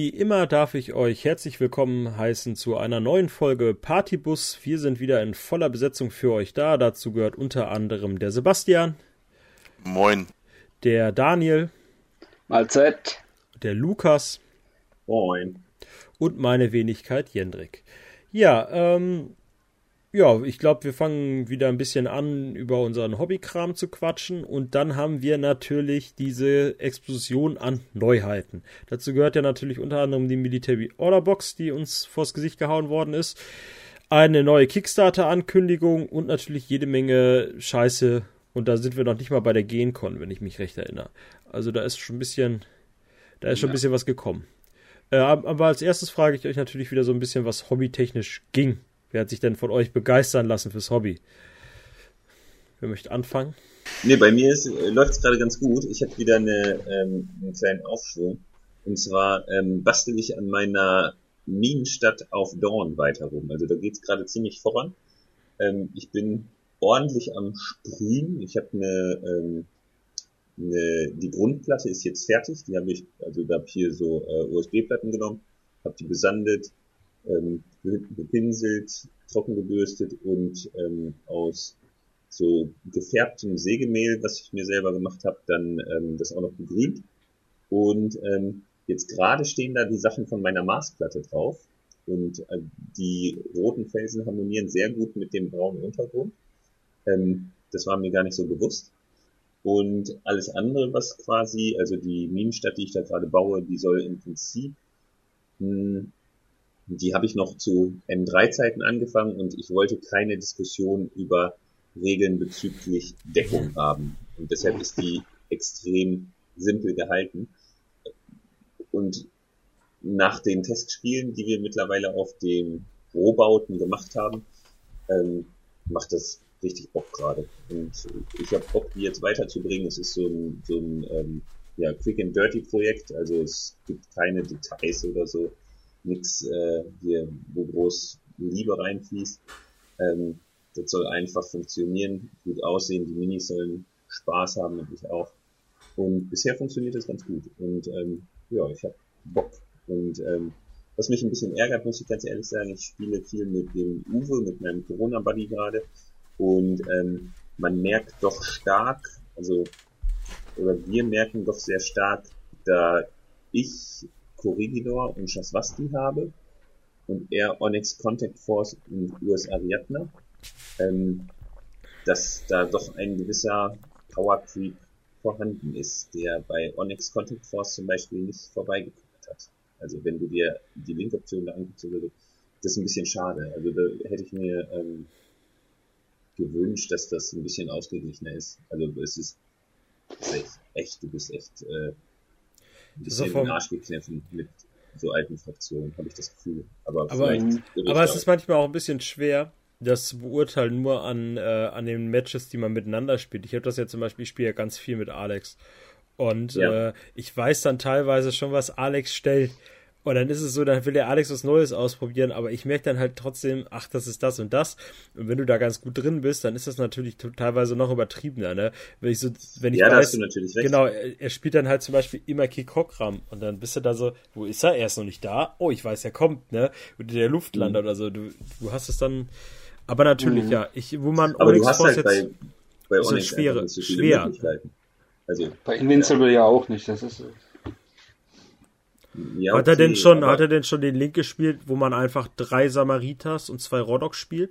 Wie immer darf ich euch herzlich willkommen heißen zu einer neuen Folge Partybus. Wir sind wieder in voller Besetzung für euch da. Dazu gehört unter anderem der Sebastian. Moin. Der Daniel. Mahlzeit. Der Lukas. Moin. Und meine Wenigkeit Jendrik. Ja, ähm, ja, ich glaube, wir fangen wieder ein bisschen an, über unseren Hobbykram zu quatschen. Und dann haben wir natürlich diese Explosion an Neuheiten. Dazu gehört ja natürlich unter anderem die Military Order Box, die uns vors Gesicht gehauen worden ist. Eine neue Kickstarter-Ankündigung und natürlich jede Menge Scheiße. Und da sind wir noch nicht mal bei der GenCon, wenn ich mich recht erinnere. Also da ist schon ein bisschen, da ist schon ein bisschen was gekommen. Äh, aber als erstes frage ich euch natürlich wieder so ein bisschen, was hobbytechnisch ging Wer hat sich denn von euch begeistern lassen fürs Hobby? Wer möchte anfangen? Nee, bei mir äh, läuft es gerade ganz gut. Ich habe wieder eine, ähm, einen kleinen Aufschwung. Und zwar ähm, bastel ich an meiner Minenstadt auf Dorn weiter rum. Also da geht's gerade ziemlich voran. Ähm, ich bin ordentlich am Sprühen. Ich habe eine, ähm, eine, die Grundplatte ist jetzt fertig. Die habe ich, also da habe ich hier so äh, USB-Platten genommen, habe die besandet, ähm, gepinselt, trocken gebürstet und ähm, aus so gefärbtem Sägemehl, was ich mir selber gemacht habe, dann ähm, das auch noch begrünt. Und ähm, jetzt gerade stehen da die Sachen von meiner Marsplatte drauf. Und äh, die roten Felsen harmonieren sehr gut mit dem braunen Untergrund. Ähm, das war mir gar nicht so bewusst. Und alles andere, was quasi, also die Minenstadt, die ich da gerade baue, die soll im Prinzip mh, hm, die habe ich noch zu M3-Zeiten angefangen und ich wollte keine Diskussion über Regeln bezüglich Deckung haben. Und deshalb ist die extrem simpel gehalten. Und nach den Testspielen, die wir mittlerweile auf den Rohbauten gemacht haben, ähm, macht das richtig Bock gerade. Und ich habe Bock, die jetzt weiterzubringen. Es ist so ein, so ein ähm, ja, Quick and Dirty Projekt, also es gibt keine Details oder so nichts äh, hier, wo groß Liebe reinfließt. Ähm, das soll einfach funktionieren, gut aussehen, die Minis sollen Spaß haben und ich auch. Und bisher funktioniert das ganz gut. Und ähm, ja, ich habe Bock. Und ähm, was mich ein bisschen ärgert, muss ich ganz ehrlich sagen, ich spiele viel mit dem Uwe, mit meinem Corona-Buddy gerade. Und ähm, man merkt doch stark, also oder wir merken doch sehr stark, da ich Corregidor und Shaswasti habe und er Onyx Contact Force und US Ariadne, ähm, dass da doch ein gewisser Power Creep vorhanden ist, der bei Onyx Contact Force zum Beispiel nicht vorbeigekommen hat. Also wenn du dir die Link-Option da anguckst, das ist ein bisschen schade. Also da hätte ich mir ähm, gewünscht, dass das ein bisschen ausgeglichener ist. Also es ist, ist echt, du bist echt äh, ein bisschen den Arsch gekniffen mit so alten Fraktionen, habe ich das Gefühl. Aber, aber, aber es ist manchmal auch ein bisschen schwer, das zu beurteilen nur an, äh, an den Matches, die man miteinander spielt. Ich habe das ja zum Beispiel, ich spiele ja ganz viel mit Alex. Und ja. äh, ich weiß dann teilweise schon, was Alex stellt. Und dann ist es so, dann will der Alex was Neues ausprobieren, aber ich merke dann halt trotzdem, ach, das ist das und das. Und wenn du da ganz gut drin bist, dann ist das natürlich teilweise noch übertriebener, ne? Wenn ich so, wenn ich ja, weiß, da du natürlich recht. genau, er, er, spielt dann halt zum Beispiel immer Kikokram und dann bist du da so, wo ist er? Er ist noch nicht da. Oh, ich weiß, er kommt, ne? Und der Luftlander mhm. oder so. Du, du hast es dann, aber natürlich, mhm. ja, ich, wo man aber Onyx du hast halt bei, bei Onyx so schwere, so schwer. Also, bei Invincible ja. ja auch nicht, das ist ja, hat er denn schon, hat er denn schon den Link gespielt, wo man einfach drei Samaritas und zwei Rodoks spielt?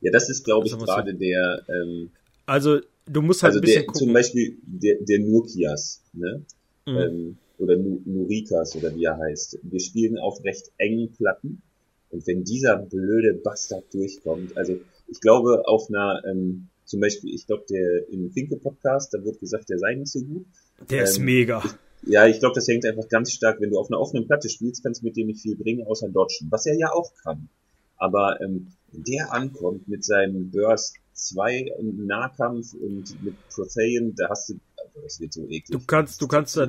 Ja, das ist, glaube ich, gerade der. Ähm, also du musst halt also ein bisschen der, gucken. Zum Beispiel der, der Nurkias, ne? Mhm. Ähm, oder Nurikas oder wie er heißt. Wir spielen auf recht engen Platten. Und wenn dieser blöde Bastard durchkommt, also ich glaube auf einer, ähm, zum Beispiel, ich glaube, der im Finke Podcast, da wird gesagt, der sei nicht so gut. Der ähm, ist mega. Ich, ja, ich glaube, das hängt einfach ganz stark, wenn du auf einer offenen Platte spielst, kannst du mit dem nicht viel bringen, außer dodgen, was er ja auch kann. Aber ähm, der ankommt mit seinem Burst 2 im Nahkampf und mit Prothean, da hast du, also das wird so eklig. Du kannst, du kannst, da,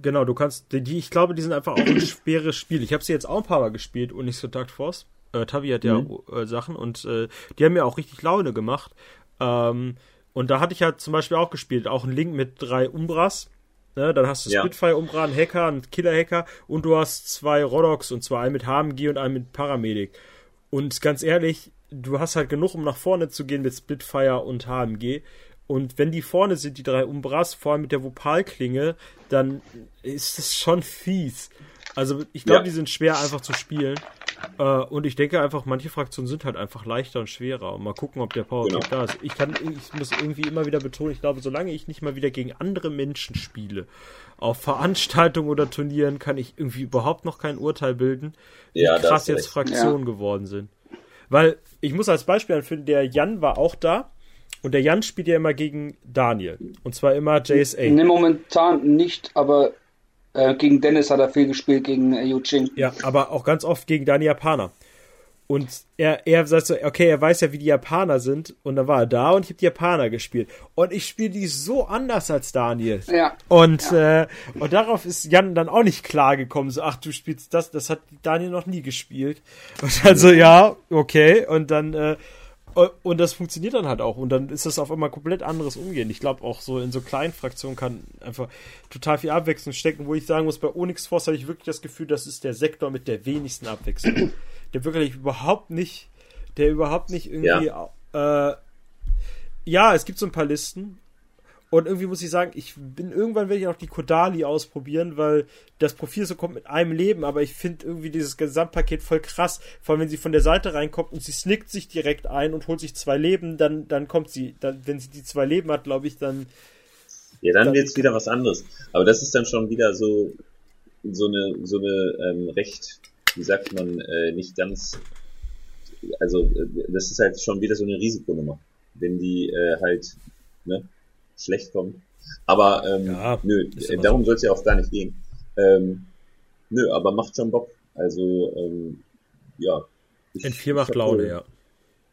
genau, du kannst, die, ich glaube, die sind einfach auch ein schweres Spiel. Ich habe sie jetzt auch ein paar Mal gespielt und nicht so Takt Force. Äh, Tavi hat ja mhm. äh, Sachen und äh, die haben mir auch richtig Laune gemacht. Ähm, und da hatte ich ja zum Beispiel auch gespielt, auch ein Link mit drei Umbras Ne, dann hast du Ja. Spitfire Umbra, einen Hacker, einen Killer-Hacker und du hast zwei Rodox und zwar einen mit HMG und einen mit Paramedic. Und ganz ehrlich, du hast halt genug, um nach vorne zu gehen mit Spitfire und HMG. Und wenn die vorne sind, die drei Umbras, vor allem mit der Vopalklinge, dann ist das schon fies. Also ich glaube, Ja. die sind schwer einfach zu spielen. Äh, und ich denke einfach, manche Fraktionen sind halt einfach leichter und schwerer. Und mal gucken, ob der Power Genau. da ist. Ich kann, ich muss irgendwie immer wieder betonen, ich glaube, solange ich nicht mal wieder gegen andere Menschen spiele, auf Veranstaltungen oder Turnieren, kann ich irgendwie überhaupt noch kein Urteil bilden, wie Ja, krass jetzt recht. Fraktionen geworden sind. Weil ich muss als Beispiel anführen, der Jan war auch da. Und der Jan spielt ja immer gegen Daniel. Und zwar immer JSA. Ne, momentan nicht, aber äh, gegen Dennis hat er viel gespielt, gegen äh, Eugene. Ja, aber auch ganz oft gegen deine Japaner. Und er, er sagt so, okay, er weiß ja, wie die Japaner sind. Und dann war er da und ich habe die Japaner gespielt. Und ich spiele die so anders als Daniel. Ja. Und, äh, und darauf ist Jan dann auch nicht klar gekommen. So, ach, du spielst das, das hat Daniel noch nie gespielt. Und dann so, ja, okay. Und dann, äh, und das funktioniert dann halt auch. Und dann ist das auf einmal komplett anderes Umgehen. Ich glaube auch so in so kleinen Fraktionen kann einfach total viel Abwechslung stecken, wo ich sagen muss, bei Onyx Force habe ich wirklich das Gefühl, das ist der Sektor mit der wenigsten Abwechslung. der wirklich überhaupt nicht, der überhaupt nicht irgendwie, äh, ja, es gibt so ein paar Listen. Und irgendwie muss ich sagen, ich bin irgendwann werde ich auch die Kodali ausprobieren, weil das Profil so kommt mit einem Leben, aber ich finde irgendwie dieses Gesamtpaket voll krass. Vor allem, wenn sie von der Seite reinkommt und sie snickt sich direkt ein und holt sich zwei Leben, dann, dann kommt sie, dann, wenn sie die zwei Leben hat, glaube ich, dann. Ja, dann Dann- wird's wieder was anderes. Aber das ist dann schon wieder so, so eine, so eine ähm, recht, wie sagt man, äh, nicht ganz, also äh, das ist halt schon wieder so eine Risikonummer, wenn die äh, halt ne, schlecht kommen. Aber ähm, Ja, nö, äh, darum soll's ja auch gar nicht gehen. Ähm, nö, aber macht schon Bock. Also ähm, ja. Ich- N4 macht Laune, ja.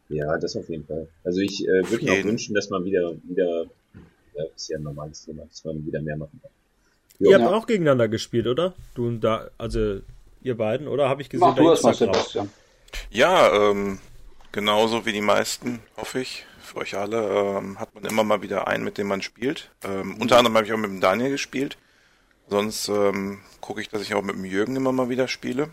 Ja, das auf jeden Fall. Also ich äh, würde mir auch wünschen, dass man wieder, wieder, ja, ist ja ein normales Thema, dass man wieder mehr machen kann. Ihr habt Ja. auch gegeneinander gespielt, oder? Du und da, also ihr beiden, oder habe ich gesehen Mach du das mal? Sebastian. Ja, ähm, genauso wie die meisten, hoffe ich. Für euch alle ähm, hat man immer mal wieder einen, mit dem man spielt. Ähm, unter anderem habe ich auch mit dem Daniel gespielt. Sonst ähm, gucke ich, dass ich auch mit dem Jürgen immer mal wieder spiele.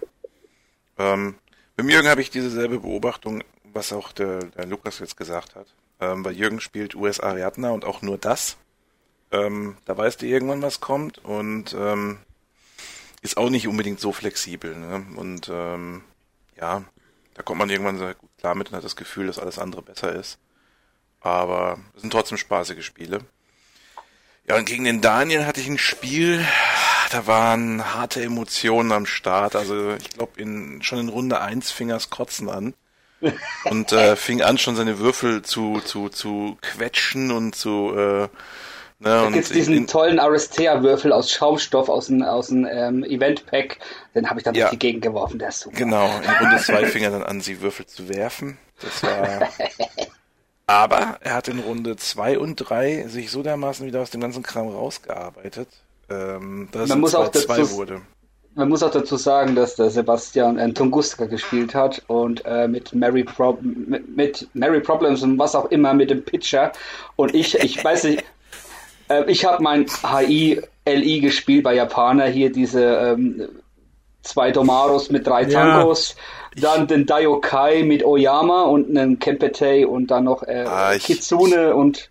Ähm, mit dem Jürgen habe ich dieselbe Beobachtung, was auch der, der Lukas jetzt gesagt hat. Ähm, weil Jürgen spielt US Ariadna und auch nur das. Ähm, da weißt du irgendwann, was kommt und ähm, ist auch nicht unbedingt so flexibel. Ne? Und ähm, ja, da kommt man irgendwann sehr gut klar mit und hat das Gefühl, dass alles andere besser ist. Aber es sind trotzdem spaßige Spiele. Ja, und gegen den Daniel hatte ich ein Spiel, da waren harte Emotionen am Start. Also ich glaube, in, schon in Runde 1 fing das Kotzen an. Und äh, fing an, schon seine Würfel zu, zu, zu quetschen und zu äh, ne, Da und gibt's diesen in- tollen Aristea-Würfel aus Schaumstoff aus dem, aus dem ähm, Event-Pack. Den habe ich dann Ja. durch die Gegend geworfen, der ist super. Genau, in Runde 2 fing er dann an, sie Würfel zu werfen. Das war. Aber er hat in Runde 2 und 3 sich so dermaßen wieder aus dem ganzen Kram rausgearbeitet, ähm, dass Man muss es auch 2-2 dazu- wurde. Man muss auch dazu sagen, dass der Sebastian äh, Tunguska gespielt hat und äh, mit Mary Pro mit, mit Mary Problems und was auch immer mit dem Pitcher. Und ich, ich weiß nicht, äh, ich habe mein HI LI gespielt bei Japaner hier diese ähm, zwei Domaros mit drei Ja. Dann den Daiokai mit Oyama und einen Kempetei und dann noch äh, Ah, ich- Kitsune und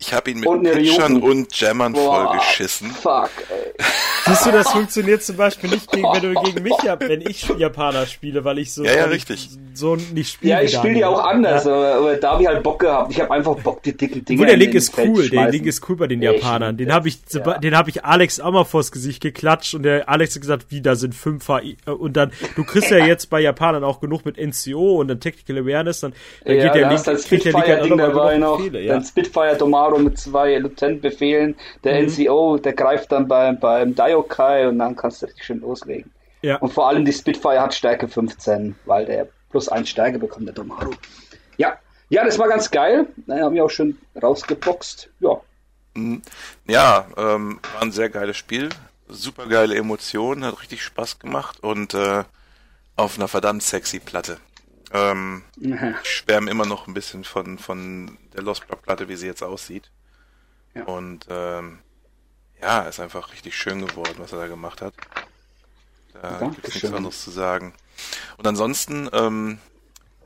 Ich habe ihn mit Und Pitchern Ryuken. und Jammern boah, vollgeschissen. Fuck, ey. Siehst du, das funktioniert zum Beispiel nicht, gegen, wenn du gegen mich, ja- wenn ich Japaner spiele, weil ich so, Ja, ja, richtig. so nicht spiele. Ja, ich spiele die auch anders, Ja. aber, aber da habe ich halt Bock gehabt. Ich habe einfach Bock, die dicken Dinger Wo der in Link den ist Feld cool, der. Link ist cool bei den Japanern. Den habe ich, ja. den habe ich Alex auch mal vors Gesicht geklatscht und der Alex hat gesagt, wie, da sind fünf HI. Und dann, du kriegst ja jetzt bei Japanern auch genug mit NCO und dann Technical Awareness, dann, dann ja, geht der Link, kriegt der Link halt noch dabei noch. Ja. Dann Spitfire Domaro mit zwei Lieutenant-Befehlen. Der Mhm. NCO, der greift dann beim, beim Daiokai und dann kannst du richtig schön loslegen. Ja. Und vor allem die Spitfire hat Stärke 15, weil der plus 1 Stärke bekommt, der Domaro. Ja, ja, das war ganz geil. Da haben wir auch schön rausgeboxt. Ja, Ja, ähm, war ein sehr geiles Spiel. Super geile Emotionen, hat richtig Spaß gemacht und äh, auf einer verdammt sexy Platte. Ähm, ich schwärme immer noch ein bisschen von, von der Lost Block Platte, wie sie jetzt aussieht. Ja. Und ähm, ja, ist einfach richtig schön geworden, was er da gemacht hat. Da gibt es nichts anderes zu sagen. Und ansonsten ähm,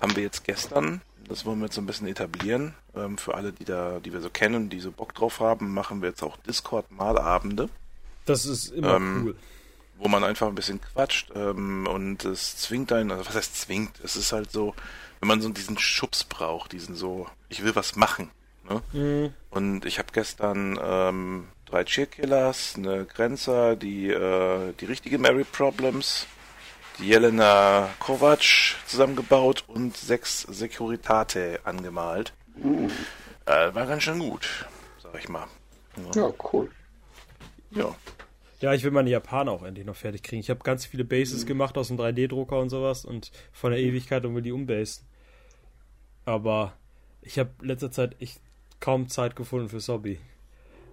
haben wir jetzt gestern, das wollen wir jetzt so ein bisschen etablieren, ähm, für alle, die da, die wir so kennen, die so Bock drauf haben, machen wir jetzt auch Discord-Malabende. Das ist immer Ähm, cool. Wo man einfach ein bisschen quatscht ähm, und es zwingt einen, also was heißt zwingt? Es ist halt so, wenn man so diesen Schubs braucht, diesen so, ich will was machen. Ne? Mhm. Und ich habe gestern ähm, drei Cheerkillers, eine Grenzer, die äh, die richtige Mary Problems, die Jelena Kovac zusammengebaut und sechs Securitate angemalt. Äh, war ganz schön gut, sag ich mal. Ja, cool. Ja. Ja, ich will meine Japaner auch endlich noch fertig kriegen. Ich habe ganz viele Bases gemacht aus dem 3D-Drucker und sowas und von der Ewigkeit und will die umbasen. Aber ich habe letzter Zeit echt kaum Zeit gefunden fürs Hobby.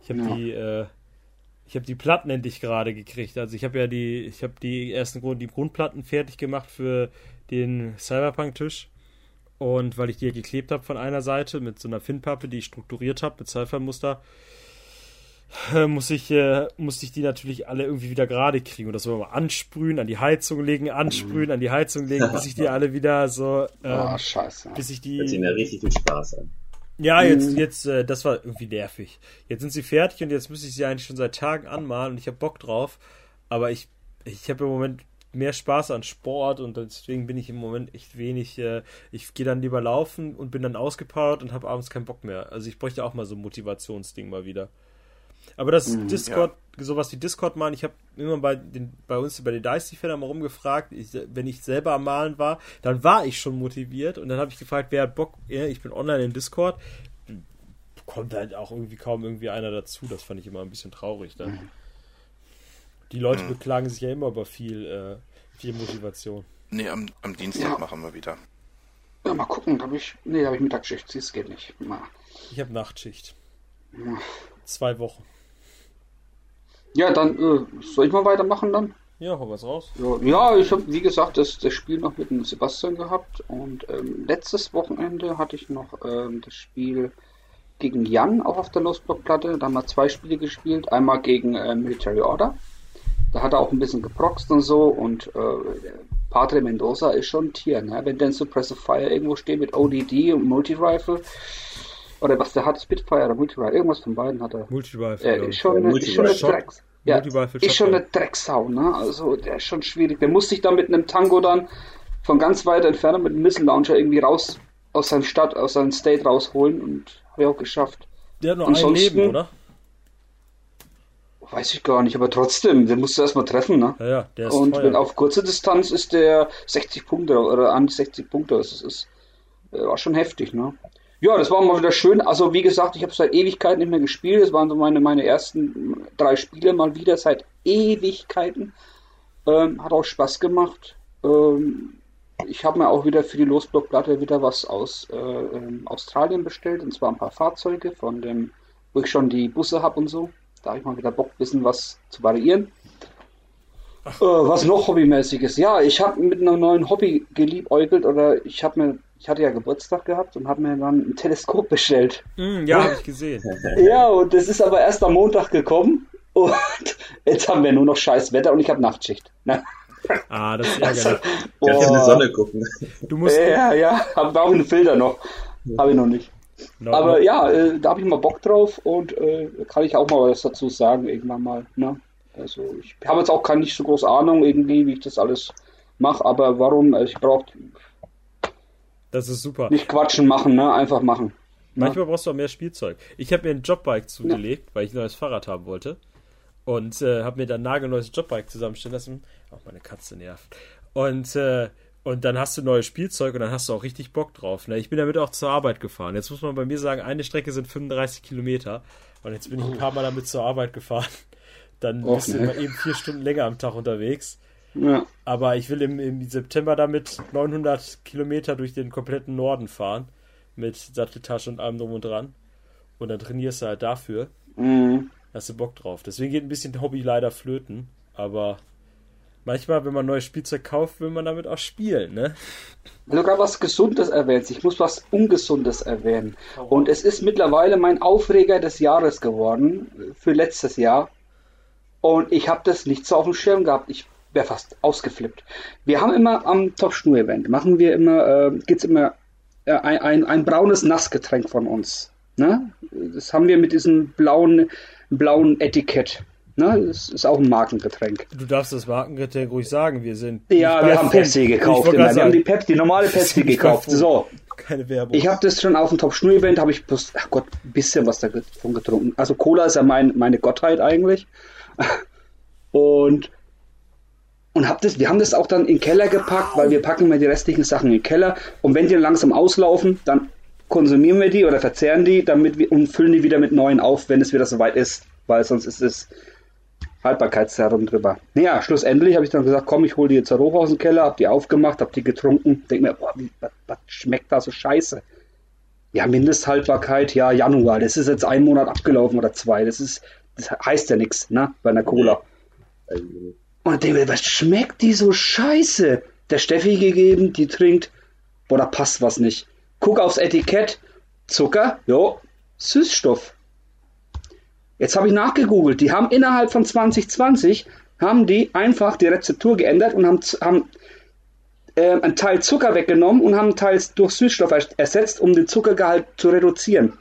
Ich habe Ja. die, äh, ich habe die Platten endlich gerade gekriegt. Also ich habe ja die, ich habe die ersten Grund, die Grundplatten fertig gemacht für den Cyberpunk-Tisch. Und weil ich die ja geklebt habe von einer Seite mit so einer Finnpappe, die ich strukturiert habe mit Cypher-Muster, muss ich, äh, musste ich die natürlich alle irgendwie wieder gerade kriegen. Und das soll man mal ansprühen, an die Heizung legen, ansprühen, an die Heizung legen, bis ich die alle wieder so, ähm, Ah, scheiße. bis ich Hört sich mir die. richtig viel Spaß an. Ja, jetzt, jetzt, äh, das war irgendwie nervig. Jetzt sind sie fertig und jetzt müsste ich sie eigentlich schon seit Tagen anmalen und ich habe Bock drauf. Aber ich, ich habe im Moment mehr Spaß an Sport und deswegen bin ich im Moment echt wenig. Äh, ich gehe dann lieber laufen und bin dann ausgepowert und habe abends keinen Bock mehr. Also ich bräuchte auch mal so ein Motivationsding mal wieder. Aber das Discord, sowas wie Discord malen, ich habe immer bei den, bei uns bei den Dicey-Fan mal rumgefragt, ich, wenn ich selber am Malen war, dann war ich schon motiviert und dann habe ich gefragt, wer hat Bock, ja, ich bin online im Discord. Kommt halt auch irgendwie kaum irgendwie einer dazu, das fand ich immer ein bisschen traurig dann. Die Leute beklagen sich ja immer über viel, äh, viel Motivation. Nee, am, am Dienstag Ja. machen wir wieder. Ja, mal gucken, habe ich. Nee, habe ich Mittagsschicht. Das geht nicht. Na. Ich habe Nachtschicht. Zwei Wochen. Ja, dann äh, soll ich mal weitermachen dann? Ja, hau was raus. Ja, ich habe, wie gesagt, das, das Spiel noch mit dem Sebastian gehabt und ähm, letztes Wochenende hatte ich noch ähm, das Spiel gegen Jan auch auf der Lostblock-Platte. Da haben wir zwei Spiele gespielt. Einmal gegen äh, Military Order. Da hat er auch ein bisschen geproxt und so und äh, Padre Mendoza ist schon ein Tier, ne? Wenn denn Suppressive Fire irgendwo steht mit ODD und Multi-Rifle oder was der hat, Spitfire oder Multi-Rifle, irgendwas von beiden hat er. Multirifle. Äh, ich. schon, eine, ist schon eine. Drecks. Ja, Multi-Rifle ist schon eine Drecksau, ne? Also der ist schon schwierig. Der muss sich dann mit einem Tango dann von ganz weit entfernt mit einem Missile Launcher irgendwie raus aus seiner Stadt, aus seinem State rausholen und habe ich auch geschafft. Der hat noch ein Ansonsten- Leben, oder? Weiß ich gar nicht, aber trotzdem, den musst du erstmal treffen, ne? Ja, ja, der ist Und teuer. wenn auf kurze Distanz ist der 60 Punkte oder an die 60 Punkte. Das ist, ist äh, war schon heftig, ne? Ja, das war mal wieder schön. Also wie gesagt, ich habe seit Ewigkeiten nicht mehr gespielt. Das waren so meine meine ersten drei Spiele mal wieder seit Ewigkeiten. Ähm, hat auch Spaß gemacht. Ähm, ich habe mir auch wieder für die Losblockplatte wieder was aus äh, ähm, Australien bestellt. Und zwar ein paar Fahrzeuge von dem, wo ich schon die Busse habe und so. Da habe ich mal wieder Bock, bisschen was zu variieren. Äh, was noch hobbymäßiges? Ja, ich habe mit einem neuen Hobby geliebäugelt oder ich habe mir, ich hatte ja Geburtstag gehabt und habe mir dann ein Teleskop bestellt. Hm, ja, habe ich gesehen. Ja, und das ist aber erst am Montag gekommen und jetzt haben wir nur noch scheiß Wetter und ich habe Nachtschicht. Ne? Ah, das ist ärgerlich. Kannst du in die. Sonne gucken. Du musst. Ja, ja, habe auch einen Filter noch. Habe ich noch nicht. No, Aber ja, äh, da habe ich mal Bock drauf und äh, kann ich auch mal was dazu sagen irgendwann mal. Ne? Also ich habe jetzt auch keine nicht so große Ahnung irgendwie, wie ich das alles mache, aber warum? Also ich brauche das ist super. nicht quatschen machen, ne? Einfach machen. Manchmal brauchst du auch mehr Spielzeug. Ich habe mir ein Jobbike zugelegt, weil ich ein neues Fahrrad haben wollte. Und äh, habe mir dann ein nagelneues Jobbike zusammenstellen lassen. Auch meine Katze nervt. Und, äh, und dann hast du neues Spielzeug und dann hast du auch richtig Bock drauf. Ne? Ich bin damit auch zur Arbeit gefahren. Jetzt muss man bei mir sagen, eine Strecke sind 35 Kilometer. Und jetzt bin ich ein paar Mal damit zur Arbeit gefahren. Dann Och, bist du mal eben vier Stunden länger am Tag unterwegs. Ja. Aber ich will im, im September damit 900 Kilometer durch den kompletten Norden fahren. Mit Satteltasche und allem drum und dran. Und dann trainierst du halt dafür. Mhm. Hast du Bock drauf. Deswegen geht ein bisschen Hobby leider flöten. Aber manchmal, wenn man neues Spielzeug kauft, will man damit auch spielen, ne? Wenn du gerade was Gesundes erwähnst, ich muss was Ungesundes erwähnen. Und es ist mittlerweile mein Aufreger des Jahres geworden, für letztes Jahr. Und ich habe das nicht so auf dem Schirm gehabt. Ich wäre fast ausgeflippt. Wir haben immer am Top-Schnur-Event, machen wir immer, äh, gibt's immer äh, ein, ein, ein braunes Nassgetränk von uns. Ne? Das haben wir mit diesem blauen, blauen Etikett. Ne? Das ist auch ein Markengetränk. Du darfst das Markengetränk ruhig sagen. Wir sind. Ja, wir haben Pepsi gekauft. Wir haben die Pepsi, die normale Pepsi gekauft. So. Keine Werbung. Ich habe das schon auf dem Top Schnur Event, habe ich bloß, ach Gott, ein bisschen was davon getrunken. Also Cola ist ja mein, meine Gottheit eigentlich. Und und hab das, wir haben das auch dann in den Keller gepackt, weil wir packen immer die restlichen Sachen in den Keller und wenn die langsam auslaufen, dann konsumieren wir die oder verzehren die, damit wir und füllen die wieder mit neuen auf, wenn es wieder soweit ist, weil sonst ist es Haltbarkeitsserum drüber. Naja, schlussendlich habe ich dann gesagt, komm, ich hole die jetzt hoch aus dem Keller, hab die aufgemacht, hab die getrunken, denk mir, boah, wie, was, was schmeckt da so scheiße? Ja, Mindesthaltbarkeit, ja, Januar, das ist jetzt ein Monat abgelaufen oder zwei, das ist, das heißt ja nichts, ne, bei einer Cola. Und denke mir, was schmeckt die so scheiße? Der Steffi gegeben, die trinkt, boah, da passt was nicht. Guck aufs Etikett, Zucker, jo, Süßstoff. Jetzt habe ich nachgegoogelt. Die haben innerhalb von 2020 haben die einfach die Rezeptur geändert und haben, haben äh, einen Teil Zucker weggenommen und haben einen Teil durch Süßstoff ersetzt, um den Zuckergehalt zu reduzieren.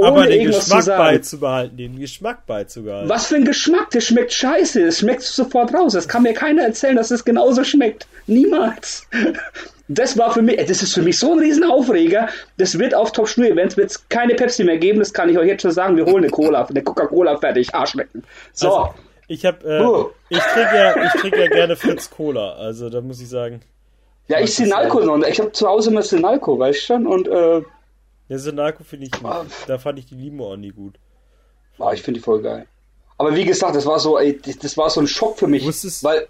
Ohne Aber den Geschmack beizubehalten, den Geschmack beizubehalten. Was für ein Geschmack? Der schmeckt scheiße. Das schmeckt sofort raus. Das kann mir keiner erzählen, dass es genauso schmeckt. Niemals. Das war für mich, das ist für mich so ein Riesenaufreger. Das wird auf Top Schnur Events wird keine Pepsi mehr geben. Das kann ich euch jetzt schon sagen. Wir holen eine Cola, eine Coca-Cola fertig. Arschlecken. So. Also, ich habe, äh, uh. ich trinke ja, ich trinke ja gerne Fritz Cola. Also da muss ich sagen. Ja, ich Sinalco noch. Ich habe zu Hause immer Sinalco, weißt du schon? Und äh, der Senako finde ich, ah. da fand ich die Limo auch nie gut. Ah, ich finde die voll geil. Aber wie gesagt, das war so, ey, das, das war so ein Schock für mich, Wusstest weil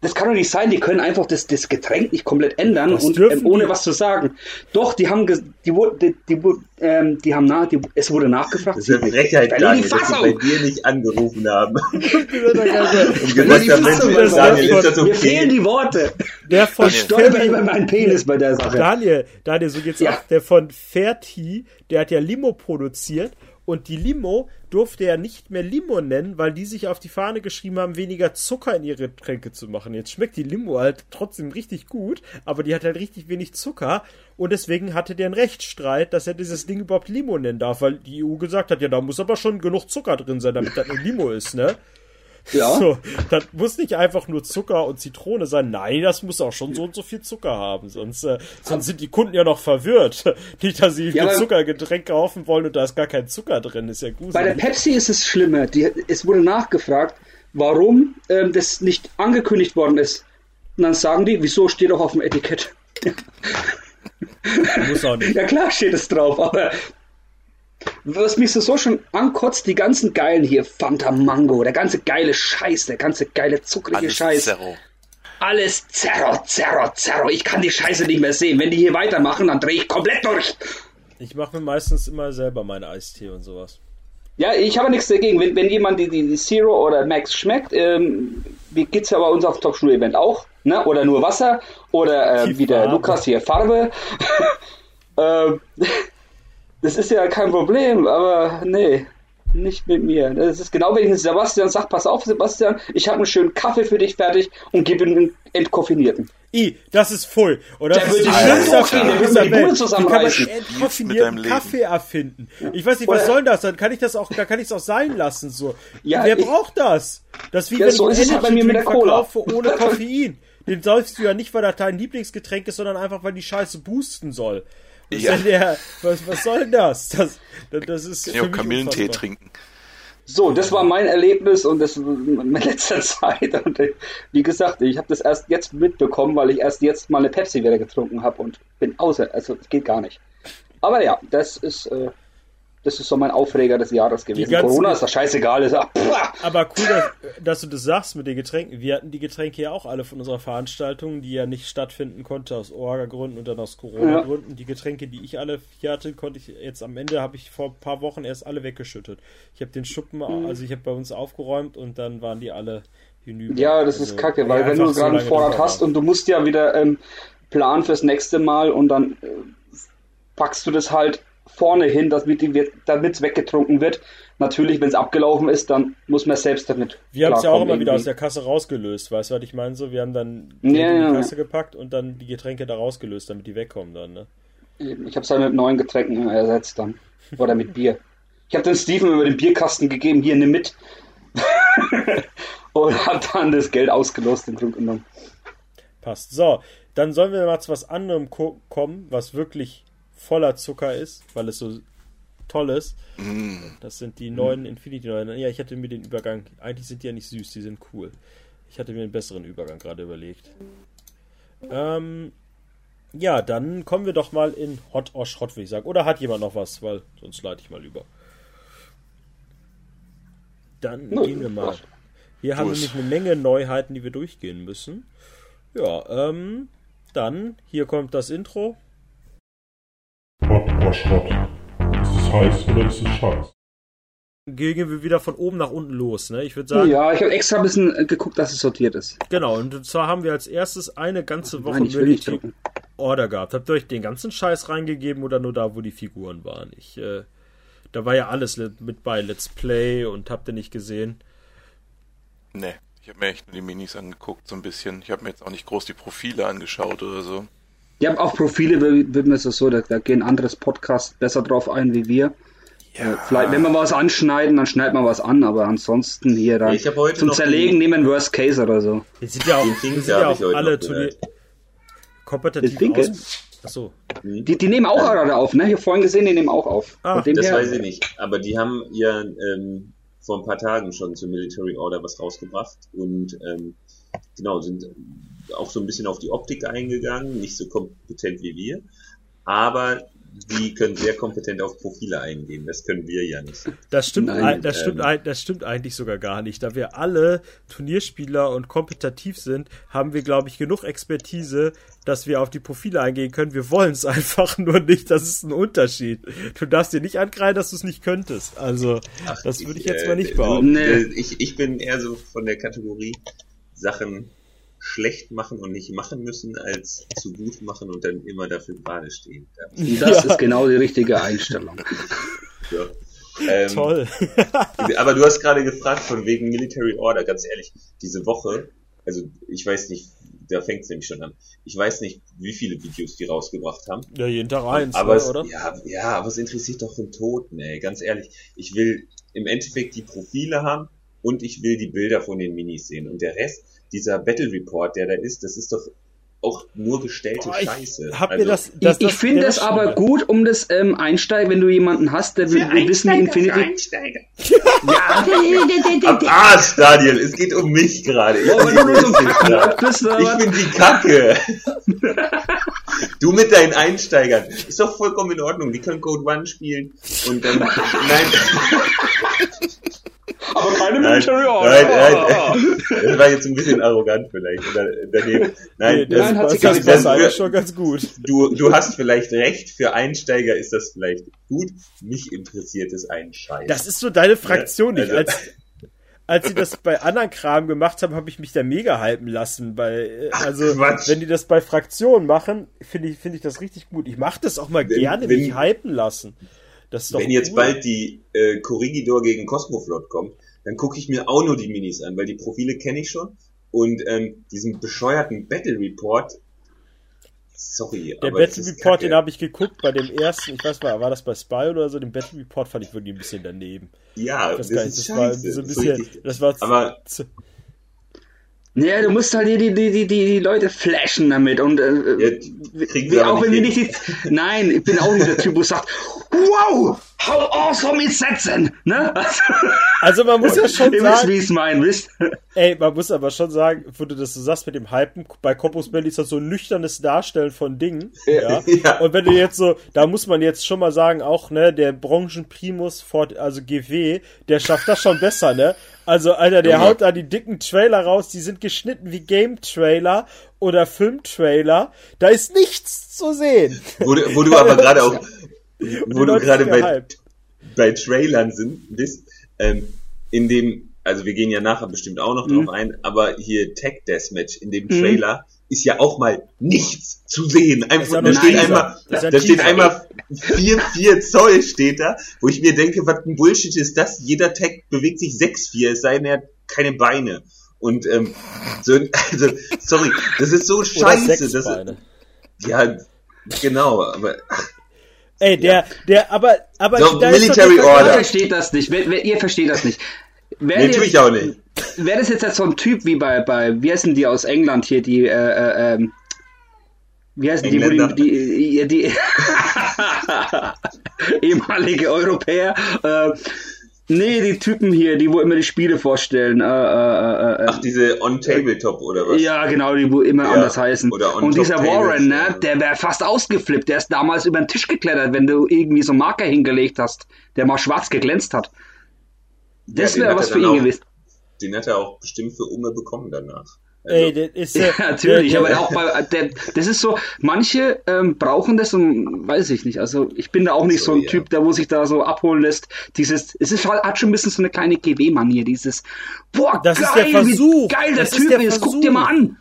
das kann doch nicht sein, die können einfach das, das Getränk nicht komplett ändern und ähm, ohne die? was zu sagen. Doch, die haben die, die, die, ähm, die haben nach, die, es wurde nachgefragt. Das ist eine Frechheit, Daniel, dass sie bei dir nicht angerufen haben. und gesagt haben, Daniel, ist das okay? Mir fehlen die Worte. Der von ich stolper über meinen Penis bei der Sache. Daniel, Daniel, so geht's ja. auch. Der von Ferti, der hat ja Limo produziert und die Limo durfte er nicht mehr Limo nennen, weil die sich auf die Fahne geschrieben haben, weniger Zucker in ihre Getränke zu machen. Jetzt schmeckt die Limo halt trotzdem richtig gut, aber die hat halt richtig wenig Zucker und deswegen hatte der einen Rechtsstreit, dass er dieses Ding überhaupt Limo nennen darf, weil die EU gesagt hat, ja, da muss aber schon genug Zucker drin sein, damit das eine Limo ist, ne? Ja. So, das muss nicht einfach nur Zucker und Zitrone sein. Nein, das muss auch schon so und so viel Zucker haben. Sonst, äh, sonst sind die Kunden ja noch verwirrt. Nicht, dass sie ja, ein Zuckergetränk kaufen wollen und da ist gar kein Zucker drin. Ist ja gut. Bei der Pepsi ist es schlimmer. Die, es wurde nachgefragt, warum ähm, das nicht angekündigt worden ist. Und dann sagen die, wieso steht doch auf dem Etikett? Muss auch nicht. Ja klar steht es drauf, aber was mich so schon ankotzt, die ganzen geilen hier, Fanta Mango, der ganze geile Scheiß, der ganze geile zuckrige Alles Scheiß. Zerro. Alles Zerro, Zerro, Zerro. Ich kann die Scheiße nicht mehr sehen. Wenn die hier weitermachen, dann drehe ich komplett durch. Ich mache mir meistens immer selber meinen Eistee und sowas. Ja, ich habe nichts dagegen. Wenn, wenn jemand die, die, die Zero oder Max schmeckt, ähm, wie geht's ja bei uns auf Top Schul Event auch, ne? Oder nur Wasser oder äh, wie der Lukas hier Farbe. ähm, das ist ja kein Problem, aber nee, nicht mit mir. Das ist genau, wenn ich Sebastian sage, pass auf, Sebastian, ich habe einen schönen Kaffee für dich fertig und gebe ihm einen entkoffinierten. I, das ist voll. Oder das ist die schönste Erfindung der Welt. Wie kann man entkoffinierten Kaffee erfinden? Ich weiß nicht, was soll das? Dann kann ich das auch, da kann ich es auch sein lassen, so. Ja, Wer ich, braucht das? Das ist wie ja, wenn so ich Energy Drink verkaufe ohne Koffein. Den säufst du ja nicht, weil das dein Lieblingsgetränk ist, sondern einfach, weil die Scheiße boosten soll. Was, ja. der, was, was soll denn das? Das, das, das ist. Ich kann Kamillentee unfassbar. trinken. So, das war mein Erlebnis und das in letzter Zeit. Und wie gesagt, ich habe das erst jetzt mitbekommen, weil ich erst jetzt mal eine Pepsi wieder getrunken habe und bin außer. Also, es geht gar nicht. Aber ja, das ist. Äh, das ist so mein Aufreger des Jahres gewesen. Corona ist doch scheißegal. Ist, ach, aber cool, dass, dass, du das sagst mit den Getränken. Wir hatten die Getränke ja auch alle von unserer Veranstaltung, die ja nicht stattfinden konnte aus Orga-Gründen und dann aus Corona-Gründen. Ja. Die Getränke, die ich alle hier hatte, konnte ich jetzt am Ende, habe ich vor ein paar Wochen erst alle weggeschüttet. Ich habe den Schuppen, mhm. also ich habe bei uns aufgeräumt und dann waren die alle hinüber. Ja, das also, ist kacke, weil wenn du gerade einen Vorrat hast und du musst ja wieder ähm, planen fürs nächste Mal und dann äh, packst du das halt vorne hin, damit es weggetrunken wird. Natürlich, wenn es abgelaufen ist, dann muss man selbst damit. Wir haben es ja auch immer wieder aus der Kasse rausgelöst, weißt du, was ich meine? So, wir haben dann die Ja, in ja, die ja. Kasse gepackt und dann die Getränke da rausgelöst, damit die wegkommen dann, ne? Ich habe es halt mit neuen Getränken ersetzt dann. Oder mit Bier. Ich habe den Steven über den Bierkasten gegeben, hier nimm mit. und hat dann das Geld ausgelost im Grunde genommen. Passt. So, dann sollen wir mal zu was anderem ko kommen, was wirklich voller Zucker ist, weil es so toll ist. Das sind die neuen Infinity 9. Ja, ich hatte mir den Übergang. Eigentlich sind die ja nicht süß, die sind cool. Ich hatte mir einen besseren Übergang gerade überlegt. Ähm, ja, dann kommen wir doch mal in Hot or Schrott, würde ich sagen. Oder hat jemand noch was? Weil sonst leite ich mal über. Dann Nö, gehen wir mal. Wir haben es. nämlich eine Menge Neuheiten, die wir durchgehen müssen. Ja, ähm, dann, hier kommt das Intro. Oder Schrott? Ist es heiß oder ist es scheiß? Gehen wir wieder von oben nach unten los, ne? Ich würde sagen, Ja, ich habe extra ein bisschen äh, geguckt, dass es sortiert ist. genau. Und zwar haben wir als erstes eine ganze Woche Nein, ich will nicht Military. Order gehabt. Habt ihr euch den ganzen Scheiß reingegeben oder nur da, wo die Figuren waren? Ich, äh, da war ja alles le- mit bei Let's Play und habt ihr nicht gesehen. Ne, ich habe mir echt nur die Minis angeguckt, so ein bisschen. Ich habe mir jetzt auch nicht groß die Profile angeschaut oder so. Ja, auf Profile mir es so, da, da gehen anderes Podcast besser drauf ein wie wir. Äh, Vielleicht, wenn wir was anschneiden, dann schneidet man was an, aber ansonsten hier dann heute zum Zerlegen nehmen Worst Case oder so. Wir sind ja auch, wir sind ja auch alle Turnier kompetitiv Den aus. Achso. Die, die nehmen auch gerade auf, ne? Ich habe vorhin gesehen, die nehmen auch auf. Ah, Das her, weiß ich nicht. Aber die haben ja ähm, vor ein paar Tagen schon zur Military Order was rausgebracht und ähm, genau, sind auch so ein bisschen auf die Optik eingegangen, nicht so kompetent wie wir, aber die können sehr kompetent auf Profile eingehen. Das können wir ja nicht. Das stimmt, Nein, ein- das, stimmt ähm, das stimmt eigentlich sogar gar nicht. Da wir alle Turnierspieler und kompetitiv sind, haben wir, glaube ich, genug Expertise, dass wir auf die Profile eingehen können. Wir wollen es einfach nur nicht. Das ist ein Unterschied. Du darfst dir nicht ankreiden, dass du es nicht könntest. Also, Ach, das würde ich jetzt äh, mal nicht so, behaupten. Nee. äh, Ich, ich bin eher so von der Kategorie Sachen schlecht machen und nicht machen müssen, als zu gut machen und dann immer dafür gerade stehen. Ja. das Ja. ist genau die richtige Einstellung. So. Ähm, Toll. Aber du hast gerade gefragt von wegen Military Order, ganz ehrlich, diese Woche, also ich weiß nicht, da fängt es nämlich schon an. Ich weiß nicht, wie viele Videos die rausgebracht haben. ja, jeden Tag eins, aber ne, es, oder? Ja, ja, aber es interessiert doch den Toten, ey, ganz ehrlich. Ich will im Endeffekt die Profile haben und ich will die Bilder von den Minis sehen. Und der Rest, dieser Battle Report, der da ist, das ist doch auch nur gestellte Boah, ich Scheiße. also, das, Ich, das, ich das finde es aber gut, um das ähm, Einsteigen, wenn du jemanden hast, der will, wissen, wie Infinity. Einsteiger. Am Arsch, Daniel, es geht um mich gerade. Ich, Ja, nur so ein bin oder ich bin die Kacke. Du mit deinen Einsteigern. Ist doch vollkommen in Ordnung. Die können Code One spielen. Und dann. Nein. aber keine Nein, Military nein, Order. nein. Das war jetzt ein bisschen arrogant vielleicht. Daneben. Nein, Nee, das, das, Nein, hat das, sie das, gar das, nicht das gesagt. war schon ganz gut. du, du hast vielleicht recht. Für Einsteiger ist das vielleicht gut. Mich interessiert es einen Scheiß. Das ist so deine Fraktion nicht. also- Als, als sie das bei anderen Kram gemacht haben, habe ich mich da mega hypen lassen. Bei, äh, also, Quatsch. wenn die das bei Fraktionen machen, finde ich, finde ich das richtig gut. Ich mache das auch mal Wenn- gerne, wenn- mich hypen lassen. Das Wenn jetzt cool. bald die äh, Corrigidor gegen Cosmoflot kommt, dann gucke ich mir auch nur die Minis an, weil die Profile kenne ich schon. Und ähm, diesen bescheuerten Battle Report, sorry, Der aber das Battle Report, den habe ich geguckt bei dem ersten, ich weiß mal, war das bei Spy oder so, den Battle Report fand ich wirklich ein bisschen daneben. Ja, das nicht, ist das war so ein das bisschen, das war Aber- zu, Ja, du musst halt die, die, die, die, die Leute flashen damit und äh, Ja, aber auch wenn wir nicht die, nein, ich bin auch nicht der Typ, wo sagt, wow, how awesome is that denn? Ne? Also, also man muss ja schon ihr wisst, sagen, wie ich es meine, wisst? ey, man muss aber schon sagen, wo du das so sagst mit dem Hypen, bei Corpus Belli ist das so ein nüchternes Darstellen von Dingen, ja. Ja. Und wenn du jetzt so, da muss man jetzt schon mal sagen, auch, ne, der Branchenprimus, Ford, also GW, der schafft das schon besser, ne? Also, Alter, der Junge. haut da die dicken Trailer raus, die sind geschnitten wie Game-Trailer oder Film-Trailer. Da ist nichts zu sehen. Wo, du- wo du aber gerade auch, wo du gerade bei, bei Trailern sind, bist, ähm, in dem, also wir gehen ja nachher bestimmt auch noch drauf Mhm. ein, aber hier Tech Deathmatch, in dem Mhm. Trailer ist ja auch mal nichts zu sehen. Einfach, da steht einmal, da steht Teaser. einmal 4, 4 Zoll steht da, wo ich mir denke, was ein Bullshit ist das? Jeder Tag bewegt sich 6, 4, es sei denn, er hat keine Beine. Und, ähm, so, also, sorry, das ist so scheiße. Das, ja, genau, aber, ach, Ey, der, der, aber, aber So, da ist doch Military der Ihr Order. Vergleich. versteht das nicht. Wer, wer, ihr versteht das nicht. Wäre nee, tue ich auch nicht. wär das jetzt so ein Typ wie bei, bei wie heißen die aus England hier, die, äh, äh, ähm, wie heißen die, die, die, die, die ehemalige Europäer, äh, nee, die Typen hier, die wo immer die Spiele vorstellen, äh, äh, äh, Ach, diese On-Tabletop oder was? ja, genau, die wo immer Ja, anders heißen. oder on Und dieser Warren, ja. ne, der wäre fast ausgeflippt. Der ist damals über den Tisch geklettert, wenn du irgendwie so einen Marker hingelegt hast, der mal schwarz geglänzt hat. Das den wäre was für ihn auch- gewesen. Den hat er auch bestimmt für Umme bekommen danach. Also, Ey, der ist, äh, Ja, natürlich, der, aber der, auch bei, der, das ist so, manche ähm, brauchen das und weiß ich nicht. Also ich bin da auch nicht so, So, ein ja. Typ, der wo sich da so abholen lässt. Dieses, es ist halt, hat schon ein bisschen so eine kleine GW-Manier, dieses, boah, Das ist geil, der wie Versuch. geil der Das ist Typ der ist, guck dir mal an.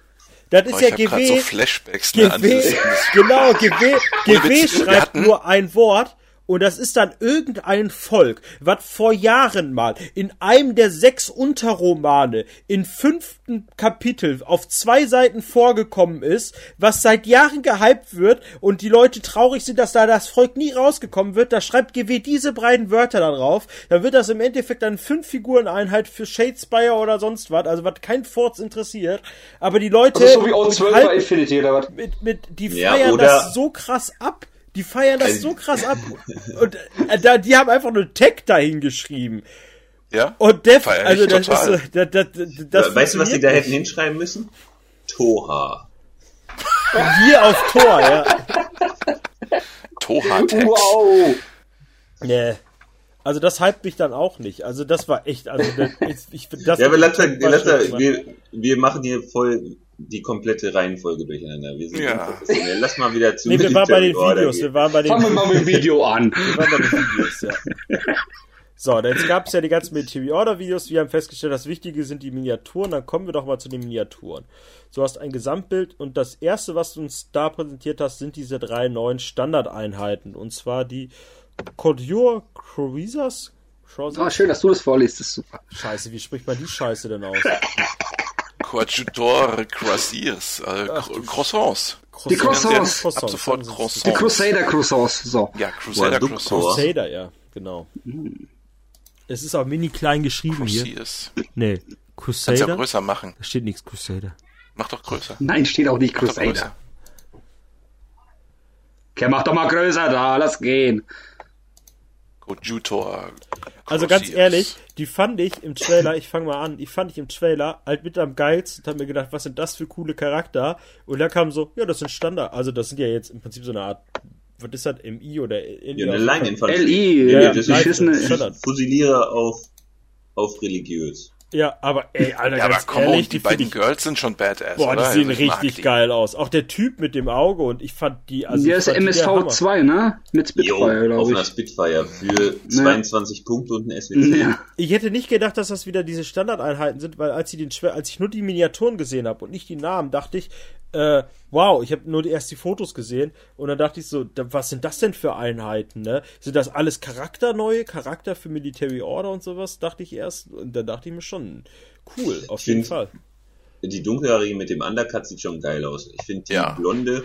das ist Oh, ja gerade so GW. Flashbacks ne, GW, genau, GW, GW schreibt nur ein Wort und das ist dann irgendein Volk, was vor Jahren mal in einem der sechs Unterromane in fünften Kapitel auf zwei Seiten vorgekommen ist, was seit Jahren gehypt wird und die Leute traurig sind, dass da das Volk nie rausgekommen wird, da schreibt GW diese beiden Wörter da drauf, dann wird das im Endeffekt dann fünf Figureneinheit für Shadespire oder sonst was, also was kein Forts interessiert, aber die Leute ist so wie Old 12 bei Infinity oder was? mit, mit, die Ja, feiern oder- das so krass ab. Die feiern das Also- so krass ab. Und äh, da, die haben einfach nur Tag dahin geschrieben. ja? Und Feier ich also das total. ist, äh, das, das, das weißt du, was sie da hätten hinschreiben müssen? Toha. Hier auf Tor, ja. Toha-Text. Wow! Nee. Also das hypt mich dann auch nicht. Also das war echt, also das, ich, ich, das Ja, aber lass, war lass, schon- wir, wir machen hier voll die komplette Reihenfolge durcheinander. Wir sind Ja. unprofessionell. Lass mal wieder zu Nee, wir waren bei den Videos, wir waren bei den Fangen wir mal mit dem Video an. Wir waren bei den Videos, ja. So, jetzt gab es ja die ganzen Military Order Videos. Wir haben festgestellt, das Wichtige sind die Miniaturen. Dann kommen wir doch mal zu den Miniaturen. Du hast ein Gesamtbild und das erste, was du uns da präsentiert hast, sind diese drei neuen Standardeinheiten. Und zwar die Cordure Cruisers. Ah, schön, dass du das vorliest, das ist super. Scheiße, wie spricht man die Scheiße denn aus? Coadjutor Croisiers. Äh, Cro- Croissants. Die Croissants. Ab sofort Die Croissants. Crusader Croissants, so. Ja, Crusader Croissants. Crusader, ja, genau. Es ist auch mini klein geschrieben hier. Croisiers. Nee, Kannst ja Crusader. größer machen. Da steht nichts Crusader. Mach doch größer. Nein, steht auch nicht Crusader. Okay, mach doch mal größer da, lass gehen. Coadjutor. Also ganz ehrlich, die fand ich im Trailer, ich fange mal an, die fand ich im Trailer halt mit am geilsten und hab mir gedacht, was sind das für coole Charakter? Und da kam so, ja, das sind Standard, also das sind ja jetzt im Prinzip so eine Art, was ist das, MI oder in Ja, eine Leineninfanterie. LI, Ja, ja, das Line- beschissene. Standard. Fusiliere auf, auf religiös. Ja, aber ey, Alter, Ja, aber komm, ehrlich, die find beiden ich, Girls sind schon badass, boah, die oder? sehen Also richtig die. geil aus. Auch der Typ mit dem Auge und ich fand die, also Der ich ist die. MSV 2, ne? Mit Spitfire, auf glaube einer ich. Spitfire für 22 Punkte und ein SWC. Ja. Ich hätte nicht gedacht, dass das wieder diese Standardeinheiten sind, weil als ich den Schwer, als ich nur die Miniaturen gesehen habe und nicht die Namen, dachte ich, äh, wow, ich habe nur die, erst die Fotos gesehen und dann dachte ich so, da, was sind das denn für Einheiten, ne? Sind das alles charakterneue, Charakter für Military Order und sowas? Dachte ich erst und dann dachte ich mir schon, cool, auf Ich jeden find- Fall. Die dunkelhaarige mit dem Undercut sieht schon geil aus. Ich finde die Ja. blonde,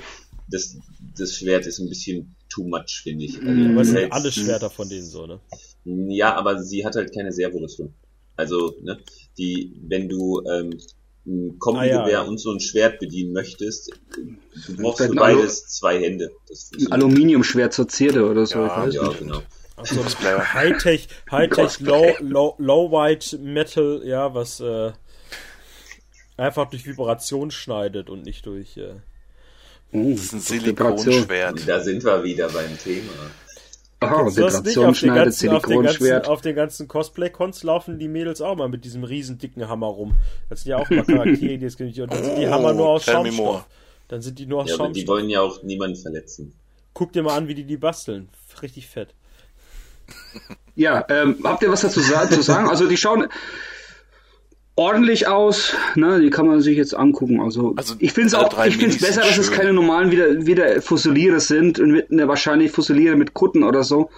das, das Schwert ist ein bisschen too much, finde ich. Also, Aber es du sind alle Schwerter von denen so, ne? Ja, aber sie hat halt keine Servorüstung. Also, ne, die, wenn du ähm, ein Kombigewehr Ah, ja. und so ein Schwert bedienen möchtest, du brauchst für beides zwei Hände. Das Ein. Aluminiumschwert zur Zierde oder so, Ja, ich weiß Ja, nicht. genau. Ach so, Cosplayer. Hightech, Hightech, Low, Low, Low White Metal, ja, was äh, einfach durch Vibration schneidet und nicht durch. Äh, Oh, Das ist ein Vibration. Silikonschwert. Da sind wir wieder beim Thema. Den schneidet, ganzen, auf den ganzen, Silikonschwert. auf den ganzen Cosplay-Cons laufen die Mädels auch mal mit diesem riesen dicken Hammer rum. Das sind ja auch mal Charaktere, die es gibt. Und dann sind die Oh, Hammer nur aus Schaumstoff. Dann sind die nur aus Ja, aber die Schaumstoff. wollen ja auch niemanden verletzen. Guck dir mal an, wie die die basteln. Richtig fett. Ja, ähm, habt ihr was dazu zu sagen? Also die schauen, ordentlich aus, ne? Die kann man sich jetzt angucken. Also, Also, ich finde es auch, ich finde es besser, dass es schön. keine normalen wieder, wieder Fusiliere sind und mit, ne, wahrscheinlich Fusiliere mit Kutten oder so.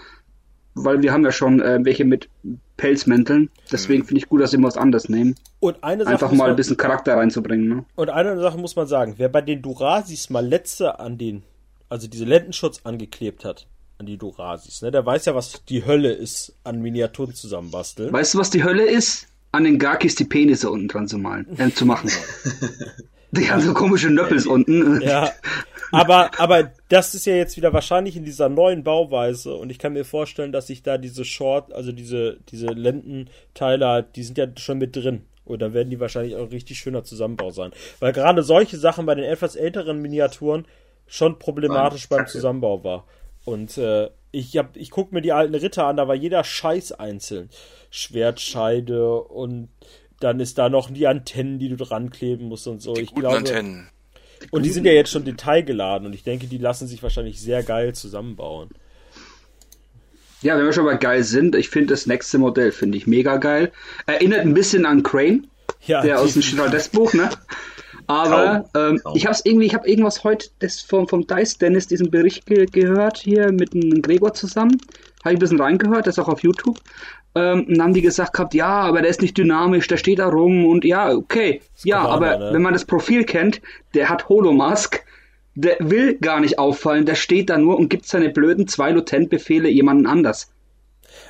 Weil wir haben ja schon äh, welche mit Pelzmänteln. Deswegen Mhm. finde ich gut, dass sie was anderes nehmen. Und eine Sache Einfach mal man, ein bisschen Charakter reinzubringen, ne? Und eine Sache muss man sagen, wer bei den Durasis mal letzte an den, also diese Lendenschutz angeklebt hat, an die Durasis, ne, der weiß ja, was die Hölle ist an Miniaturen zusammenbasteln. Weißt du, was die Hölle ist? An den Garkis die Penisse unten dran zu malen, äh, zu machen. die haben so komische Nöppels unten. Ja, aber, aber das ist ja jetzt wieder wahrscheinlich in dieser neuen Bauweise und ich kann mir vorstellen, dass sich da diese Short, also diese, diese Lendenteile, halt, die sind ja schon mit drin. Und dann werden die wahrscheinlich auch ein richtig schöner Zusammenbau sein. Weil gerade solche Sachen bei den etwas älteren Miniaturen schon problematisch beim Zusammenbau war. Und äh, ich hab, ich guck mir die alten Ritter an, da war jeder Scheiß einzeln. Schwertscheide und dann ist da noch die Antennen, die du dran kleben musst und so. Die ich guten glaube, Antennen. und die sind ja jetzt schon detailgeladen und ich denke, die lassen sich wahrscheinlich sehr geil zusammenbauen. Ja, wenn wir schon mal geil sind, ich finde das nächste Modell finde ich mega geil. Erinnert ein bisschen an Crane, Ja, der aus dem definitiv. Stewardess-Buch, ne? Aber ähm, ich habe es irgendwie, ich habe irgendwas heute das vom, vom Dice Dennis diesen Bericht ge gehört hier mit dem Gregor zusammen. Habe ich ein bisschen reingehört, das ist auch auf YouTube. Ähm, und dann haben die gesagt gehabt, ja, aber der ist nicht dynamisch, der steht da rum und ja, okay. Ja, aber ne? wenn man das Profil kennt, der hat Holomask, der will gar nicht auffallen, der steht da nur und gibt seine blöden zwei Lutent-Befehle jemanden anders.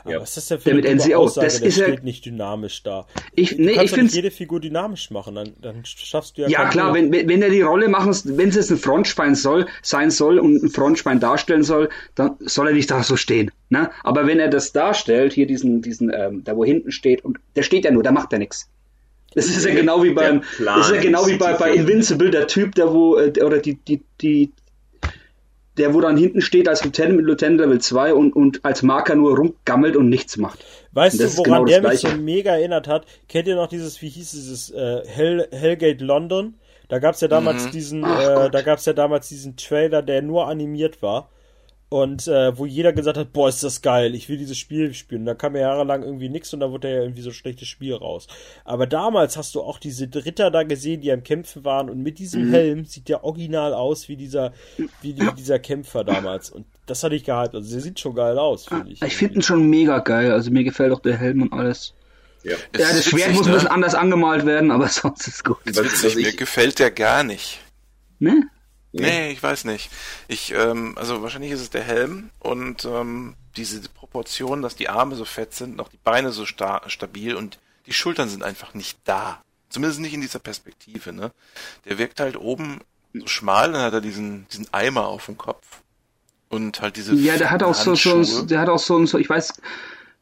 Aber Ja. was ist das denn für Der mit eine dumme NCO, Aussage, das der ist ja- steht nicht dynamisch da. Ich, nee, ich finde jede Figur dynamisch machen, dann, dann schaffst du ja Ja klar, wenn, wenn wenn er die Rolle machen, wenn es ein Frontschwein soll, sein soll und ein Frontschwein darstellen soll, dann soll er nicht da so stehen. Ne? Aber wenn er das darstellt, hier diesen, diesen, ähm, da wo hinten steht, und der steht ja nur, da macht er nichts. Das ist ja genau wie beim, das ist ja genau wie bei, bei Invincible, der Typ, der wo, äh, oder die, die, die, der wo dann hinten steht als Lieutenant mit Lieutenant Level 2 und, und als Marker nur rumgammelt und nichts macht. Weißt du, woran genau der mich so mega erinnert hat? Kennt ihr noch dieses, wie hieß dieses, äh, Hell, Hellgate London? Da gab's ja damals diesen, Ach äh, Gott. da gab's ja damals diesen Trailer, der nur animiert war. Und äh, wo jeder gesagt hat, boah, ist das geil, ich will dieses Spiel spielen. Und da kam ja jahrelang irgendwie nichts und da wurde ja irgendwie so ein schlechtes Spiel raus. Aber damals hast du auch diese Ritter da gesehen, die am Kämpfen waren und mit Mhm. diesem Helm sieht der original aus wie dieser, wie die, dieser Kämpfer damals. Und das hatte ich gehypt. Also der sieht schon geil aus, finde ich. Ich finde ihn schon mega geil, also mir gefällt auch der Helm und alles. Ja. Ja, das Schwert witzig, muss ein ne? bisschen anders angemalt werden, aber sonst ist gut. Ist witzig, mir ich- gefällt der gar nicht. Ne? Nee, ich weiß nicht. Ich, ähm, also wahrscheinlich ist es der Helm und ähm, diese Proportion, dass die Arme so fett sind, noch die Beine so sta stabil und die Schultern sind einfach nicht da. Zumindest nicht in dieser Perspektive, ne? Der wirkt halt oben so schmal, dann hat er diesen, diesen Eimer auf dem Kopf. Und halt diese Ja, der hat auch so, so, Handschuhe. der hat auch so, so ich weiß,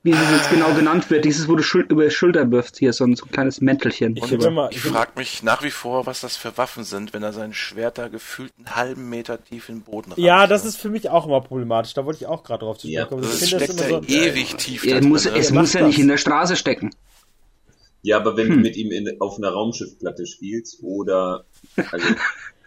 wie das jetzt genau genannt wird, dieses, wo du Schul über die Schulter wirfst, hier, so ein, so ein kleines Mäntelchen. Ich immer- ich ich frage mich nach wie vor, was das für Waffen sind, wenn er sein Schwert da gefühlt einen halben Meter tief in den Boden rammt. Ja, das ist für mich auch immer problematisch. Da wollte ich auch gerade drauf zu sprechen Ja, kommen. Es steckt das da immer so, ewig tief da muss, drin, es ne? macht muss ja nicht das. in der Straße stecken. Ja, aber wenn Hm. du mit ihm in, auf einer Raumschiffplatte spielst oder also,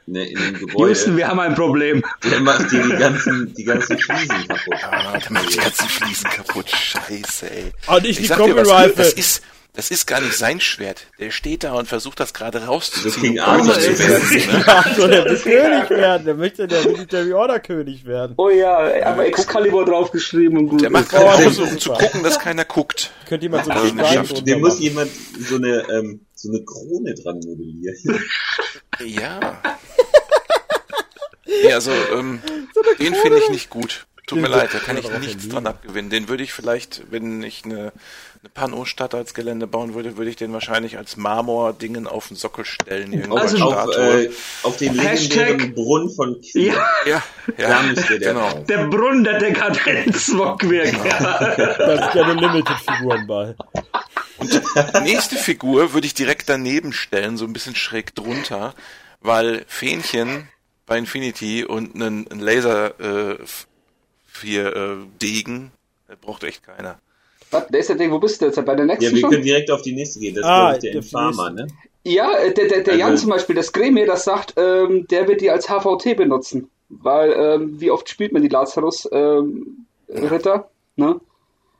ne, in einem Gebäude, Houston, wir haben ein Problem. der macht dir die ganzen, die ganzen Fliesen kaputt. Ah, der macht die ganzen Fliesen kaputt. Scheiße, ey. Oh, nicht die ich sag dir was, Kombi-Rifle. das ist, das ist gar nicht sein Schwert. Der steht da und versucht das gerade Das rauszuziehen. King um Arthur Arthur zu ist- so, der will König werden. Der möchte der Military Order König werden. Oh ja, aber Excalibur draufgeschrieben und gut. Der macht gerade um zu gucken, dass keiner guckt. Könnte jemand so einen Stein Dem muss jemand so eine, ähm, so eine Krone dran modellieren. Ja. Nee, also, ähm, den finde ich nicht gut. Tut mir leid, da kann ich nichts dran abgewinnen. Den würde ich vielleicht, wenn ich eine, eine Pano-Stadt als Gelände bauen würde, würde ich den wahrscheinlich als Marmor-Dingen auf den Sockel stellen. Irgendwo Auf, Also, als auf, äh, auf den legendären Brunnen von Kiel. Ja, ja, Da ja, müsste der genau. der Brunnen der Dekadenz, Mockwerk. Ja. Da sind ja nur Limited-Figuren bei. Nächste Figur würde ich direkt daneben stellen, so ein bisschen schräg drunter, weil Fähnchen bei Infinity und einen, einen Laser äh, hier äh, Degen äh, braucht echt keiner. Was, der ist der Ding, wo bist du jetzt? Bei der nächsten Ja, wir schon? können direkt auf die nächste gehen. Das ist, Ah, glaube ich, der der Infamer, ne? Ja, äh, der, der, der Jan Also- zum Beispiel, das Gremir, das sagt, ähm, der wird die als HVT benutzen. Weil, ähm, wie oft spielt man die Lazarus ähm, Ritter? Ne?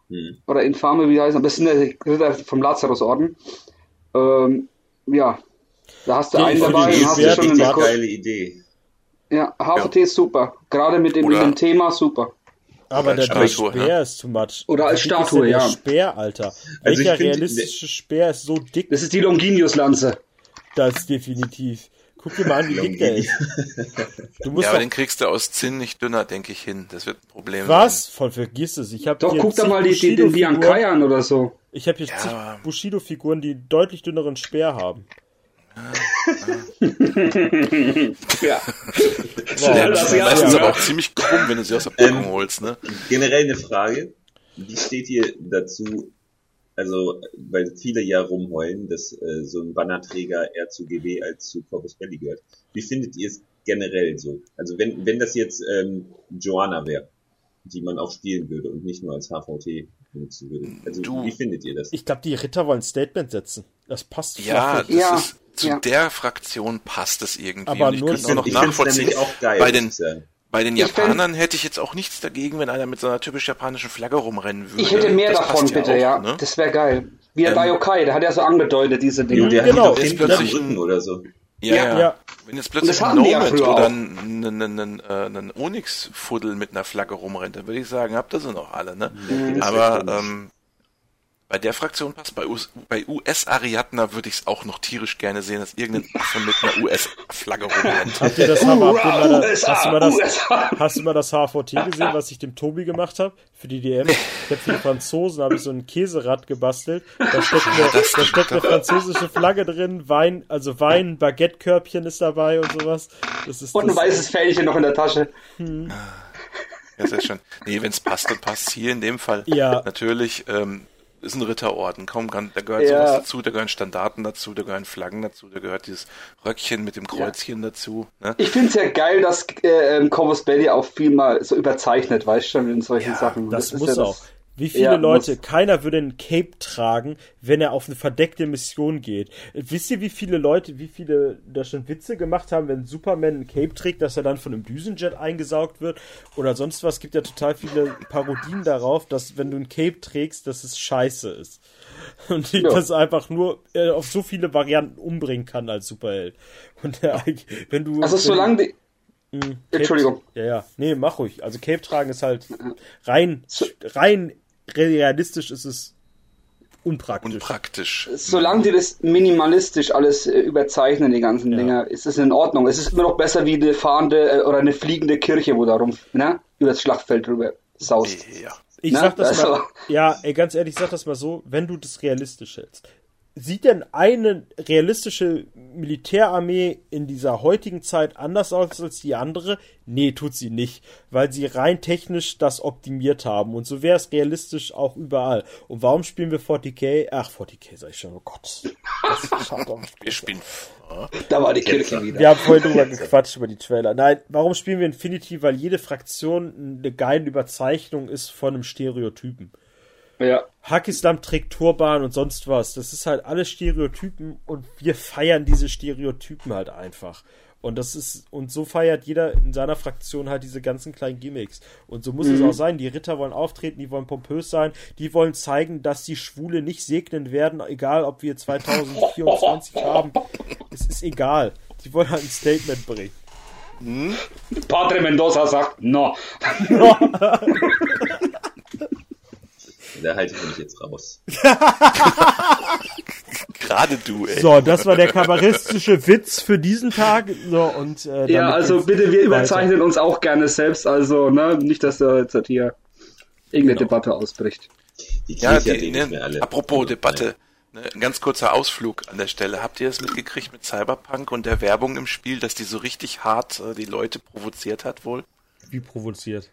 Hm. Oder Infame, wie die heißen. Am besten der Ritter vom Lazarus-Orden. Ähm, ja, da hast du Ja, einen dabei und hast du schon eine geile Idee. Ja, Hafertee ist super. Gerade mit dem, mit dem Thema super. Aber der, der Speer ist too much. Oder als Statue, denn der ja. Speer, Alter. Also Welcher realistische Speer ist so dick? Das ist die Longinius-Lanze. Das definitiv. Guck dir mal an, wie dick der ist. Du musst Ja, aber den kriegst du aus Zinn nicht dünner, denke ich, hin. Das wird ein Problem. was? Voll vergiss es. Ich habe Doch, hier guck da mal die, die, den Lian Bushido-Figuren. Kai an oder so. Ich habe hier Ja, Bushido-Figuren, die deutlich dünneren Speer haben. Ja. Ja, das ist ist meistens aber auch ziemlich krumm, wenn du sie aus der Packung holst, ne? Generell eine Frage. Wie steht ihr dazu, also, weil viele ja rumheulen, dass äh, so ein Bannerträger eher zu GW als zu Corpus Belli gehört. Wie findet ihr es generell so? Also wenn, wenn das jetzt ähm, Joanna wäre, die man auch spielen würde und nicht nur als HVT benutzen würde. Also Du- wie findet ihr das? Ich glaube, die Ritter wollen ein Statement setzen. Das passt Ja, das Ja, ist, zu ja. der Fraktion passt es irgendwie. Aber und ich nur könnte auch noch nachvollziehen. geil, bei den, bei den Japanern hätte ich jetzt auch nichts dagegen, wenn einer mit so einer typisch japanischen Flagge rumrennen würde. Ich hätte mehr Das davon, bitte, auch, ja. Ne? Das wäre geil. Wie der Ähm, Daiokai, der hat ja so angedeutet, diese Dinge. Der Genau, hat am plötzlich Rücken oder so. Ja, Ja. ja. Ja. Wenn jetzt plötzlich ein ja Nomad früher oder ein, ein, ein, ein, äh, ein Onyx-Fuddel mit einer Flagge rumrennt, dann würde ich sagen, habt ihr sie noch alle, ne? Wär Aber ähm, bei der Fraktion passt, bei, US, bei US-Ariadna würde ich es auch noch tierisch gerne sehen, dass irgendein Affe mit einer US-Flagge rumrennt. Habt ihr das Hammer? Hast, du mal das, USA. hast du mal das HVT gesehen, was ich dem Tobi gemacht habe für die DM? Ich habe für die Franzosen habe ich so ein Käserad gebastelt. Da steckt eine, da steckt eine französische Flagge drin, Wein, also Wein, Baguettekörbchen ist dabei und sowas. Das ist Und ein weißes Fähnchen noch in der Tasche. Ja, sehr schön. Nee, wenn es passt, dann passt hier in dem Fall. Ja. Natürlich, ähm, ist ein Ritterorden. Kaum kann, da gehört Ja. sowas dazu, da gehören Standarten dazu, da gehören Flaggen dazu, da gehört dieses Röckchen mit dem Kreuzchen dazu. Ne? Ich finde es ja geil, dass äh, ähm, Corvus Belli auch viel mal so überzeichnet, weißt du schon, in solchen Ja, Sachen. das, ist muss ja auch. Wie viele Ja, Leute, muss. keiner würde ein Cape tragen, wenn er auf eine verdeckte Mission geht. Wisst ihr, wie viele Leute, wie viele da schon Witze gemacht haben, wenn Superman ein Cape trägt, dass er dann von einem Düsenjet eingesaugt wird oder sonst was? Gibt ja total viele Parodien darauf, dass wenn du ein Cape trägst, dass es scheiße ist. Und ich Ja. das einfach nur äh, auf so viele Varianten umbringen kann als Superheld. Und der, wenn du. Also solange die. du- Cape- Entschuldigung. Ja, ja. Nee, mach ruhig. Also Cape tragen ist halt rein, rein realistisch ist es unpraktisch. Und praktisch. Solange die das minimalistisch alles äh, überzeichnen, die ganzen Dinger, ist es in Ordnung. Es ist immer noch besser wie eine fahrende äh, oder eine fliegende Kirche, wo da rum, ne, über das Schlachtfeld drüber saust. Ja. Ich Na, sag das also- mal, ja, ey, ganz ehrlich, ich sag das mal so, wenn du das realistisch hältst. Sieht denn eine realistische Militärarmee in dieser heutigen Zeit anders aus als die andere? Nee, tut sie nicht, weil sie rein technisch das optimiert haben und so wäre es realistisch auch überall. Und warum spielen wir 40k? Ach, 40k sag ich schon, oh Gott. Das ist schade. Wir spielen. Da war die Kirche wieder. Wir haben vorhin drüber gequatscht über die Trailer. Nein, warum spielen wir Infinity? Weil jede Fraktion eine geile Überzeichnung ist von einem Stereotypen. Ja. Hakislam trägt Turban und sonst was. Das ist halt alles Stereotypen und wir feiern diese Stereotypen halt einfach. Und das ist, und so feiert jeder in seiner Fraktion halt diese ganzen kleinen Gimmicks. Und so muss es auch sein. Die Ritter wollen auftreten, die wollen pompös sein, die wollen zeigen, dass die Schwule nicht segnen werden, egal ob wir 2024 haben. Es ist egal. Die wollen halt ein Statement bringen. Padre Mendoza sagt, no. Da halte ich mich jetzt raus. Gerade du, ey. So, das war der kabarettistische Witz für diesen Tag. So, und, äh, Ja, also bitte, wir weiter. überzeichnen uns auch gerne selbst, also, ne, nicht, dass da jetzt halt hier irgendeine Genau. Debatte ausbricht. Die Ja, die, nicht mehr ne, alle. apropos Debatte. Ne, ein ganz kurzer Ausflug an der Stelle. Habt ihr es mitgekriegt mit Cyberpunk und der Werbung im Spiel, dass die so richtig hart äh, die Leute provoziert hat wohl? Wie provoziert.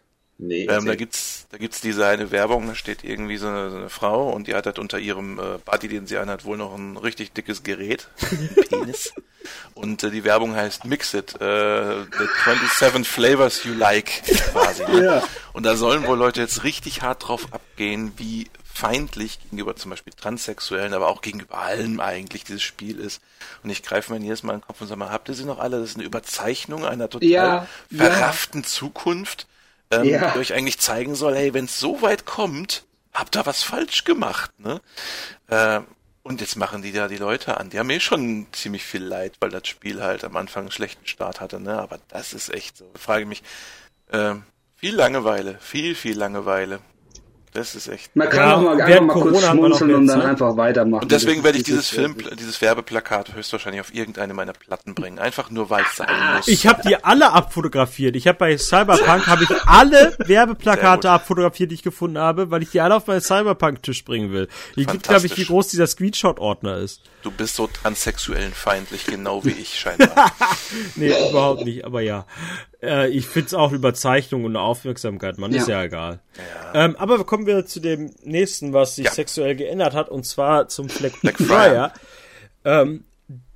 Nee, Ähm, da gibt's, da gibt's diese eine Werbung, da steht irgendwie so eine, so eine Frau und die hat halt unter ihrem äh, Body, den sie anhat, wohl noch ein richtig dickes Gerät, Penis. Und äh, die Werbung heißt Mix It, äh, the 27 flavors you like, quasi. Ne? Ja. Und da sollen wohl Leute jetzt richtig hart drauf abgehen, wie feindlich gegenüber zum Beispiel Transsexuellen, aber auch gegenüber allem eigentlich dieses Spiel ist. Und ich greife mir jedes Mal in den Kopf und sage mal, habt ihr sie noch alle? Das ist eine Überzeichnung einer total Ja, ja. verrafften Zukunft, ähm, Ja. euch eigentlich zeigen soll, hey, wenn es so weit kommt, habt ihr was falsch gemacht, ne? Äh, Und jetzt machen die da die Leute an. Die haben eh schon ziemlich viel Leid, weil das Spiel halt am Anfang einen schlechten Start hatte, ne? Aber das ist echt so. Ich frage mich, ähm, viel Langeweile, viel, viel Langeweile. Das ist echt. Man kann Ja, auch mal, einfach mal kurz Corona noch schmunzeln und dann Zeit. einfach weitermachen. Und deswegen werde ich dieses Film, ist- dieses Werbeplakat höchstwahrscheinlich auf irgendeine meiner Platten bringen. Einfach nur, weil es sein muss. Ich habe die alle abfotografiert. Ich habe bei Cyberpunk habe ich alle Werbeplakate abfotografiert, die ich gefunden habe, weil ich die alle auf meinen Cyberpunk-Tisch bringen will. Ich gibt, glaube ich, wie groß dieser Screenshot-Ordner ist. Du bist so transsexuellen feindlich, genau wie ich scheinbar. Nee, überhaupt nicht, aber ja. Äh, ich find's auch Überzeichnung und Aufmerksamkeit, man, ist Ja. ja egal. Ähm, aber kommen wir zu dem nächsten, was sich Ja. sexuell geändert hat, und zwar zum Black, Black Friar, ähm,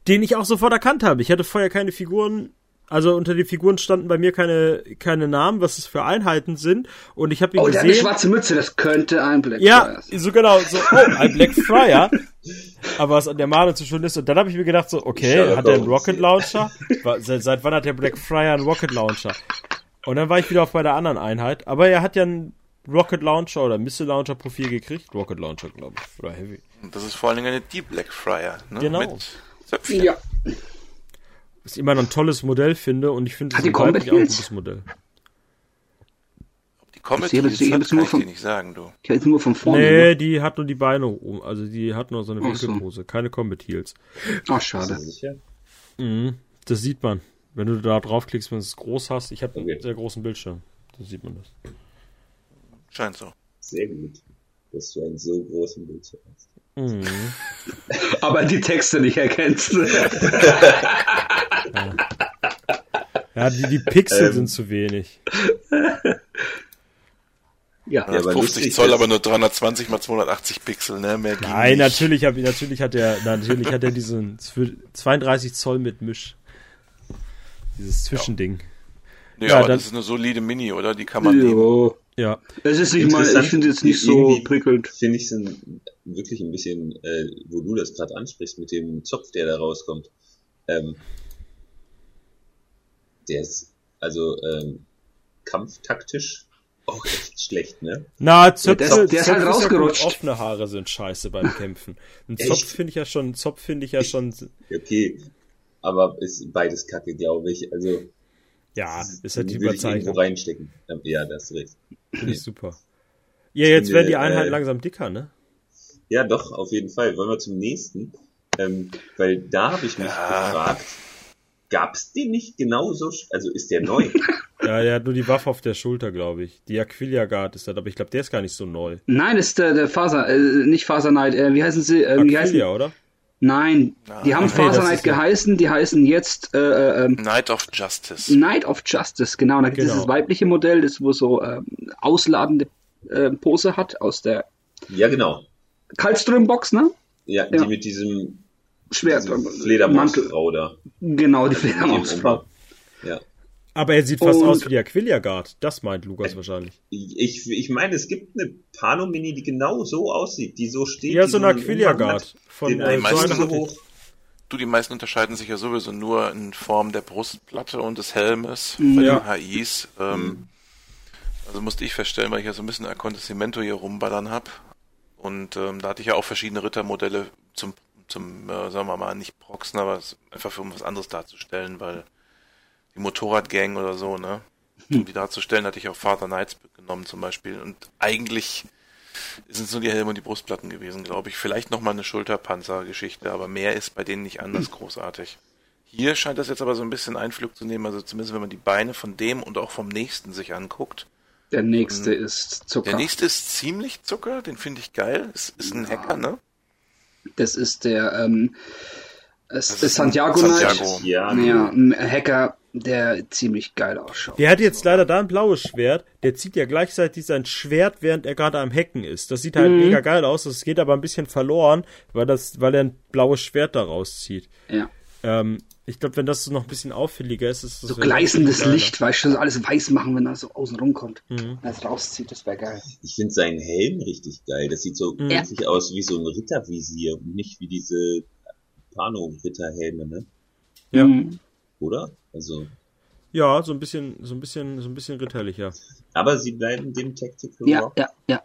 den ich auch sofort erkannt habe. Ich hatte vorher keine Figuren, also unter den Figuren standen bei mir keine, keine Namen, was es für Einheiten sind, und ich habe ihn Oh, der hat eine gesehen. schwarze Mütze, das könnte ein Black Ja, Friar sein. so genau, so, oh, ein Black Friar. Aber was an der Male zu schön ist. Und dann habe ich mir gedacht, so, okay, Sherlock hat er einen Rocket. Launcher? Seit, seit wann hat der Black Friar einen Rocket Launcher? Und dann war ich wieder auf bei der anderen Einheit. Aber er hat ja einen Rocket Launcher oder Missile Launcher Profil gekriegt. Rocket Launcher, glaube ich. Oder Heavy. Und das ist vor allen Dingen eine Deep Black Friar, ne? Genau. Mit Zöpfchen. Ja. Was ich immer noch ein tolles Modell finde und ich finde es ein gutes Modell. Ob die Comet ich hat, hab's nur kann ich von- dir nicht sagen, du. Ich jetzt nur von vorne. Nee, ne? die hat nur die Beine oben. Also die hat nur so eine Ach so. Winkelpose. Keine Combat Heals. Ach, schade. Mhm, das sieht man. Wenn du da draufklickst, wenn du es groß hast. Ich habe Okay. einen sehr großen Bildschirm. Da sieht man das. Scheint so. Sehr gut, dass du einen so großen Bildschirm hast. Mhm. Aber die Texte nicht erkennst. Ja, die, die Pixel Ähm. sind zu wenig. ja. Ja, aber 50 lustig, Zoll, aber nur 320 mal 280 Pixel, ne? Mehr ging Nein, nicht. natürlich, hab, natürlich hat er, natürlich hat er diesen zw- 32 Zoll mit Misch. Dieses Zwischending. Nee, Ja, aber dann- das ist eine solide Mini, oder? Die kann man nehmen. Jo. Ja. Es ist nicht mal, ich finde es nicht so prickelnd. Finde ich es wirklich ein bisschen, äh, wo du das gerade ansprichst mit dem Zopf, der da rauskommt. Ähm, der ist also ähm, kampftaktisch auch echt schlecht, ne? Na, Zöpfe, der ist- der ist halt ja gut. rausgerutscht. Offene Haare sind scheiße beim Kämpfen. Ein? Zopf finde ich ja schon, Zopf finde ich ja schon, Okay, aber ist beides Kacke, glaube ich. Also ja, ist halt die Überzeichnung. reinstecken. Ja, das ist recht. Finde ich super. Ja, jetzt werden die Einheiten äh, langsam dicker, ne? Ja, doch, auf jeden Fall. Wollen wir zum nächsten? Ähm, weil da habe ich mich gefragt, gab's den nicht genauso? Also ist der neu? Ja, der hat nur die Waffe auf der Schulter, glaube ich. Die Aquilia Guard ist das, aber ich glaube, der ist gar nicht so neu. Nein, ist der, der Faser, äh, nicht Faser Knight, äh, wie heißen sie? Ähm, die heißen, Aquilia, oder? Nein, die haben nee, Faser das Knight ist ja- geheißen, die heißen jetzt äh, äh, ähm, Night of Justice. Knight of Justice, genau. Da gibt es Genau. dieses weibliche Modell, das wo so ähm, ausladende äh, Pose hat aus der ja, genau. Kaltström-Box, ne? Ja, Ja. die mit diesem, Schwert. Fledermausfrau da. Genau, die Fledermausfrau. Ja. Aber er sieht fast Und- aus wie die Aquilia Guard. Das meint Lukas wahrscheinlich. Ich, ich meine, es gibt eine Pano-Mini, die genau so aussieht, die so steht. Ja, so eine Aquilia Guard. Von, den äh, einen so hoch. Du, die meisten unterscheiden sich ja sowieso nur in Form der Brustplatte und des Helmes Mhm. bei Ja. den HIs. Ähm, Also musste ich feststellen, weil ich ja so ein bisschen Acontecimento hier rumballern hab. Und ähm, da hatte ich ja auch verschiedene Rittermodelle zum, zum äh, sagen wir mal, nicht Proxen, aber es- einfach für um was anderes darzustellen, weil die Motorradgang oder so, ne? Um die darzustellen, hatte ich auch Father Knights genommen zum Beispiel. Und eigentlich sind es nur die Helme und die Brustplatten gewesen, glaube ich. Vielleicht nochmal eine Schulterpanzergeschichte, aber mehr ist bei denen nicht anders großartig. Hier scheint das jetzt aber so ein bisschen Einflug zu nehmen, also zumindest wenn man die Beine von dem und auch vom nächsten sich anguckt. Der nächste ist Zucker. Der nächste ist ziemlich Zucker, den finde ich geil. Ist, ist ein Hacker, ne? Das ist der ähm, es Das ist Santiago Knight. Santiago. Ja, Ja, ein Hacker, der ziemlich geil ausschaut. Der hat jetzt leider da ein blaues Schwert. Der zieht ja gleichzeitig sein Schwert, während er gerade am Hacken ist. Das sieht halt Mhm. mega geil aus. Das geht aber ein bisschen verloren, weil, das, weil er ein blaues Schwert da rauszieht. Ja. Ähm, ich glaube, wenn das so noch ein bisschen auffälliger ist, ist das So gleißendes. Licht, weißt du, so alles weiß machen, wenn er so außen rumkommt. Mhm. Wenn er es rauszieht, das wäre geil. Ich finde seinen Helm richtig geil. Das sieht so Mhm. wirklich aus wie so ein Rittervisier und nicht wie diese Pano-Ritterhelme, ne? Ja. Mhm. Oder? Also, Ja, so ein bisschen, so ein bisschen, so ein bisschen ritterlicher. aber sie bleiben dem Tactical Ja, Rock ja, ja.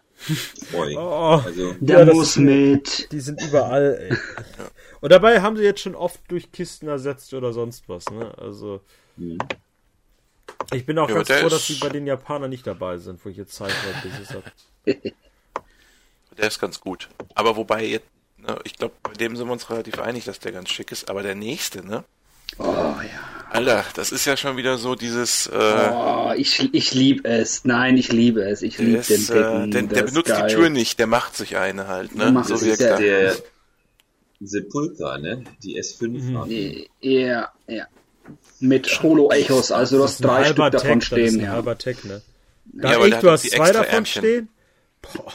Treu. Oh, Also, Der Ja, muss mit. die sind überall, ey. Und dabei haben sie jetzt schon oft durch Kisten ersetzt oder sonst was, ne? Also. hm. Ich bin auch Ja, ganz froh, dass sie bei den Japanern nicht dabei sind, wo ich jetzt Zeit habe. Der ist ganz gut. Aber wobei jetzt, ne, ich glaube, bei dem sind wir uns relativ einig, dass der ganz schick ist. Aber der nächste, ne? Oh ja. Alter, das ist ja schon wieder so dieses, äh, Oh, ich, ich liebe es. Nein, ich liebe es. Ich liebe den ist, äh, Dicken. der, benutzt geil. die Tür nicht, der macht sich eine halt, Der ne? macht So er sehr- gesagt der Sepulka, ne? Die S5 Mhm. haben. Ja, ja. Mit Holo-Echos, also du das hast drei Stück davon Tech, Das ist stehen. ein Ja. halber Tech, ne? Da Ja, hat du hast die zwei davon Ärmchen. stehen? Boah.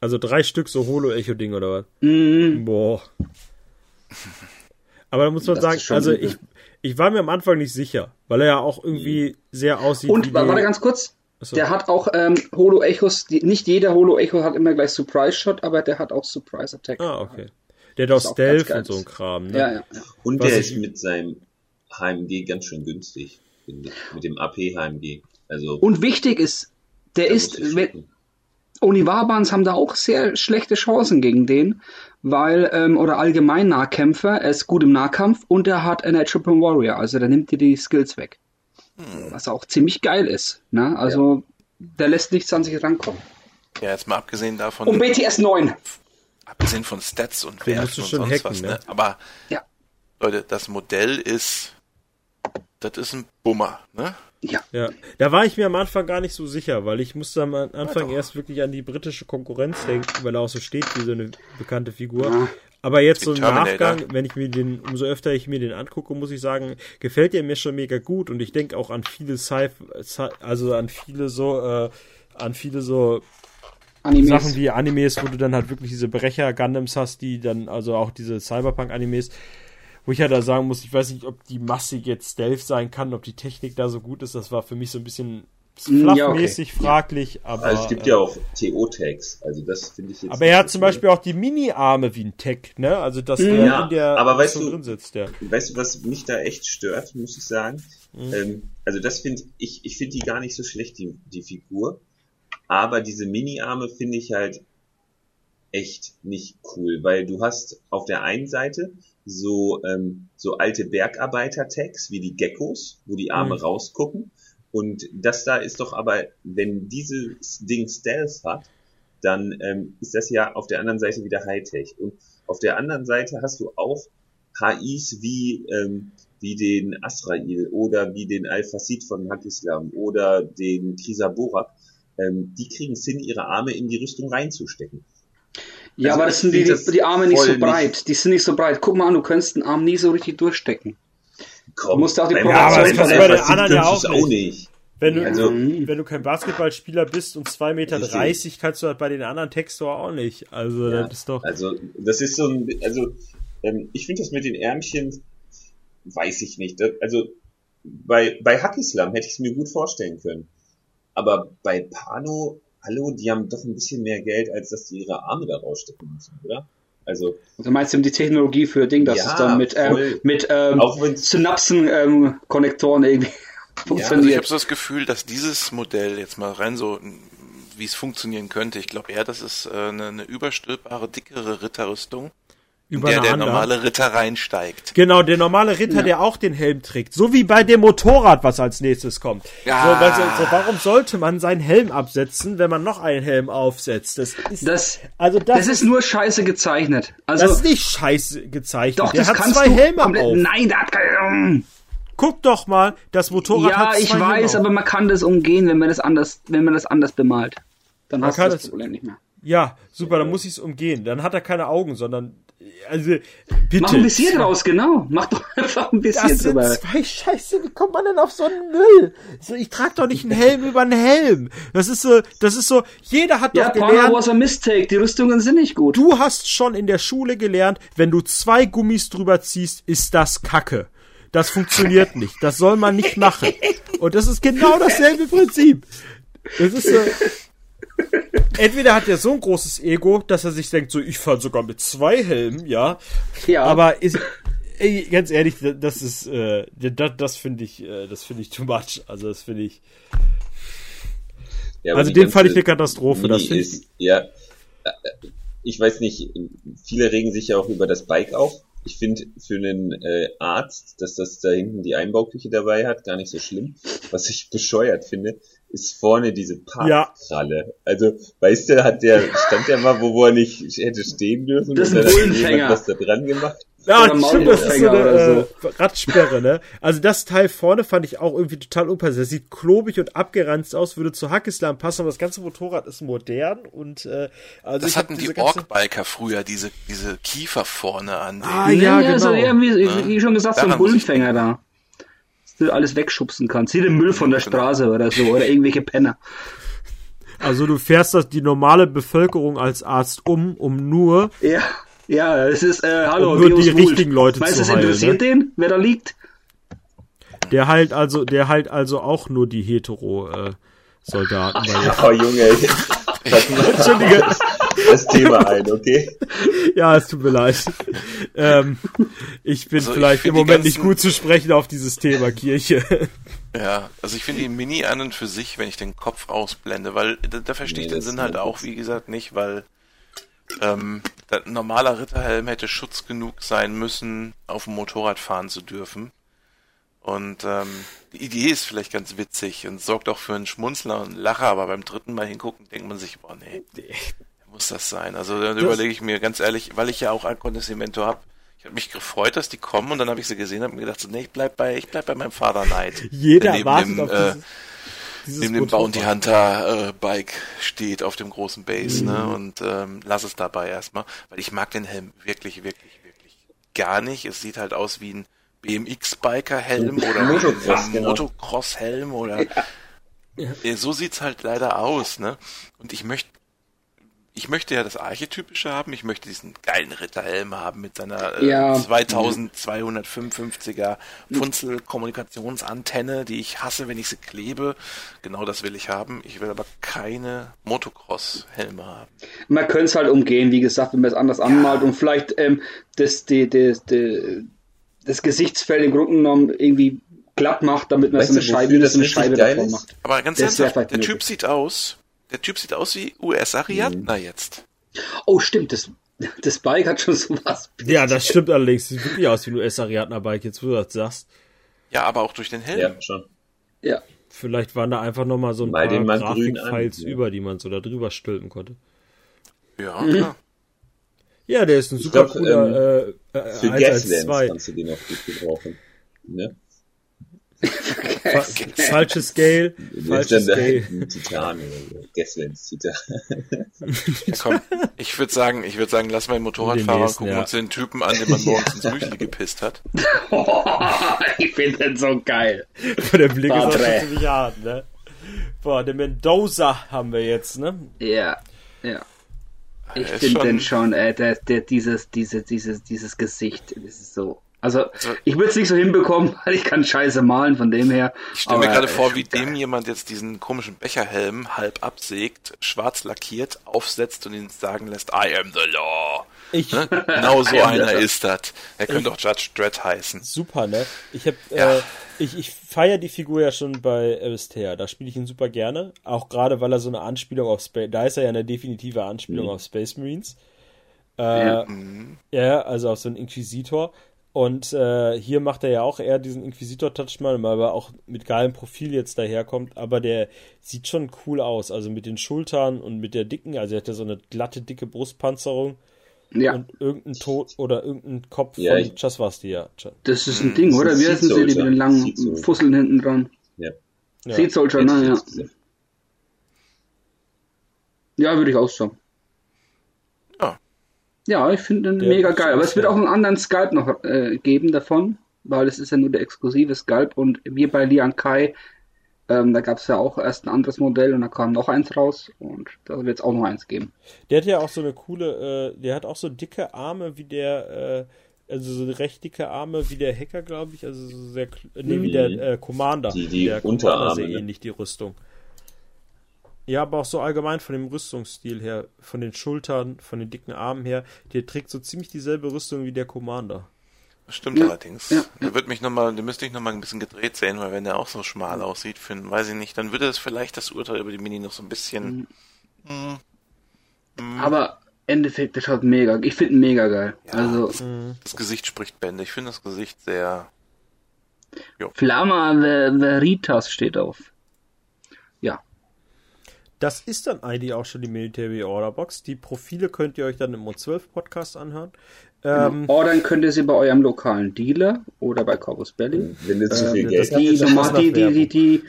Also drei Stück so Holo-Echo-Ding oder was? Mhm. Boah. Aber da muss man Das sagen, also übel. ich, ich war mir am Anfang nicht sicher, weil er ja auch irgendwie sehr aussieht Und wie warte ganz kurz. Achso. Der hat auch ähm, Holo-Echos. die- Nicht jeder Holo-Echo hat immer gleich Surprise-Shot, aber der hat auch Surprise-Attack. Ah, okay. Der hat auch ist auch Stealth und so ein Kram, ne? Ja, ja, ja. Und Was der ist mit seinem HMG ganz schön günstig, finde ich. Mit dem AP HMG. Also, Und wichtig ist, der ist, wenn. Onivarbans haben da auch sehr schlechte Chancen gegen den, weil, ähm, oder allgemein Nahkämpfer, er ist gut im Nahkampf und er hat einen Triple Warrior, also der nimmt dir die Skills weg. Was auch ziemlich geil ist. Ne? Also der lässt nichts an sich rankommen. Ja, jetzt mal abgesehen davon, Und BTS 9. abgesehen von Stats und Werten und sonst hacken, was, ne? ne? Aber, Ja. Leute, das Modell ist, das ist ein Bummer, ne? Ja. Ja, da war ich mir am Anfang gar nicht so sicher, weil ich musste am Anfang erst wirklich an die britische Konkurrenz denken, weil er auch so steht wie so eine bekannte Figur. Ja. Aber jetzt so im Terminator. Nachgang, wenn ich mir den, umso öfter ich mir den angucke, muss ich sagen, gefällt der mir schon mega gut und ich denke auch an viele Sci, Sci also an viele so, äh, an viele so Animes. Sachen wie Animes, wo du dann halt wirklich diese Brecher-Gundams hast, die dann, also auch diese Cyberpunk-Animes, wo ich halt da sagen muss, ich weiß nicht, ob die Masse jetzt Stealth sein kann, ob die Technik da so gut ist, das war für mich so ein bisschen Mm, ja, okay. fraglich, aber. Also es gibt äh, ja auch TO-Tags, also das finde ich jetzt. aber er hat zum Beispiel auch die Mini-Arme wie ein Tech, ne? Also dass der Ja, in der aber weißt du- drin sitzt, der. Weißt du, was mich da echt stört, muss ich sagen? Ähm, also das finde ich, ich finde die gar nicht so schlecht, die, die Figur. Aber diese Mini-Arme finde ich halt echt nicht cool, weil du hast auf der einen Seite so, ähm, so alte Bergarbeiter-Tags wie die Geckos, wo die Arme Mhm. rausgucken. Und das da ist doch aber, wenn dieses Ding Stealth hat, dann ähm, ist das ja auf der anderen Seite wieder Hightech. Und auf der anderen Seite hast du auch HIs wie, ähm, wie den Asrael oder wie den Al-Fasid von Hakislam oder den Krisaborak. Ähm, die kriegen es hin, ihre Arme in die Rüstung reinzustecken. Ja, Also aber das sind die, das die Arme nicht so breit. Die sind nicht so breit. Guck mal an, du könntest den Arm nie so richtig durchstecken. Komm, Du musst auch die Proportion Ja, aber das kannst bei den anderen ja auch nicht. nicht. Wenn du, Also- wenn du kein Basketballspieler bist und 2,30 Meter, Richtig. kannst du halt bei den anderen Textor auch nicht. Also, Ja, das ist doch. Also, das ist so ein, also, ähm, ich finde das mit den Ärmchen, weiß ich nicht. Also, bei, bei Hackislam hätte ich es mir gut vorstellen können. Aber bei Pano, hallo, die haben doch ein bisschen mehr Geld, als dass die ihre Arme da rausstecken müssen, oder? Also, Also meinst du die Technologie für Ding, dass Ja, es dann mit, ähm, mit ähm, Synapsen-Konnektoren irgendwie Also ich funktioniert? habe so das Gefühl, dass dieses Modell jetzt mal rein so, wie es funktionieren könnte, ich glaube eher, das ist äh, eine, eine überstülpbare, dickere Ritterrüstung, der der normale Ritter reinsteigt. Genau, der normale Ritter, Ja. der auch den Helm trägt. So wie bei dem Motorrad, was als nächstes kommt. Ja. So, weil so, warum sollte man seinen Helm absetzen, wenn man noch einen Helm aufsetzt? Das ist, das, also das, das ist nur scheiße gezeichnet. Also, das ist nicht scheiße gezeichnet. doch, der das hat kannst zwei du Helme komplett, auf. Nein, der hat keine, Guck doch mal, das Motorrad Ja, hat zwei ich Helme weiß, auf. aber man kann das umgehen, wenn man das anders, wenn man das anders bemalt. Dann hast du das Problem nicht mehr. Ja, super, dann muss ich es umgehen. Dann hat er keine Augen, sondern also bitte. Mach ein bisschen draus, genau. Mach doch einfach ein bisschen Das sind drüber. zwei Scheiße, wie kommt man denn auf so einen Müll? So, ich trage doch nicht einen Helm über einen Helm. Das ist so, das ist so, jeder hat Ja, doch gelernt, was a mistake. Die Rüstungen sind nicht gut. du hast schon in der Schule gelernt, wenn du zwei Gummis drüber ziehst, ist das Kacke. Das funktioniert nicht. Das soll man nicht machen. Und das ist genau dasselbe Prinzip. Das ist so. Entweder hat er so ein großes Ego, dass er sich denkt, so, ich fahre sogar mit zwei Helmen, ja. Ja. Aber ist, ey, ganz ehrlich, das ist, äh, das, das finde ich, äh, das finde ich too much. Also das finde ich. Ja, Also den fand ich eine Katastrophe. Das finde ich, ja, äh, ich weiß nicht, viele regen sich ja auch über das Bike auf. Ich finde für einen äh, Arzt, dass das da hinten die Einbauküche dabei hat, gar nicht so schlimm. Was ich bescheuert finde, ist vorne diese Ja. Parkkralle. Also, weißt du, hat der, stand der mal, wo, wo er nicht hätte stehen dürfen Das ist und ein dann hat jemand was da dran gemacht. Ja, stimmt, das ist so eine äh, Radsperre, ne? Also das Teil vorne fand ich auch irgendwie total unpassend. Das sieht klobig und abgeranzt aus, würde zu Hackislam passen, aber das ganze Motorrad ist modern und äh, also Das hatten die Ork-Biker früher, diese, diese Kiefer vorne an den. Ah ja, genau. so, ja, wie, wie schon gesagt, so ein Daran muss ich Bullenfänger da. Du alles wegschubsen kannst. Sieh den Müll von der Genau. Straße oder so, oder irgendwelche Penner. Also du fährst das die normale Bevölkerung als Arzt um, um nur Ja, ja, es ist, äh, hallo, Um nur Deus die Vult. richtigen Leute Meinst du, zu es heilen, interessiert den, wer da liegt? der halt also der halt also auch nur die hetero äh, Soldaten. Oh Junge, das Entschuldige. Das Thema ein, okay? ja, es tut mir leid. Ähm, ich bin Also ich vielleicht im find die Moment nicht ganzen- gut zu sprechen auf dieses Thema Kirche. Ja, also ich finde die Mini an und für sich, wenn ich den Kopf ausblende, weil da, da verstehe ich Nee, den das Sinn halt auch, wie gesagt, nicht, weil ähm, ein normaler Ritterhelm hätte Schutz genug sein müssen, auf dem Motorrad fahren zu dürfen. Und ähm, die Idee ist vielleicht ganz witzig und sorgt auch für einen Schmunzler und Lacher, aber beim dritten Mal hingucken denkt man sich, boah, nee, muss das sein? Also dann überlege ich mir ganz ehrlich, weil ich ja auch Akkontessimento habe, ich habe mich gefreut, dass die kommen und dann habe ich sie gesehen und mir gedacht, so, nee, ich bleib bei, ich bleib bei meinem Father Knight. Jeder der neben wartet dem, auf äh, dieses, dieses neben dem. Bounty Hunter äh, Bike steht auf dem großen Base, Mhm. ne? Und ähm, lass es dabei erstmal, weil ich mag den Helm wirklich, wirklich, wirklich gar nicht. Es sieht halt aus wie ein BMX-Biker-Helm oder wie Motocross, ein genau. Motocross-Helm oder Ja, so sieht's halt leider aus, ne? Und ich möchte ich möchte ja das Archetypische haben, ich möchte diesen geilen Ritterhelm haben mit seiner äh, Ja. 2255er Funzel-Kommunikationsantenne, die ich hasse, wenn ich sie klebe. Genau das will ich haben. Ich will aber keine Motocross-Helme haben. Man könnte es halt umgehen, wie gesagt, wenn man es anders anmalt und vielleicht ähm, das, die, die, die, das Gesichtsfeld im Grunde genommen irgendwie glatt macht, damit man Weißt so eine du, Scheibe, das so eine Scheibe geil davon ist? macht. Aber ganz Das wär ernsthaft, vielleicht der Typ möglich. sieht aus, der Typ sieht aus wie US-Ariadna Mhm. jetzt. Oh, stimmt, das, das Bike hat schon sowas. Ja, das stimmt allerdings. Sieht wirklich aus wie ein US-Ariadna-Bike, jetzt wo du das sagst. Ja, aber auch durch den Helm. Ja, schon. Ja. Vielleicht waren da einfach nochmal so ein Mal paar Grafikfiles ja. über, die man so da drüber stülpen konnte. Ja, Mhm. klar. Ja, der ist ein super glaub, cooler äh, äh, Für 1 Gaslands 2. kannst du den auch gut gebrauchen. Ne? Fa falsches Scale, falsches Scale. Titan. Gaslands Titan. Ja, komm, ich würde sagen, ich würde sagen, lass mal den Motorradfahrer nächsten, gucken ja. uns den Typen an, den man morgens ins Müsli gepisst hat. ich finde den so geil. Der Blick ist auch ziemlich hart, ne? Boah, den Mendoza haben wir jetzt, ne? Ja, ja. Ich finde schon- den schon, äh, der, der, dieses, dieses, dieses, dieses Gesicht, das ist so. Also, Also- ich würde es nicht so hinbekommen, weil ich kann scheiße malen, von dem her. Ich stelle mir gerade vor, wie geil. dem jemand jetzt diesen komischen Becherhelm halb absägt, schwarz lackiert, aufsetzt und ihn sagen lässt, I am the law. Ich, Ne? Genau so einer ist das. Er könnte auch Judge Dredd heißen. super, ne? Ich hab, Ja. äh, ich, ich feiere die Figur ja schon bei Aristea. Da spiele ich ihn super gerne. Auch gerade, weil er so eine Anspielung auf Space, da ist er ja eine definitive Anspielung Mhm. auf Space Marines. Äh, Ja. Ja, also auf so einen Inquisitor. Und äh, hier macht er ja auch eher diesen Inquisitor-Touch mal, weil er auch mit geilem Profil jetzt daherkommt. Aber der sieht schon cool aus. Also mit den Schultern und mit der dicken, also er hat ja so eine glatte, dicke Brustpanzerung Ja, und irgendein Tod oder irgendein Kopf Ja, von ich- Chasvastia. das ist ein Ding, das oder? ist Wie heißen sie die mit den langen. Fusseln hinten dran? Ja. Ja. Seed Soldier, ne? Ja. Ja, würde ich auch sagen. Ja. Ich finde den Der mega geil. Aber es wird auch einen anderen Sculpt noch äh, geben davon, weil es ist ja nur der exklusive Sculpt und wir bei Lian Kai, ähm, da gab es ja auch erst ein anderes Modell und da kam noch eins raus und da wird es auch noch eins geben. Der hat ja auch so eine coole, äh, der hat auch so dicke Arme wie der, äh, also so recht dicke Arme wie der Hacker, glaube ich. Also so sehr, kl- nee, wie der äh, Commander. Die- die der Unterarme, sehr ne? ähnlich, die Rüstung. Ja, aber auch so allgemein von dem Rüstungsstil her, von den Schultern, von den dicken Armen her, der trägt so ziemlich dieselbe Rüstung wie der Commander. Das stimmt Ja, allerdings. ja, Da wird mich noch mal, da müsste ich noch mal ein bisschen gedreht sehen, weil wenn der auch so schmal aussieht, für, weiß ich nicht, dann würde es vielleicht das Urteil über die Mini noch so ein bisschen. Mhm. Hm, Aber Endeffekt, der schaut mega. Ich finde ihn mega geil. Ja. Also das Gesicht spricht Bände. Ich finde das Gesicht sehr. Flamma Ver- Veritas steht auf. Ja. Das ist dann eigentlich auch schon die Military Order Box. Die Profile könnt ihr euch dann im O12 Podcast anhören. Ähm, Genau. Ordern könnt ihr sie bei eurem lokalen Dealer oder bei Corpus Belli. Wenn du zu Ähm, viel das Geld Die, die, die, die, die,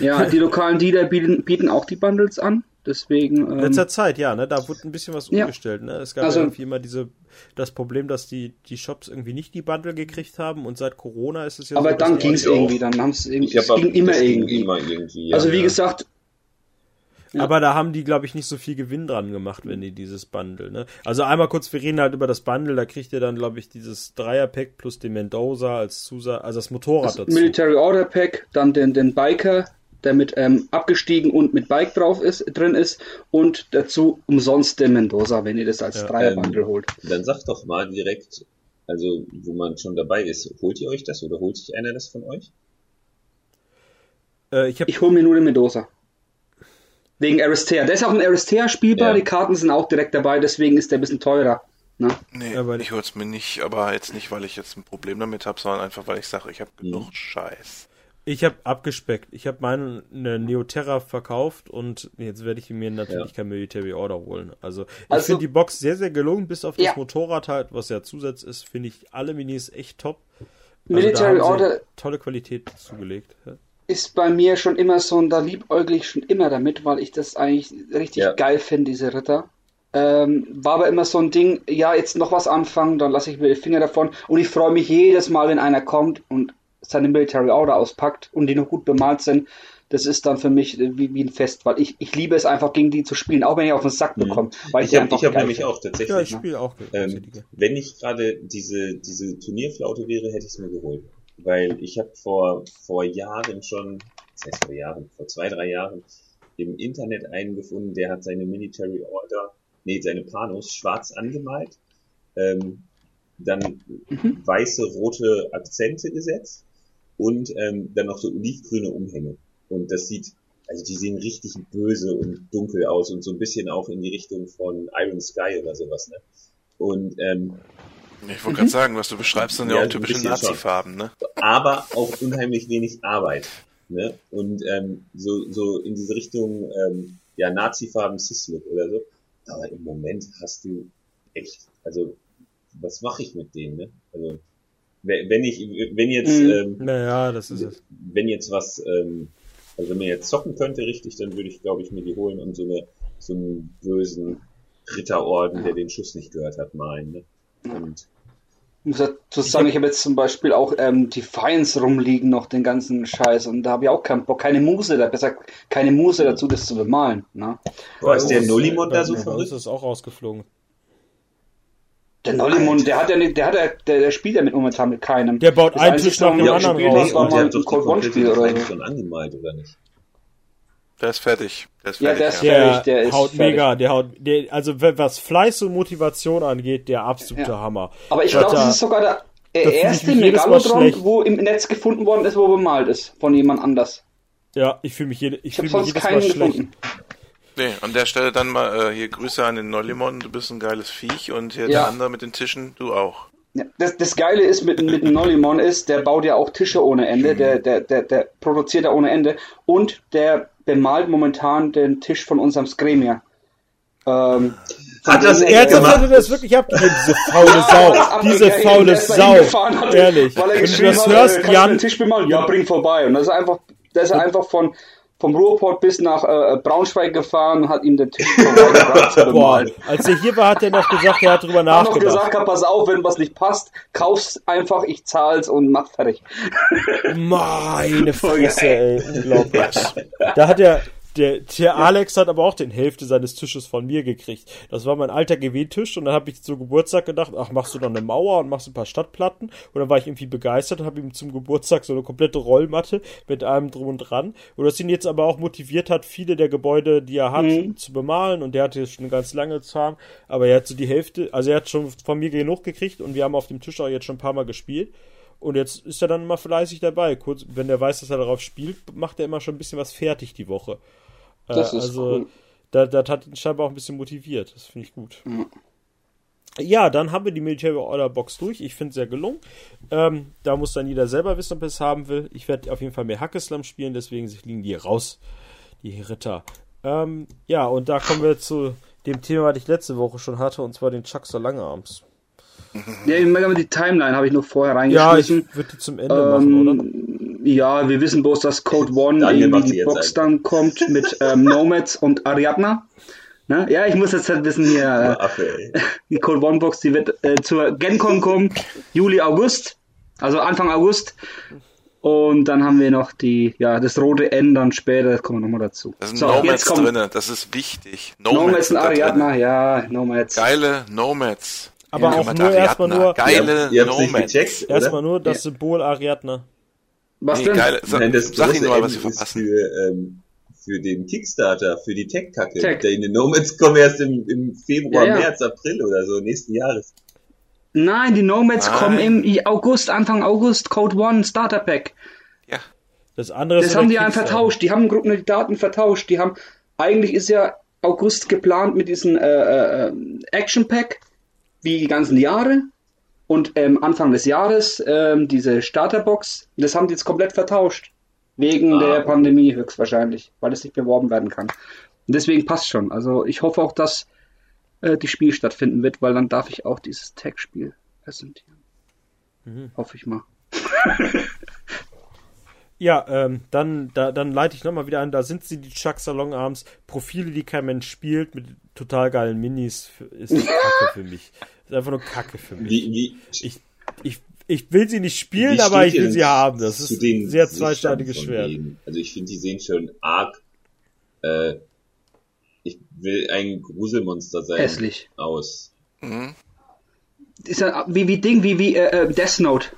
ja, die lokalen Dealer bieten, bieten auch die Bundles an. Deswegen, In ähm, letzter Zeit, ja, ne, da wurde ein bisschen was Ja. umgestellt. Ne? Es gab Also- ja irgendwie immer diese, das Problem, dass die, die Shops irgendwie nicht die Bundle gekriegt haben und seit Corona ist es ja aber so, dann ging es irgendwie, dann haben es irgendwie, Ich es ging immer ging irgendwie. Immer irgendwie ja. Also wie ja. gesagt, Ja. Aber da haben die, glaube ich, nicht so viel Gewinn dran gemacht, wenn die dieses Bundle, ne? Also einmal kurz, wir reden halt über das Bundle, da kriegt ihr dann, glaube ich, dieses Dreierpack plus den Mendoza als Zusatz, also das Motorrad das dazu. Military Order Pack, dann den, den Biker, der mit ähm, abgestiegen und mit Bike drauf ist, drin ist und dazu umsonst den Mendoza, wenn ihr das als Ja. Dreier-Bundle Ähm, holt. Dann sagt doch mal direkt, also wo man schon dabei ist, holt ihr euch das oder holt sich einer das von euch? Äh, ich Ich hole mir nur den Mendoza. Wegen Aristea. Der ist auch ein Aristea spielbar, Ja. die Karten sind auch direkt dabei, deswegen ist der ein bisschen teurer. Ne? Nee, Ja, weil- ich hol's mir nicht, aber jetzt nicht, weil ich jetzt ein Problem damit habe, sondern einfach, weil ich sage, ich habe genug Scheiß. Ich habe abgespeckt. Ich habe meinen eine Neoterra verkauft und jetzt werde ich mir natürlich Ja. kein Military Order holen. Also ich Also- finde die Box sehr, sehr gelungen, bis auf das Ja. Motorrad halt, was ja Zusatz ist, finde ich alle Minis echt top. Also da Military Order tolle Qualität zugelegt. Ist bei mir schon immer so, und da liebäugle ich schon immer damit, weil ich das eigentlich richtig Ja. geil finde, diese Ritter. Ähm, war aber immer so ein Ding, ja, jetzt noch was anfangen, dann lasse ich mir die Finger davon. Und ich freue mich jedes Mal, wenn einer kommt und seine Military Order auspackt und die noch gut bemalt sind. Das ist dann für mich äh, wie, wie ein Fest, weil ich, ich liebe es einfach, gegen die zu spielen, auch wenn ich auf den Sack Mhm. bekomme. Weil ich, Ich habe ich hab nämlich auch tatsächlich. Ja, ich spiele auch. Ähm, wenn nicht gerade diese, diese Turnierflaute wäre, hätte ich es mir geholt. Weil ich habe vor, vor Jahren schon, das heißt vor Jahren, vor zwei, drei Jahren, im Internet einen gefunden, der hat seine Military Order, nee, seine Panos schwarz angemalt, ähm, dann Mhm. weiße, rote Akzente gesetzt und ähm, dann noch so olivgrüne Umhänge. Und das sieht, also die sehen richtig böse und dunkel aus und so ein bisschen auch in die Richtung von Iron Sky oder sowas, ne? Und ähm, Ich wollte gerade sagen, was du beschreibst, sind ja, Ja, auch typische. Nazi-Farben, ne? aber auch unheimlich wenig Arbeit. Ne? Und ähm, so, so in diese Richtung, ähm, ja, Nazi-Farben Cislook oder so. Aber im Moment hast du echt, also, was mache ich mit denen, ne? Also, we- wenn ich, wenn jetzt, Mhm. ähm, Naja, das ist es. wenn jetzt was, ähm, also wenn man jetzt zocken könnte richtig, dann würde ich, glaube ich, mir die holen und so eine, so einen bösen Ritterorden, der den Schuss nicht gehört hat, malen, ne? Und Ich muss dazu sagen, ich habe jetzt zum Beispiel auch ähm, Defiance rumliegen, noch den ganzen Scheiß. Und da habe ich auch keinen Bock, keine Muse, da besser keine Muse dazu, das zu bemalen. Ne? boah, ist der Nullimond da so verrückt? ist auch rausgeflogen. Der Nollimund, der hat ja nicht, der hat ja, der, der spielt ja mit momentan mit keinem. Der baut Das einen Tisch nach dem er anderen raus. und der hat doch die One Spiel oder so. schon angemalt, oder nicht? Der ist fertig. Der ist Ja, fertig. der ist ja. fertig. Der, der ist haut fertig. mega, der haut, der, also was Fleiß und Motivation angeht, der absolute Ja. Hammer. Aber ich glaube, da- das ist sogar der erste Megalodron, wo im Netz gefunden worden ist, wo bemalt ist. Von jemand anders. Ja, ich fühle mich, jede, ich Ich habe fühl mich sonst jedes Mal keinen schlecht. gefunden. Nee, an der Stelle dann mal äh, hier Grüße an den Nollimon, du bist ein geiles Viech und hier Ja. der andere mit den Tischen, du auch. Ja, das, das Geile ist mit, mit dem Nollimon ist, der baut ja auch Tische ohne Ende, der, der, der, der produziert ja ohne Ende und der bemalt momentan den Tisch von unserem Skremia. Ähm, Hat das Ernsthaft gemacht? hat er das wirklich abgegeben, diese faule Sau. das Diese faule Sau. Ehrlich. Weil er Wenn du das hat, hörst, kannst du Jan, den Tisch bemalen? Ja, bring vorbei. Und das ist einfach, der ist einfach von, vom Ruhrport bis nach äh, Braunschweig gefahren und hat ihm den Tisch boah, als er hier war, hat er noch gesagt, er hat drüber Hat noch nachgedacht. gesagt, pass auf, wenn was nicht passt, kauf's einfach, ich zahl's und mach fertig. Meine Fresse, ey, unglaublich. Da hat er, der, der Alex hat aber auch den Hälfte seines Tisches von mir gekriegt. Das war mein alter GW-Tisch und dann habe ich zu Geburtstag gedacht, ach, machst du noch eine Mauer und machst ein paar Stadtplatten? Und dann war ich irgendwie begeistert und habe ihm zum Geburtstag so eine komplette Rollmatte mit allem drum und dran. Und das ihn jetzt aber auch motiviert hat, viele der Gebäude, die er hat, Mhm. zu bemalen. Und der hatte jetzt schon eine ganz lange Zahn. Aber er hat so die Hälfte, also er hat schon von mir genug gekriegt und wir haben auf dem Tisch auch jetzt schon ein paar Mal gespielt. Und jetzt ist er dann immer fleißig dabei. Kurz, wenn er weiß, dass er darauf spielt, macht er immer schon ein bisschen was fertig die Woche. Äh, Das ist also, cool. da, das hat ihn scheinbar auch ein bisschen motiviert. Das finde ich gut. Ja, dann haben wir die Military Order Box durch. Ich finde es sehr gelungen. Ähm, da muss dann jeder selber wissen, ob er es haben will. Ich werde auf jeden Fall mehr Hackeslam spielen, deswegen fliegen die raus, die Ritter. Ähm, ja, und da kommen wir zu dem Thema, was ich letzte Woche schon hatte, und zwar den Chuckster Langarms. Ja, ich meine, die Timeline habe ich noch vorher Ja, ich reingeschmissen. würde die zum Ende machen, oder? Ähm, ja, wir wissen bloß, dass Code One sie die Box dann kommt mit ähm, Nomads und Ariadna. Ne? Ja, ich muss jetzt halt wissen hier, äh, die Code One Box, die wird äh, zur GenCon kommen, Juli, August, also Anfang August. Und dann haben wir noch die, ja, das rote N dann später, das kommen wir nochmal dazu. Da sind So, Nomads drinne, das ist wichtig. Nomads sind und Ariadna, ja, Nomads. Geile Nomads. Aber Ja, auch nur erstmal nur, Geile Ihr habt nicht Nomads. gecheckt, erstmal nur das Symbol Ariadna. Was Nee, denn? geile, sag, Nein, das sag ihnen mal, was ist verpassen. für, ähm, für den Kickstarter, für die Tech-Kacke. Tech. Die Nomads kommen erst im, im Februar, Ja, ja. März, April oder so, nächsten Jahres. Nein, die Nomads Nein. kommen im August, Anfang August, Code One, Starter Pack. Ja, Das andere ist Das ja haben die einen vertauscht. Die haben Grunde die Daten vertauscht. Die haben, eigentlich ist ja August geplant mit diesem äh, äh, Action Pack, wie die ganzen Jahre. Und ähm, Anfang des Jahres ähm, diese Starterbox, das haben die jetzt komplett vertauscht. Wegen Ah. der Pandemie höchstwahrscheinlich, weil es nicht beworben werden kann. Und deswegen passt schon. Also ich hoffe auch, dass äh, die Spiel stattfinden wird, weil dann darf ich auch dieses Tag-Spiel präsentieren. Mhm. Hoffe ich mal. Ja, ähm, dann, da, dann leite ich nochmal wieder an, da sind sie, die Chuck Salon Arms, Profile, die kein Mensch spielt, mit total geilen Minis, ist Kacke für mich. Ist einfach nur Kacke für mich. Wie, wie, Ich, ich, ich will sie nicht spielen, aber ich will sie haben. Das ist ein sehr zweischneidiges Schwert. Also ich finde, die sehen schon arg, äh, ich will ein Gruselmonster sein. Hässlich. Aus. mhm. Ist ja wie, wie Ding, wie, wie äh, äh, Death Note.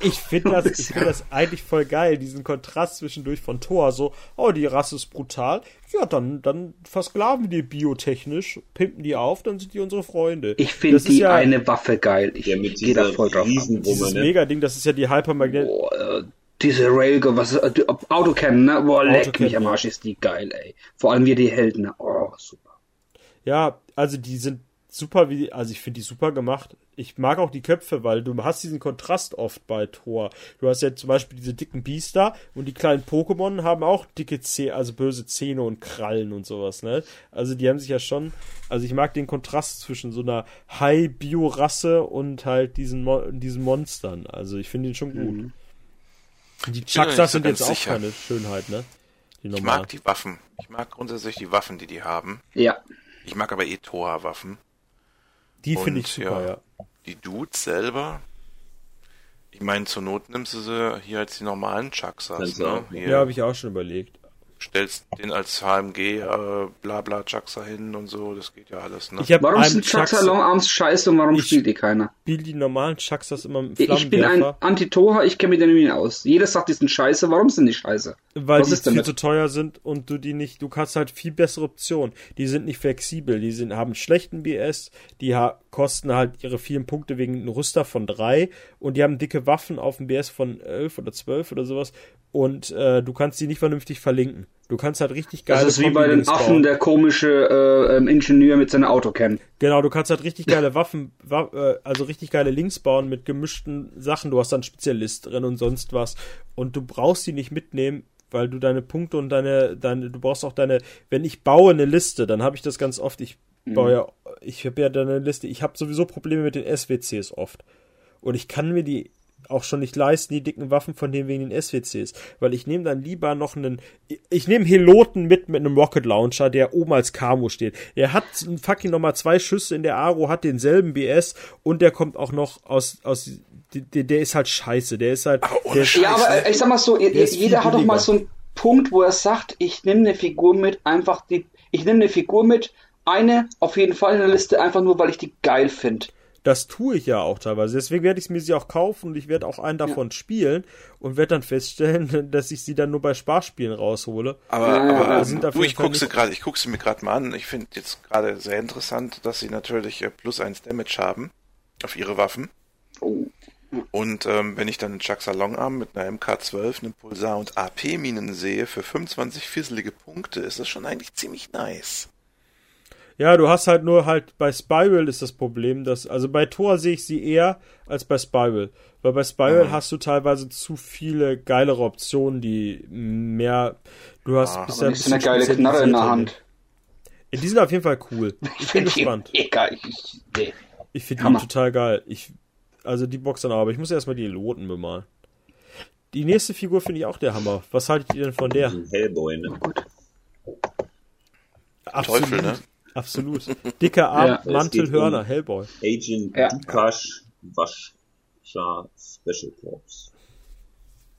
Ich finde das, ich finde das eigentlich voll geil, diesen Kontrast zwischendurch von Thor, so, oh, die Rasse ist brutal, ja, dann, dann versklaven wir die biotechnisch, pimpen die auf, dann sind die unsere Freunde. Ich finde die ja eine Waffe geil. Ich Der mit gehe da voll drauf. Riesenwumme, Dieses ne? Mega-Ding, das ist ja die Hypermagnet, Boah, äh, diese Railgun, was äh, Autocannon, ne? Boah, leck mich am ja. Arsch, ist die geil, ey. Vor allem wir die Helden, ne? Oh, super. Ja, also die sind super, wie, also ich finde die super gemacht. Ich mag auch die Köpfe, weil du hast diesen Kontrast oft bei Thor. Du hast ja zum Beispiel diese dicken Biester und die kleinen Pokémon haben auch dicke Zähne, also böse Zähne und Krallen und sowas, ne? Also die haben sich ja schon, also ich mag den Kontrast zwischen so einer High-Bio-Rasse und halt diesen, Mo diesen Monstern. Also ich finde den schon gut. Mhm. Die so sind jetzt auch sicher. keine Schönheit, ne? Die Ich mag die Waffen. Ich mag grundsätzlich die Waffen, die die haben. Ja. Ich mag aber eh Thor-Waffen. Die finde ich super, ja. ja. Die Dudes selber. Ich meine, zur Not nimmst du sie hier als die normalen du ne? Ja, habe ich auch schon überlegt. Stellst den als HMG, äh, bla bla Chucksa hin und so, das geht ja alles, ne? Ich habe Warum sind Chuck Chucks- Salon Arms scheiße und warum Ich- spielt die keiner? spiele die normalen Chuckstas immer mit Ich bin ein Flammenwerfer, Anti-Tora, ich kenne mich da nicht aus. Jeder sagt, die sind scheiße, warum sind die scheiße? weil Was die ist viel damit? zu teuer sind und du die nicht, du kannst halt viel bessere Optionen. Die sind nicht flexibel, die sind, haben schlechten BS, die ha kosten halt ihre vielen Punkte wegen einem Rüster von drei und die haben dicke Waffen auf dem BS von 11 oder 12 oder sowas und äh, du kannst die nicht vernünftig verlinken. Du kannst halt richtig geile Das ist wie bei den Affen bauen. der komische äh, ähm, Ingenieur mit seiner Autocan. Genau, du kannst halt richtig geile Waffen, wa äh, also richtig geile Links bauen mit gemischten Sachen. Du hast dann Spezialist drin und sonst was. Und du brauchst die nicht mitnehmen, weil du deine Punkte und deine, deine, du brauchst auch deine, wenn ich baue eine Liste, dann habe ich das ganz oft, ich baue ja, ich habe ja dann eine Liste, ich habe sowieso Probleme mit den SWCs oft. Und ich kann mir die auch schon nicht leisten, die dicken Waffen von denen wegen den SWCs. Weil ich nehme dann lieber noch einen. Ich nehme Heloten mit mit einem Rocket Launcher, der oben als Camo steht. Der hat fucking nochmal zwei Schüsse in der Aro, hat denselben BS und der kommt auch noch aus. aus der, der ist halt scheiße. Der ist halt. Der. Ja, aber ich sag mal so, jeder hat doch mal so ein Punkt, wo er sagt, ich nehme eine Figur mit, einfach die, ich nehme eine Figur mit, eine auf jeden Fall in der Liste, einfach nur, weil ich die geil finde. Das tue ich ja auch teilweise. Deswegen werde ich mir sie auch kaufen und ich werde auch einen davon spielen und werde dann feststellen, dass ich sie dann nur bei Sparspielen raushole. Aber, Ja, aber ja, ähm, sind du, ich gucke sie gerade, ich gucke sie mir gerade mal an. Ich finde jetzt gerade sehr interessant, dass sie natürlich äh, plus eins Damage haben auf ihre Waffen. Oh. Und ähm, wenn ich dann einen Chuck Salonarm mit einer MK12, einem Pulsar und AP-Minen sehe für 25 fisselige Punkte, ist das schon eigentlich ziemlich nice. Ja, du hast halt nur halt bei Spiral ist das Problem, dass also bei Tor sehe ich sie eher als bei Spiral, weil bei Spiral Mhm. hast du teilweise zu viele geilere Optionen, die mehr du hast Ah, bisher Aber nicht so eine geile Knarre in der. Hand. Ja, die sind auf jeden Fall cool. Ich bin gespannt. Mega. Ich, ich, nee. Ich finde die Hammer. total geil. Ich also die Boxer aber ich muss erstmal die Eloten bemalen. Die nächste Figur finde ich auch der Hammer. Was haltet ihr denn von der? Hellboy, ne? Gut. Teufel, ne? Absolut. Dicker Arm, Ja, Mantel, Hörner, um- Hellboy. Agent Ja. Dukash Waschschar Special Corps.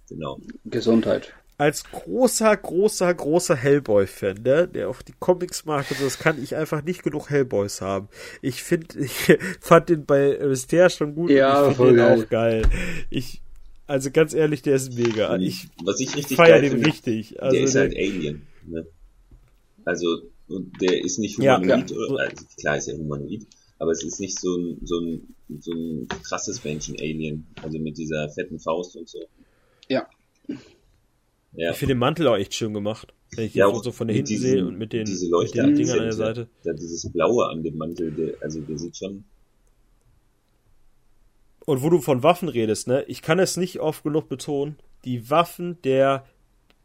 Genau. Gesundheit. als großer, großer, großer Hellboy-Fan, ne, der auch die Comics mag und so, das kann ich einfach nicht genug Hellboys haben. Ich finde, ich fand den bei Mystere schon gut Ja, und ich voll finde den geil. auch geil. Ich, also ganz ehrlich, der ist mega. Ich Was ich richtig feier geil den finde, richtig. Also der ist der- halt Alien. Ne? Also, und der ist nicht Ja, humanoid, ja. oder, also klar ist er humanoid, aber es ist nicht so ein, so ein, so ein krasses Menschen-Alien, also mit dieser fetten Faust und so. Ja. Ja, ich finde den Mantel auch echt schön gemacht. Wenn ich den ja so von der hinten diesen- sehe und mit den, diese mit den Dingern an der Seite. Da dieses Blaue an dem Mantel, der, also der sieht schon, Und wo du von Waffen redest, ne, ich kann es nicht oft genug betonen, die Waffen der,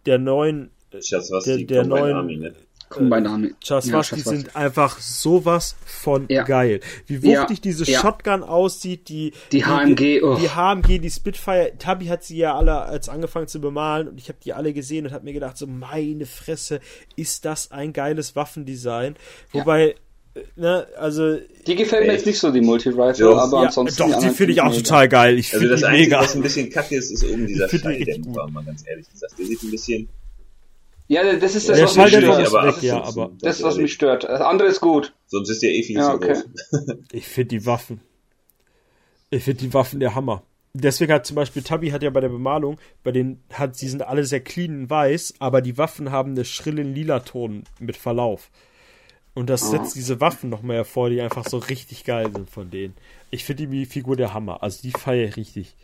der neuen, Chaswasti der Combine neuen- Army, ne? Combine Army. Chaswasti Ja, sind einfach sowas von Ja. geil. Wie Ja, wuchtig diese ja. Shotgun aussieht, die Die HMG, oh. die HMG, die Spitfire. Tabi hat sie ja alle als angefangen zu bemalen und ich habe die alle gesehen und habe mir gedacht, so meine Fresse, ist das ein geiles Waffendesign. Wobei, äh, ne, also Die gefällt mir jetzt nicht so, die Multi-Rifle, Doch. aber ja, ansonsten. doch, die anderen finde ich auch mega. total geil. Ich Also finde das die Einzige, mega. was ein bisschen kacke ist, ist oben dieser die richtig Schalldämpfer, mal ganz ehrlich gesagt. Der sieht ein bisschen... Ja, das ist das, Der was mich stört. weg, ach, ja, das Das, was mich stört. Das andere ist gut. Sonst ist der eh viel Ja, zu okay. groß. Ich finde die Waffen. Ich finde die Waffen der Hammer. Deswegen hat zum Beispiel Tabi hat ja bei der Bemalung, bei den hat, sie sind alle sehr clean in weiß, aber die Waffen haben einen schrillen Lila-Ton mit Verlauf. Und das setzt diese Waffen noch mehr hervor, die einfach so richtig geil sind von denen. Ich finde die Figur der Hammer. Also die feiere ich richtig.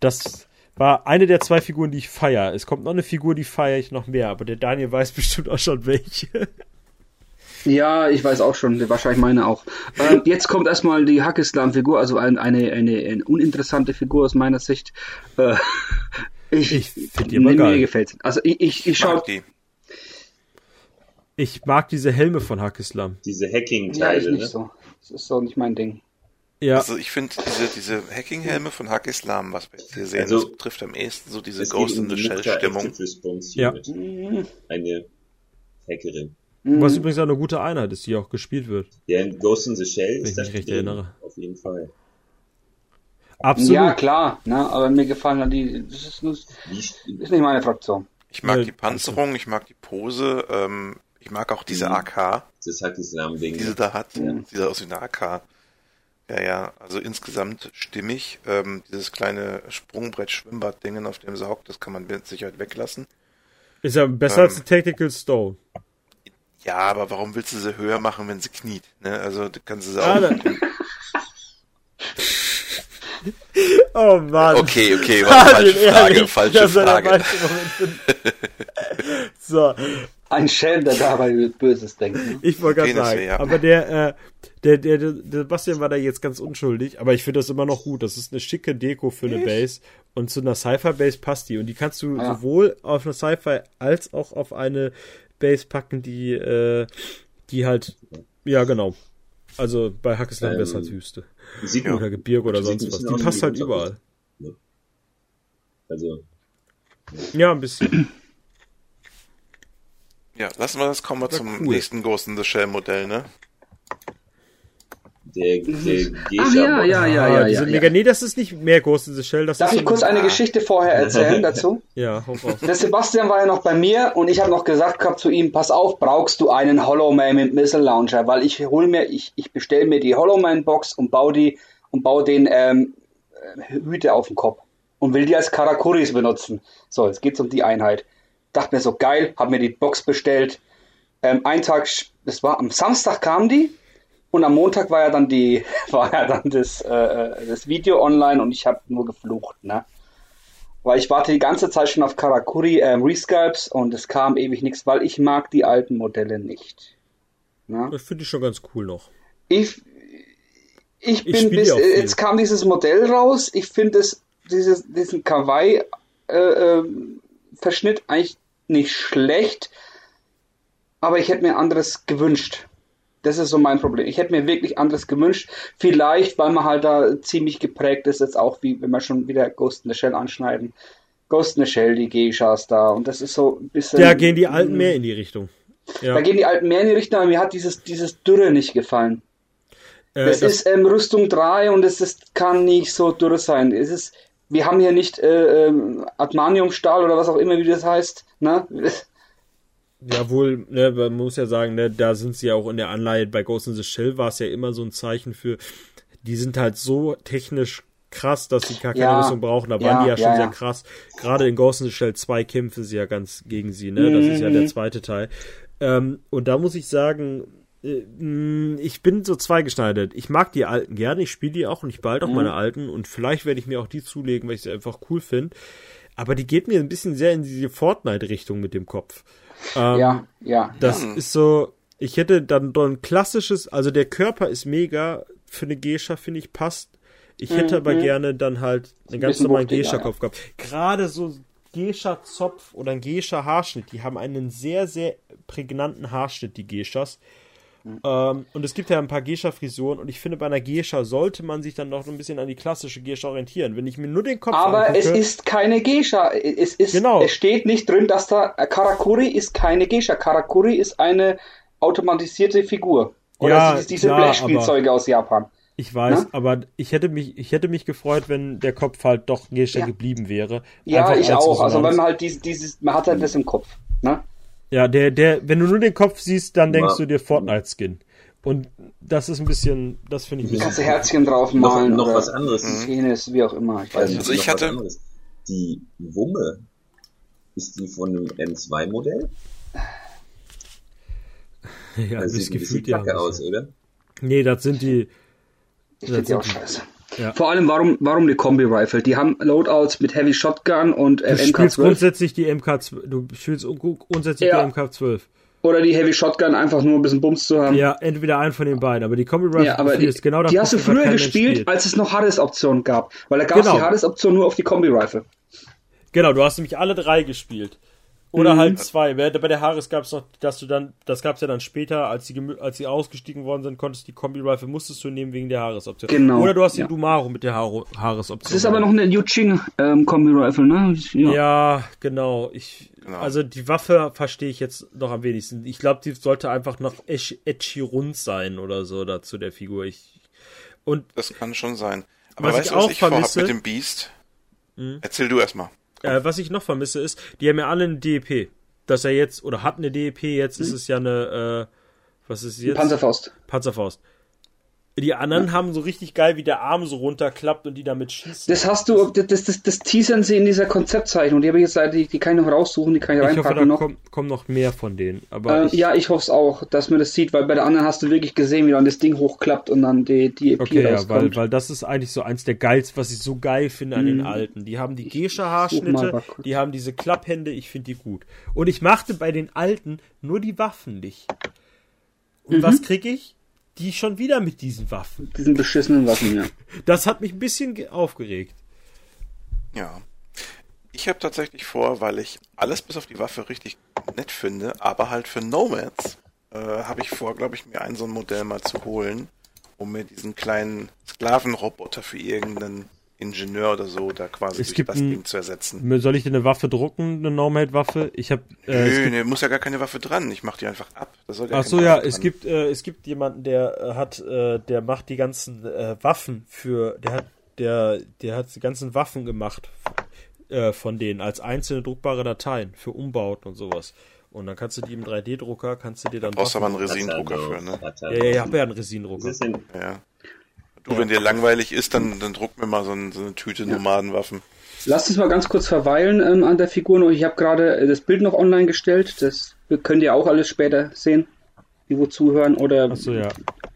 Das war eine der zwei Figuren, die ich feiere. Es kommt noch eine Figur, die feiere ich noch mehr, aber der Daniel weiß bestimmt auch schon welche. Ja, ich weiß auch schon, wahrscheinlich meine auch. Ähm, jetzt kommt erstmal die Hackislam-Figur, also ein, eine, eine, eine uninteressante Figur aus meiner Sicht. Äh, ich Ich find die aber mir geil. gefällt Also ich, ich, ich Ich schau, mag die. Ich mag diese Helme von Hackislam. Diese ja, ich Hacking-Teile, nicht ne? so. Das ist so nicht mein Ding. Ja, Also ich finde diese, diese Hacking-Helme von Hack Islam, was wir jetzt hier sehen, Also, das trifft am ehesten so diese Es Ghost in the die Shell Nukta Stimmung. Active Response Ja. Mhm. Eine Hackerin. was übrigens auch eine gute Einheit ist, die auch gespielt wird. Ja, in Ghost in the Shell Wenn ich ist das mich recht erinnere. Auf jeden Fall. Absolut. Ja, klar, ne, aber mir gefallen dann die, das ist, nur- ist nicht meine Fraktion. Ich mag Ja, die Panzerung, ich mag die Pose, ähm, ich mag auch diese Mhm. AK, das hat Islam-Ding. die sie da hat. Ja. Sieht aus wie eine AK. Ja, ja, also insgesamt stimmig. Ähm, dieses kleine Sprungbrett-Schwimmbad-Dingen, auf dem sie hockt, das kann man mit Sicherheit weglassen. Ist ja besser Ähm. als Tactical Stone. Ja, aber warum willst du sie höher machen, wenn sie kniet? Ne? Also du kannst sie Ah, auch. Oh Mann. Okay, okay, warte, falsche Frage, ehrlich, falsche war Frage. so, Ein Schelm, der dabei Böses denkt. Ne? ich wollte gerade sagen, ja. aber der, äh, der, der, der, der Bastian war da jetzt ganz unschuldig, aber ich finde das immer noch gut. Das ist eine schicke Deko für eine Base und zu einer Sci-Fi-Base passt die und die kannst du Ja. sowohl auf eine Sci-Fi als auch auf eine Base packen, die, äh, die halt, ja genau. Also bei Hackesland Ähm, besser als Wüste. Sieht Oder Gebirge oder sonst was. Die passt halt überall. Also, Ja, ein bisschen. Ja, lassen wir das, kommen wir zum cool. nächsten Ghost in the Shell Modell, ne? Der, der Ach ja, ja, ja, ja, diese ja, Mega, ja. nee, das ist nicht mehr Ghost in the Shell. Das Darf ist ich so kurz eine Geschichte vorher erzählen dazu? Ja, hau raus. Der Sebastian war ja noch bei mir und ich habe noch gesagt gehabt zu ihm, pass auf, brauchst du einen Hollow Man mit Missile Launcher, weil ich hol mir, ich, ich bestelle mir die Hollow Man Box und baue die und baue den ähm, äh, Hüte auf den Kopf und will die als Karakuris benutzen. So, jetzt geht's um die Einheit. Dachte mir so geil, habe mir die Box bestellt. Ähm, ein Tag, das war am Samstag kam die und am Montag war ja dann die, war ja dann das, äh, das Video online und ich habe nur geflucht, ne? Weil ich warte die ganze Zeit schon auf Karakuri ähm, Resculpts und es kam ewig nichts, weil ich mag die alten Modelle nicht. Ne? Das finde ich schon ganz cool noch. Ich, ich bin die bis, viel. jetzt kam dieses Modell raus. Ich finde es, dieses, diesen Kawaii äh, ähm, Verschnitt eigentlich nicht schlecht, aber ich hätte mir anderes gewünscht. Das ist so mein Problem. Ich hätte mir wirklich anderes gewünscht. Vielleicht, weil man halt da ziemlich geprägt ist, jetzt auch wie wenn wir schon wieder Ghost in the Shell anschneiden. Ghost in the Shell, die Geishas da. Und das ist so ein bisschen. Da gehen die Alten mehr in die Richtung. Ja, Da gehen die alten mehr in die Richtung, aber mir hat dieses, dieses Dürre nicht gefallen. äh, Das, das, ist ähm, Rüstung 3 und es ist, kann nicht so dürre sein. Es ist, wir haben hier nicht äh, ähm, Admaniumstahl oder was auch immer, wie das heißt. Ne? ja wohl, ne, man muss ja sagen, ne, da sind sie ja auch in der Anleihe. Bei Ghost in the Shell war es ja immer so ein Zeichen für, die sind halt so technisch krass, dass sie gar keine Ja, Rüstung brauchen. Da ja, waren die ja schon ja, sehr krass. Gerade in Ghost in the Shell 2 kämpfen sie ja ganz gegen sie, ne? Das ist ja Mhm. der zweite Teil. Ähm, und da muss ich sagen, ich bin so zweigeschneidet. Ich mag die alten gerne, ich spiele die auch und ich behalte auch Mhm. meine alten und vielleicht werde ich mir auch die zulegen, weil ich sie einfach cool finde. Aber die geht mir ein bisschen sehr in diese Fortnite-Richtung mit dem Kopf. Ähm, ja, ja. das ist so, ich hätte dann so ein klassisches, also der Körper ist mega, für eine Geisha finde ich passt. Ich hätte aber gerne dann halt einen ganz Mhm. bisschen normalen wuchtiger, Geisha-Kopf gehabt. Gerade so Geisha-Zopf oder ein Geisha-Haarschnitt, die haben einen sehr, sehr prägnanten Haarschnitt, die Geishas. Mhm. Ähm, und es gibt ja ein paar Geisha-Frisuren und ich finde, bei einer Geisha sollte man sich dann noch ein bisschen an die klassische Geisha orientieren. Wenn ich mir nur den Kopf Aber angucke, es ist keine Geisha. Es, ist, Genau. es steht nicht drin, dass da äh, Karakuri ist keine Geisha. Karakuri ist eine automatisierte Figur. Oder Ja, diese, diese klar, Blechspielzeuge aus Japan. Ich weiß, Ne? aber ich hätte mich, ich hätte mich gefreut, wenn der Kopf halt doch Geisha Ja. geblieben wäre. Ja, Einfach ich auch. Also wenn man halt dieses, dieses, man hat halt das im Kopf. Ne? Ja, der, der, wenn du nur den Kopf siehst, dann denkst Ma- du dir Fortnite-Skin. Und das ist ein bisschen, das finde ich ein Kannst du. Herzchen drauf noch, malen. noch oder was anderes. Penis, wie auch immer. Ich weiß nicht. Also ich noch hatte-. Die Wumme, ist die von einem N2-Modell? Ja, Das das sieht gefühlt ja. aus, oder? Nee, das sind die. Ich finde die auch scheiße. Ja. Vor allem, warum, warum eine Kombi-Rifle? Die haben Loadouts mit Heavy Shotgun und äh, Du spielst MK12. grundsätzlich die MK12. Du spielst grundsätzlich Ja. die MK12. Oder die Heavy Shotgun einfach nur ein bisschen Bums zu haben. Ja, entweder einen von den beiden. Aber die Combi Rifle Ja, aber die, ist genau das, die hast du früher gespielt, spielt. als es noch Hades-Optionen gab. Weil da gab es Genau. die Hades-Option nur auf die Kombi-Rifle. Genau, du hast nämlich alle drei gespielt. Oder Mhm. halt zwei. Bei der Haares gab es noch, dass du dann, das gab es ja dann später, als sie, als sie ausgestiegen worden sind, konntest die Kombi-Rifle, musstest du nehmen wegen der Haares-Option. Genau, Oder du hast ja. die Dumaru mit der Haares-Option. Das ist aber noch eine Yuching ähm, Kombi-Rifle, ne? Ja. Ja, genau. Ich, Genau. Also die Waffe verstehe ich jetzt noch am wenigsten. Ich glaube, die sollte einfach noch edgy rund sein oder so dazu der Figur. Ich, und Das kann schon sein. Aber Was weißt ich du, was auch ich vorhab vermisse- mit dem Beast? Erzähl du erstmal. Äh, was ich noch vermisse ist, die haben ja alle eine DEP. Dass er jetzt, oder hat eine DEP, jetzt ist es ja eine, äh, was ist jetzt? Panzerfaust. Panzerfaust. Die anderen haben so richtig geil, wie der Arm so runterklappt und die damit schießen. Das hast du, das, das, das teasern sie in dieser Konzeptzeichnung. Die habe ich jetzt leider, die, die kann ich noch raussuchen, die kann ich ich hoffe, reinpacken da noch. kommen, kommen noch mehr von denen. Aber Ähm, ich, ja, ich hoffe es auch, dass man das sieht, weil bei der anderen hast du wirklich gesehen, wie dann das Ding hochklappt und dann die, die EP Okay, ja, weil, rauskommt. weil das ist eigentlich so eins der geilsten, was ich so geil finde an den alten. Die haben die kurz. die haben diese Klapphände, ich finde die gut. Und ich machte bei den alten nur die Waffen nicht. Und was krieg ich? Die schon wieder mit diesen Waffen. Diesen beschissenen Waffen, ja. Das hat mich ein bisschen ge- aufgeregt. Ja. Ich habe tatsächlich vor, weil ich alles bis auf die Waffe richtig nett finde, aber halt für Nomads äh, habe ich vor, glaube ich, mir ein so ein Modell mal zu holen, um mir diesen kleinen Sklavenroboter für irgendeinen Ingenieur oder so da quasi Es gibt das ein- Ding zu ersetzen. Soll ich dir eine Waffe drucken, eine Normate-Waffe? Ich habe äh, Nö, gibt- ne, muss ja gar keine Waffe dran. Ich mach die einfach ab. Das soll gar Ach so, ja, es gibt, äh, es gibt jemanden, der äh, hat, äh, der macht die ganzen äh, Waffen für, der hat, der, der hat die ganzen Waffen gemacht äh, von denen als einzelne druckbare Dateien für Umbauten und sowas. Und dann kannst du die im 3D-Drucker, kannst du dir dann Brauchst aber einen er Resindrucker für, ne? er Ja, ja, ich noch- habe ja einen Was Resinendrucker. Ist Ja. Du, wenn dir langweilig ist, dann, dann druck mir mal so, ein, so eine Tüte Nomadenwaffen. Lasst uns mal ganz kurz verweilen ähm, an der Figur noch. Ich habe gerade äh, das Bild noch online gestellt. Das könnt ihr auch alles später sehen, die wo zuhören. Oder so, ja.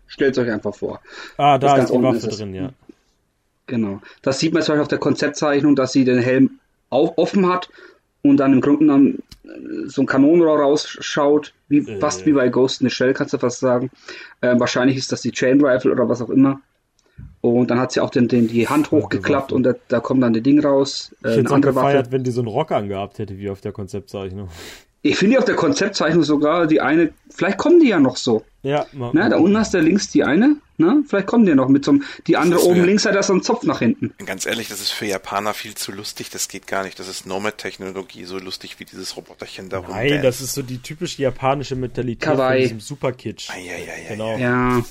stellt es euch einfach vor. Ah, Das da ganz ist die Waffe ist drin, ja. Genau. Das sieht man zum Beispiel auf der Konzeptzeichnung, dass sie den Helm auch offen hat und dann im Grunde genommen äh, so ein Kanonenrohr rausschaut, wie, Äh. fast wie bei Ghost in the Shell, kannst du fast sagen. Ähm, wahrscheinlich ist das die Chain Rifle oder was auch immer. Und dann hat sie auch den, den, die Hand hochgeklappt Waffe. und da, da kommt dann das Ding raus. Ich Äh, hätte eine es gefeiert, Waffe. wenn die so einen Rock angehabt hätte, wie auf der Konzeptzeichnung. Ich finde auf der Konzeptzeichnung sogar die eine, vielleicht kommen die ja noch so. Ja, mal, Ne? Da unten hast du links die eine, ne? vielleicht kommen die ja noch mit so einem, die andere oben ja- links hat da so einen Zopf nach hinten. Ganz ehrlich, das ist für Japaner viel zu lustig. Das geht gar nicht. Das ist Nomad-Technologie, so lustig wie dieses Roboterchen da Nein, rumdance. das ist so die typische japanische Mentalität Kawaii. von diesem Superkitsch. Eieieiei. Genau. Ja.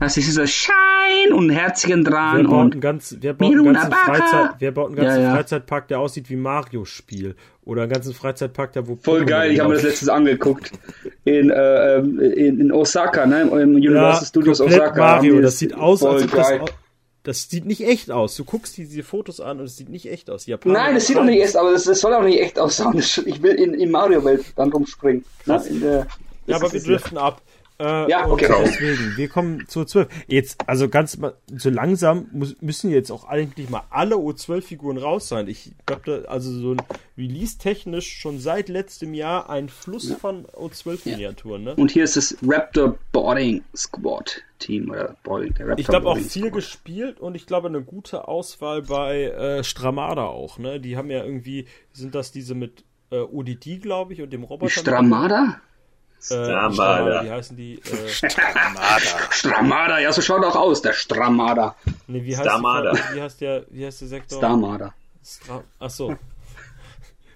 Das ist dieser Schein und ein Herzchen Wer dran baut, einen und ganz, wer baut einen ganzen. Freizeit, wer baut einen ganzen Ja, ja. Freizeitpark, der aussieht wie Mario-Spiel? Oder einen ganzen Freizeitpark, der wo voll Pokémon geil. Ich habe mir das laufen. letztens angeguckt in, äh, ähm, in, in Osaka, ne? Im Universal Studios komplett Osaka. Mario. Das sieht aus, voll als ob das, au- das sieht nicht echt aus. Du guckst dir diese Fotos an und es sieht nicht echt aus. Japaner Nein, das sieht doch nicht echt aus, das, das soll auch nicht echt aussehen. Das- Ich will in, in Mario-Welt dann rumspringen. Ne? Ja, aber wir driften ab. Äh, Ja, okay. Deswegen, wir kommen zur 12. Jetzt, also ganz mal, so langsam muss, müssen jetzt auch eigentlich mal alle O12-Figuren raus sein. Ich glaube, da, also so ein Release-technisch schon seit letztem Jahr ein Fluss von O12-Miniaturen, ne? Und hier ist das Raptor Boarding Squad Team oder Boarding, der Raptor Ich glaube auch viel Squad. gespielt und ich glaube eine gute Auswahl bei äh, Stramada auch, ne? Die haben ja irgendwie, sind das diese mit äh, ODD, glaube ich, und dem Roboter. Stramada? Nicht Stramada. Stramada, wie heißen die? Äh, Armada. Stramada, ja, so schaut auch aus, der Stramada. nee, wie heißt, Stramada. Die, wie heißt der, wie heißt der Sektor? Starmada. Stra Ach so.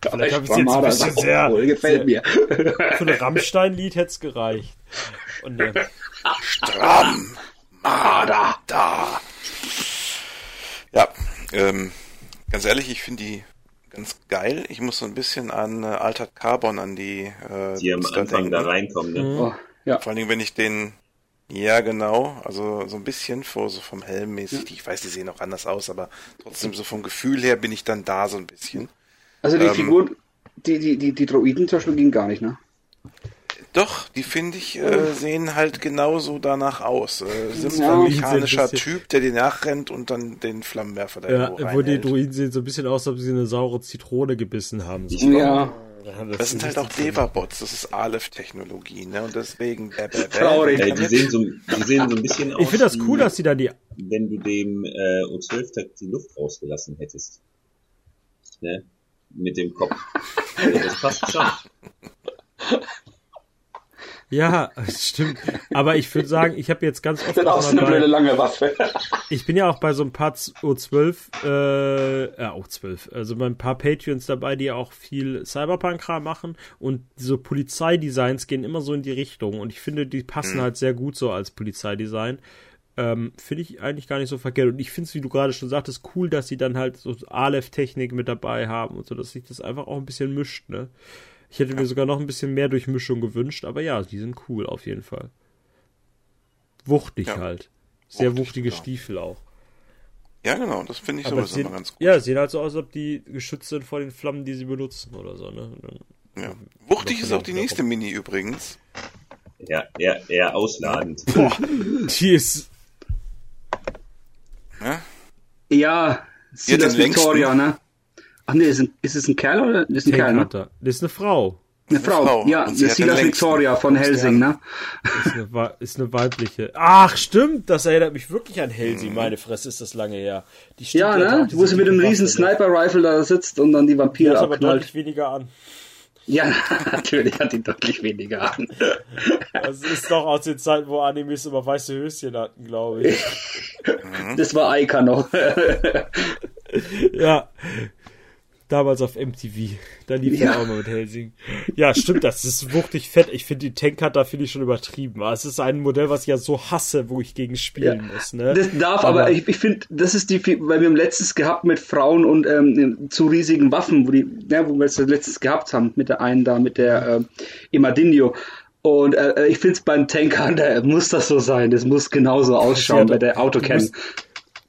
Der Vielleicht habe ich jetzt ein bisschen sehr, Obwohl, gefällt mir. Für ein Rammstein-Lied hätte es gereicht. Und äh, Stram. Mada. Da. Ja, ähm, ganz ehrlich, ich finde die ganz geil. Ich muss so ein bisschen an äh, Altered Carbon, an die, äh, die am Anfang denken. da reinkommen. Ne? Oh, ja. Vor allen Dingen, wenn ich den, ja genau, also so ein bisschen vor, so vom Helm mäßig, ich weiß, die sehen auch anders aus, aber trotzdem so vom Gefühl her bin ich dann da so ein bisschen. Also die Ähm, Figuren, die, die, die, die Droiden zum Beispiel gingen gar nicht, ne? Doch, die finde ich, äh, sehen halt genauso danach aus. Äh, sind Ja. mechanischer Typ, der dir nachrennt und dann den Flammenwerfer da ja, wo die. Druiden sehen so ein bisschen aus, als ob sie eine saure Zitrone gebissen haben. So. Ja. Das sind halt auch Deva-Bots, das ist Aleph-Technologie, ne? Und deswegen bäh, bäh, bäh. Traurig. Äh, die, sehen so, die sehen so ein bisschen aus. Ich finde das wie cool, dass sie da die. Wenn du dem äh, O12-Takt die Luft rausgelassen hättest. Ne? Mit dem Kopf. Also das passt schon. Ja, das stimmt. Aber ich würde sagen, ich habe jetzt ganz oft Das ist auch auch so eine bei, lange Waffe. Ich bin ja auch bei so ein paar Z- O12, äh, ja, O12, also bei ein paar Patreons dabei, die auch viel Cyberpunk-Kram machen und so Polizeidesigns gehen immer so in die Richtung und ich finde, die passen halt sehr gut so als Polizeidesign. Ähm, finde ich eigentlich gar nicht so verkehrt. Und ich finde es, wie du gerade schon sagtest, cool, dass sie dann halt so Aleph-Technik mit dabei haben und so, dass sich das einfach auch ein bisschen mischt, ne? Ich hätte mir sogar noch ein bisschen mehr Durchmischung gewünscht, aber ja, die sind cool auf jeden Fall. Wuchtig Ja. halt. Sehr Wuchtig, wuchtige genau. Stiefel auch. Ja, genau, das finde ich Aber sowieso sehen, immer ganz gut. ja, sehen halt so aus, als ob die geschützt sind vor den Flammen, die sie benutzen oder so, ne? Dann- Ja. Wuchtig ist auch die nächste Mini übrigens. Ja, eher, eher ausladend. Die ist. Ne? Ja, Silas den längsten. Victoria, ne? Ach nee, ist, ein, ist es ein Kerl oder ist ein Kerl, ne? Das ist eine Frau. Eine Frau. Frau. Ja, Silas längsten. Victoria von Helsing, ne? Ist eine, ist eine weibliche. Ach, stimmt, das erinnert mich wirklich an Mhm. Helsing. Meine Fresse, ist das lange her. Ja, ne? Wo sie mit dem riesen? Sniper-Rifle da sitzt und dann die Die Vampire hat aber abknallt. deutlich weniger an. Ja, natürlich hat die deutlich weniger an. Das ist doch aus den Zeiten, wo Animes immer weiße Höschen hatten, glaube ich. Das war Eika noch. Ja. Damals auf MTV. Da lief ja Ja. auch mal mit Helsing. Ja, stimmt, das ist wuchtig fett. Ich finde die Tanker da finde ich schon übertrieben. Aber es ist ein Modell, was ich ja so hasse, wo ich gegen spielen Ja. muss. Ne? Das darf, aber, ich, ich finde, das ist die, weil wir haben letztes gehabt mit Frauen und ähm, zu riesigen Waffen, wo die, ja, wo wir es letztes gehabt haben, mit der einen da, mit der ähm, Imadinho. Und äh, ich finde es beim Tanker, da muss das so sein. Das muss genauso ausschauen bei der Autocan. du musst-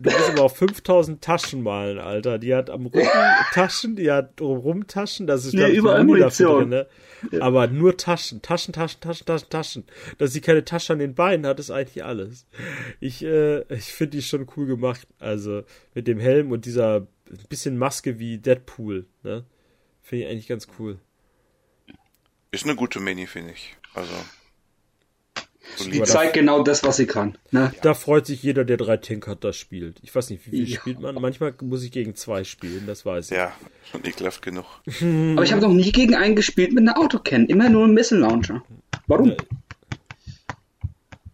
Du musst aber auf 5000 Taschen malen, Alter. Die hat am Rücken Taschen, die hat drumherum Taschen, das ist Nee, glaub ich, überall Munition. drin, ne? Aber nur Taschen, Taschen, Taschen, Taschen, Taschen, Taschen. Dass sie keine Tasche an den Beinen hat, ist eigentlich alles. Ich, äh, ich finde die schon cool gemacht. Also mit dem Helm und dieser bisschen Maske wie Deadpool, ne? Finde ich eigentlich ganz cool. Ist eine gute Mini, finde ich. Also. Die zeigt genau das, was sie kann. Ne? Da freut sich jeder, der drei Tanker das spielt. Ich weiß nicht, wie viel Ja. spielt man? Manchmal muss ich gegen zwei spielen, das weiß ich. Ja, schon ekelhaft genug. Aber ich habe noch nie gegen einen gespielt mit einer Autocan. Immer nur im Missile Launcher. Warum? Ja.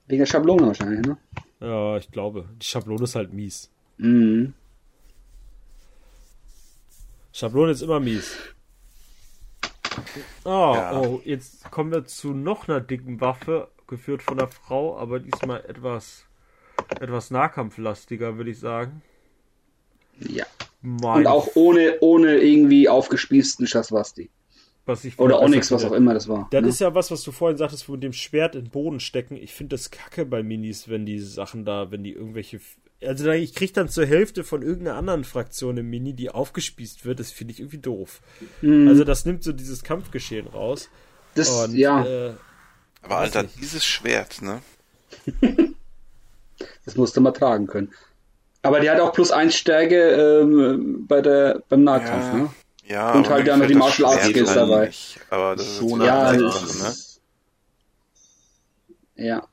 Wegen der Schablone wahrscheinlich, ne? Ja, ich glaube. Die Schablone ist halt mies. Mhm. Schablone ist immer mies. Oh, Ja. oh, jetzt kommen wir zu noch einer dicken Waffe, geführt von der Frau, aber diesmal etwas, etwas nahkampflastiger, würde ich sagen. Ja. Mein, Und auch ohne, ohne irgendwie aufgespießten Schaswasti. was ich Oder Onyx, was auch immer das war. Das ne? ist ja was, was du vorhin sagtest, mit dem Schwert in den Boden stecken. Ich finde das kacke bei Minis, wenn die Sachen da, wenn die irgendwelche. Also ich krieg dann zur Hälfte von irgendeiner anderen Fraktion im Mini, die aufgespießt wird. Das finde ich irgendwie doof. Mhm. Also das nimmt so dieses Kampfgeschehen raus. das, Und, ja, äh, Aber Weiß Alter, nicht. dieses Schwert, ne? das musste man tragen können. Aber die hat auch plus eins Stärke ähm, bei der, beim Nahkampf, Ja. ne? Ja, Und halt noch die das Martial Arts Skills halt dabei. nicht. Aber das ist Schon jetzt Ja, eine das Sache, ne? Ja.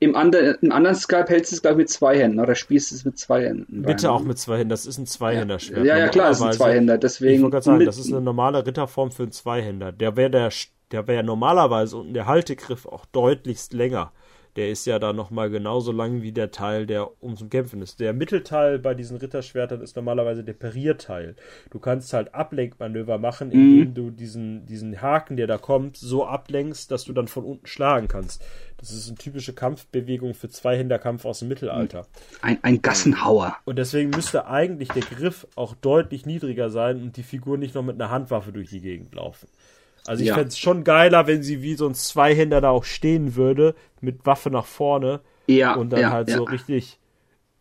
Im, ander, Im anderen Skype hältst du es, glaube ich, mit zwei Händen, oder spielst du es mit zwei Händen? bitte rein, auch mit zwei Händen. Das ist ein Zweihänderschwert. Ja, ja, klar, es sind Normalerweise- zwei Händer, Ich deswegen. wollte gerade sagen, das ist eine normale Ritterform für einen Zweihänder. Der wäre der, der wäre ja normalerweise unten der Haltegriff auch deutlichst länger. Der ist ja da nochmal genauso lang wie der Teil, der um zum Kämpfen ist. Der Mittelteil bei diesen Ritterschwertern ist normalerweise der Parierteil. Du kannst halt Ablenkmanöver machen, indem du diesen, diesen Haken, der da kommt, so ablenkst, dass du dann von unten schlagen kannst. Das ist eine typische Kampfbewegung für Zweihänderkampf aus dem Mittelalter. ein, ein Gassenhauer. Und deswegen müsste eigentlich der Griff auch deutlich niedriger sein und die Figur nicht noch mit einer Handwaffe durch die Gegend laufen. Also ich Ja. fänd's schon geiler, wenn sie wie so ein Zweihänder da auch stehen würde, mit Waffe nach vorne Ja, und dann ja, halt ja. so richtig.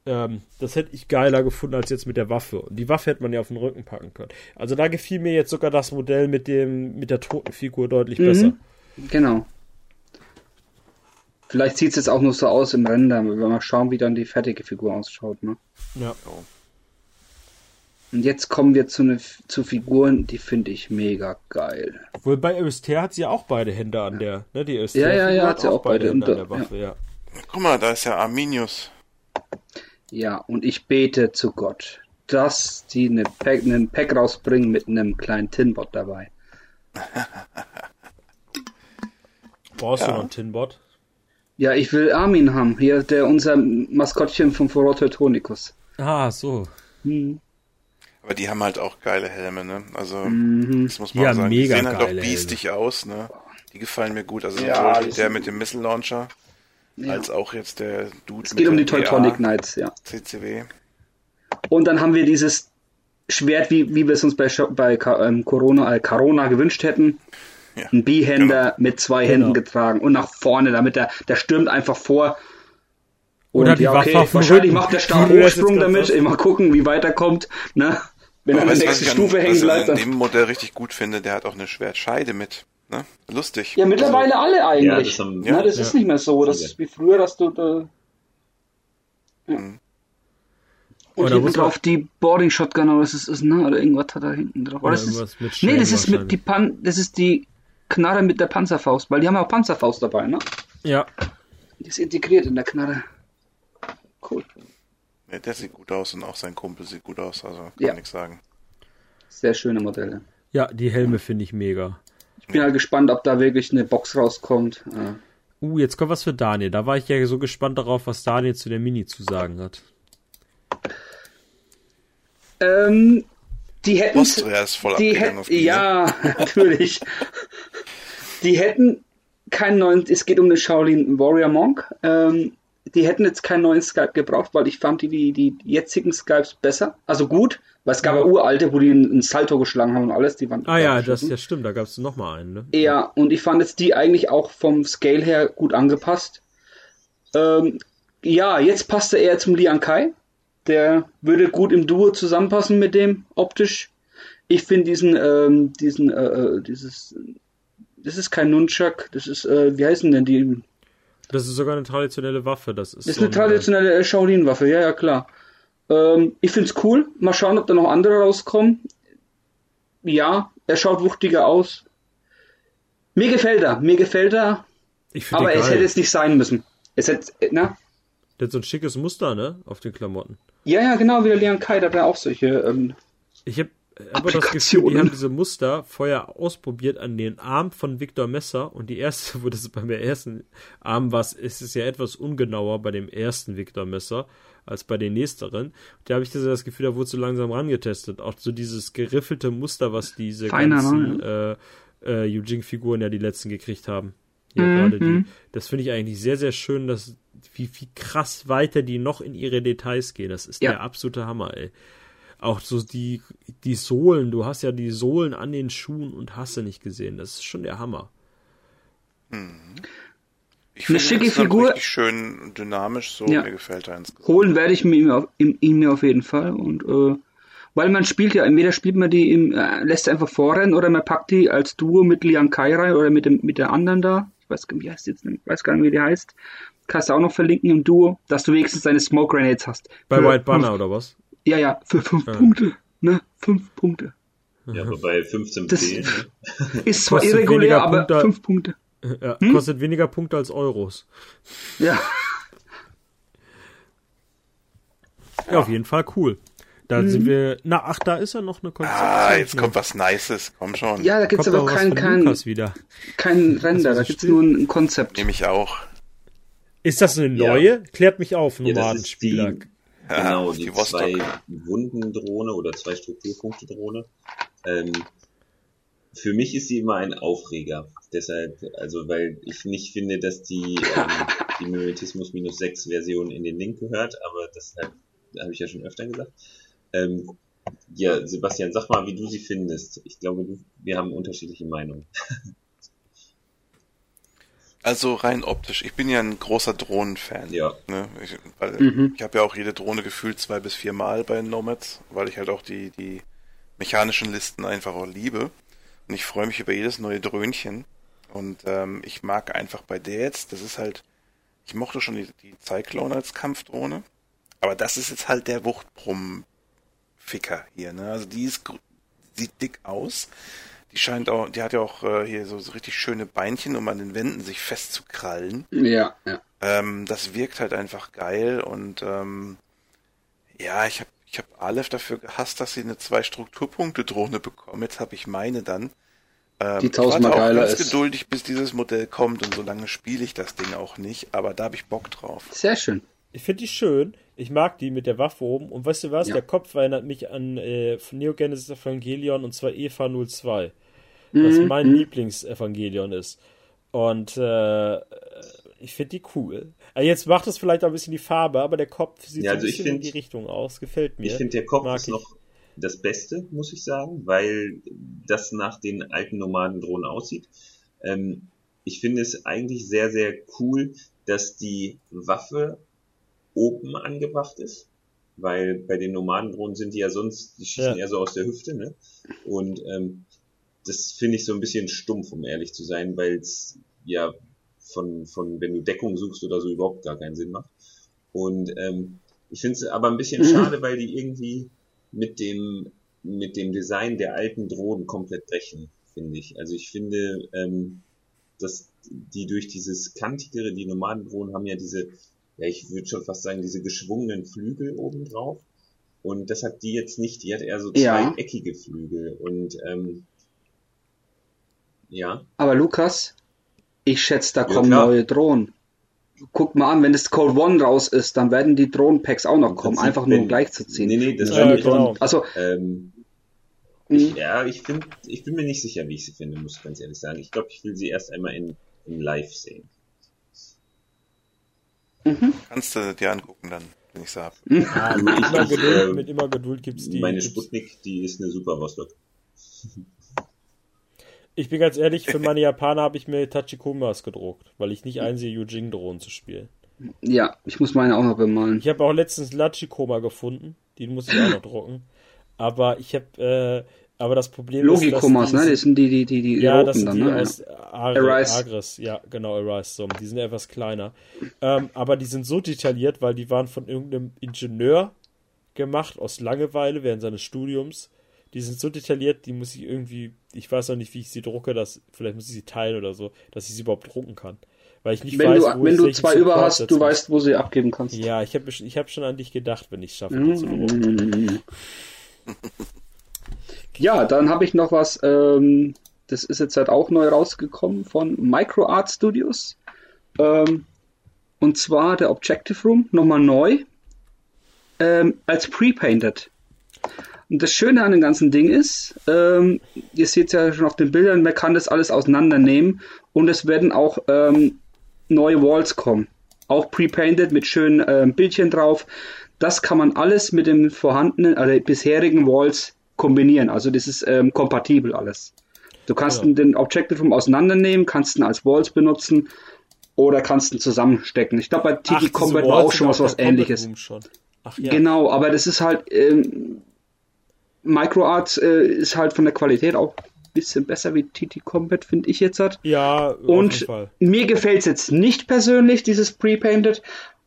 Ähm, das hätte ich geiler gefunden als jetzt mit der Waffe. Und die Waffe hätte man ja auf den Rücken packen können. Also da gefiel mir jetzt sogar das Modell mit dem mit der toten Figur deutlich besser. Genau. Vielleicht sieht es jetzt auch nur so aus im Render. Wir werden mal schauen, wie dann die fertige Figur ausschaut. Ne? Ja. Und jetzt kommen wir zu, ne, zu Figuren, die finde ich mega geil. Obwohl bei Öster hat sie ja auch beide Hände an der, ne? Die Öster Ja, ja, ja, hat sie auch beide Hände an und, der Waffe, ja. Guck mal, da ist ja Arminius. Ja, und ich bete zu Gott, dass die eine Pack, einen Pack rausbringen mit einem kleinen Tinbot dabei. Brauchst du Ja. noch einen Tinbot? Ja, ich will Armin haben. Hier, der unser Maskottchen vom Foro Teutonicus. Ah, so. Aber die haben halt auch geile Helme, ne? Also, Mhm. das muss man Ja, auch sagen. mega die sehen halt auch biestig aus, ne? Die gefallen mir gut. Also Ja, der mit dem Missile Launcher, Ja. als auch jetzt der Dude Es geht um die Teutonic Knights, ja. CCW. Und dann haben wir dieses Schwert, wie, wie wir es uns bei, bei ähm, Corona, äh, Corona gewünscht hätten. Ja. Ein Bihänder mit zwei Genau. Händen getragen und nach vorne, damit der, der stürmt einfach vor. Oder Und die ja, Waffe okay, wahrscheinlich macht der Stabhochsprung gerade damit. Mal gucken, wie weit er kommt. Ne? Wenn er an der was nächsten ich Stufe hängen was bleibt. ich an Dann... dem Modell richtig gut finde? Der hat auch eine Schwertscheide mit. Ne? Lustig. Ja, mittlerweile alle Ja, eigentlich. das haben, Ja, das Ja. ist nicht mehr so. Das ist wie früher, dass du da. Ja. Mhm. Und Oder drauf die Boarding Shotgun oder was es ist, ne? Oder irgendwas hat er hinten drauf. Oder Oder das ist, mit nee, das ist mit die Pan das ist die Knarre mit der Panzerfaust, weil die haben ja auch Panzerfaust dabei, ne? Ja. Die ist integriert in der Knarre. Cool. Ja, der sieht gut aus und auch sein Kumpel sieht gut aus. Also kann Ja. nichts sagen. Sehr schöne Modelle. Ja, die Helme finde ich mega. Ich bin halt gespannt, ob da wirklich eine Box rauskommt. Äh, Uh, jetzt kommt was für Daniel. Da war ich ja so gespannt darauf, was Daniel zu der Mini zu sagen hat. Ähm, die hätten. Austria ist voll die hätten. Ja, natürlich. die hätten keinen neuen. Es geht um den Shaolin Warrior Monk. Ähm, die hätten jetzt keinen neuen Skype gebraucht, weil ich fand die, die, die jetzigen Skypes besser. Also gut, weil es gab ja uralte, wo die einen, Salto geschlagen haben und alles. Die waren Ah ja, das ja stimmt, da gab es noch mal einen, ne? Ja, und ich fand jetzt die eigentlich auch vom Scale her gut angepasst. Ähm, ja, jetzt passt er eher zum Lian Kai. Der würde gut im Duo zusammenpassen mit dem optisch. Ich finde diesen, ähm, diesen, äh, äh, dieses, das ist kein Nunchuck, das ist, äh, wie heißen denn die? Das ist sogar eine traditionelle Waffe. Das ist, Das ist so eine ein, traditionelle äh, Shaolin-Waffe, ja, ja, klar. Ähm, ich find's cool. Mal schauen, ob da noch andere rauskommen. Ja, er schaut wuchtiger aus. Mir gefällt er, mir gefällt er, aber es hätte jetzt nicht sein müssen. Es hätte, äh, na? Der hat so ein schickes Muster, ne? Auf den Klamotten. Ja, ja, genau, wie der Lian Kai, der hat ja auch solche, ähm, Ich habe aber das Gefühl, die haben diese Muster vorher ausprobiert an den Arm von Victor Messer und die erste, wo das beim ersten Arm war, ist es ja etwas ungenauer bei dem ersten Victor Messer als bei den nächsteren. Da habe ich das Gefühl, da wurde so langsam rangetestet. Auch so dieses geriffelte Muster, was diese Feiner, ganzen ne? äh, äh, Eugene-Figuren ja die letzten gekriegt haben. Hier Mhm, gerade die. Das finde ich eigentlich sehr, sehr schön, dass wie, wie krass weiter die noch in ihre Details gehen. Das ist Ja. der absolute Hammer, ey auch so die, die Sohlen, du hast ja die Sohlen an den Schuhen und hast du nicht gesehen. Das ist schon der Hammer. Ich Eine finde schicke insgesamt Figur. richtig schön dynamisch, so Ja. mir gefällt er insgesamt. holen werde ich mir ihn auf, ihm, ihn mir auf jeden Fall und, äh, weil man spielt ja, entweder spielt man die im, äh, lässt sie einfach vorrennen oder man packt die als Duo mit Lian Kai rein oder mit dem, mit der anderen da. Ich weiß gar nicht, wie heißt die jetzt, nicht, ich weiß gar nicht, wie die heißt. Kannst du auch noch verlinken im Duo, dass du wenigstens deine Smoke Grenades hast. Bei White Banner oder was? Ja, ja, für fünf Ja. Punkte. Ne? Fünf Punkte. Ja, aber bei 15 Das- P, ne? Ist zwar Kostet irregulär, weniger aber Punkte. fünf Punkte. Ja, Hm? Kostet weniger Punkte als Euros. Ja. Ja, auf jeden Fall cool. Da Mhm. sind wir. Na, ach, da ist ja noch eine Konzeption. Ah, jetzt kommt was Nices, komm schon. Ja, da gibt's Kommt aber was kein, kein, kein Render, da gibt's still? nur ein Konzept. Nehme ich auch. Ist das eine Ja. neue? Klärt mich auf, Ja, genau, die die, zwei Wundendrohne oder zwei Strukturpunkte-Drohne. Ähm, für mich ist sie immer ein Aufreger. Deshalb, also weil ich nicht finde, dass die, ähm, die Mimetismus minus 6 Version in den Link gehört, aber das habe ich ja schon öfter gesagt. Ähm, ja, Sebastian, sag mal, wie du sie findest. Ich glaube, wir haben unterschiedliche Meinungen. Also rein optisch. Ich bin ja ein großer Drohnenfan. Ja. Ne? Ich, Mhm. ich habe ja auch jede Drohne gefühlt zwei bis vier Mal bei Nomads, weil ich halt auch die, die mechanischen Listen einfach auch liebe. Und ich freue mich über jedes neue Dröhnchen. Und ähm, ich mag einfach bei der jetzt, das ist halt, ich mochte schon die, die Cyclone als Kampfdrohne, aber das ist jetzt halt der Wuchtbrumm-Ficker hier. Ne? Also die ist, sieht dick aus. Die scheint auch, die hat ja auch äh, hier so, so richtig schöne Beinchen, um an den Wänden sich festzukrallen. Ja, ja. Ähm, das wirkt halt einfach geil und ähm, ja, ich habe ich hab Aleph dafür gehasst, dass sie eine zwei Strukturpunkte Drohne bekommen. Jetzt habe ich meine dann. Ähm, Die ich tausendmal auch geiler ganz ist. geduldig, bis dieses Modell kommt und so lange spiele ich das Ding auch nicht, aber da habe ich Bock drauf. Sehr schön. Ich finde die schön. Ich mag die mit der Waffe oben. Und weißt du was? Ja. Der Kopf erinnert mich an äh, von Neo Genesis Evangelion und zwar Eva 02. Was Mhm, mein mhm. Lieblingsevangelion ist. Und äh, ich finde die cool. Also jetzt macht es vielleicht auch ein bisschen die Farbe, aber der Kopf sieht Ja, so also ein ich bisschen in find- die Richtung aus. Gefällt mir. Ich finde, der Kopf Mag ist ich. noch das Beste, muss ich sagen, weil das nach den alten Nomadendrohnen aussieht. Ähm, ich finde es eigentlich sehr, sehr cool, dass die Waffe oben angebracht ist, weil bei den Nomadendrohnen sind die ja sonst, die schießen Ja. eher so aus der Hüfte, ne? Und ähm, das finde ich so ein bisschen stumpf, um ehrlich zu sein, weil es ja von, von, wenn du Deckung suchst oder so, überhaupt gar keinen Sinn macht. Und ähm, ich finde es aber ein bisschen schade, weil die irgendwie mit dem mit dem Design der alten Drohnen komplett brechen, finde ich. Also ich finde, ähm, dass die durch dieses kantigere, die Nomadendrohnen haben ja diese, ja ich würde schon fast sagen, diese geschwungenen Flügel oben drauf. Und das hat die jetzt nicht. Die hat eher so Ja. zweieckige Flügel. Und ähm, Ja. Aber Lukas, ich schätze, da Ja, kommen klar. neue Drohnen. Guck mal an, wenn das Cold One raus ist, dann werden die Drohnenpacks auch noch kommen, einfach nur um gleichzuziehen. Nee, nee, das Ja, nicht. genau. Drohnen- Also, Ähm, ich, ja, ich finde, ich bin mir nicht sicher, wie ich sie finde, muss ich ganz ehrlich sagen. Ich glaube, ich will sie erst einmal in, in live sehen. Kannst du dir angucken dann, wenn ich hab. Ja, mit, immer Geduld, ähm, mit immer Geduld gibt's die. Meine Sputnik, die ist eine super Vostok. ich bin ganz ehrlich, für meine Japaner habe ich mir Tachikomas gedruckt, weil ich nicht einsehe, Yujing-Drohnen zu spielen. ja, ich muss meine auch noch bemalen. Ich habe auch letztens Lachikoma gefunden, den muss ich auch noch drucken. Aber ich habe, äh, aber das Problem Logikomas, ist, ne? dass die- Das sind die, die, die, die Ja, das sind dann, die ne? aus Ar Arise. Agris. Ja, genau, Arise. So, die sind etwas kleiner. Ähm, aber die sind so detailliert, weil die waren von irgendeinem Ingenieur gemacht, aus Langeweile während seines Studiums. Die sind so detailliert, die muss ich irgendwie, ich weiß noch nicht, wie ich sie drucke, dass, vielleicht muss ich sie teilen oder so, dass ich sie überhaupt drucken kann. Weil ich nicht Wenn weiß, du, wo wenn du zwei über hast, du weißt, wo sie abgeben kannst. Ja, ich habe ich hab schon an dich gedacht, wenn ich es schaffe, die zu drucken. Ja, dann habe ich noch was, ähm, das ist jetzt halt auch neu rausgekommen von MicroArt Studios. Ähm, und zwar der Objective Room, nochmal neu, ähm, als Pre-Painted. Und das Schöne an dem ganzen Ding ist, ähm, ihr seht ja schon auf den Bildern, man kann das alles auseinandernehmen und es werden auch ähm, neue Walls kommen. Auch pre-painted mit schönen ähm, Bildchen drauf. Das kann man alles mit den vorhandenen, also bisherigen Walls kombinieren. Also das ist ähm, kompatibel alles. Du kannst Ja. den Objective Room auseinandernehmen, kannst ihn als Walls benutzen oder kannst ihn zusammenstecken. Ich glaube, bei Ach, TT diese Combat war auch schon was, was ähnliches. Ach ja. Genau, aber das ist halt, ähm, MicroArt äh, ist halt von der Qualität auch ein bisschen besser wie TT Combat, finde ich jetzt hat. Ja, Und mir gefällt es jetzt nicht persönlich, dieses Pre-Painted,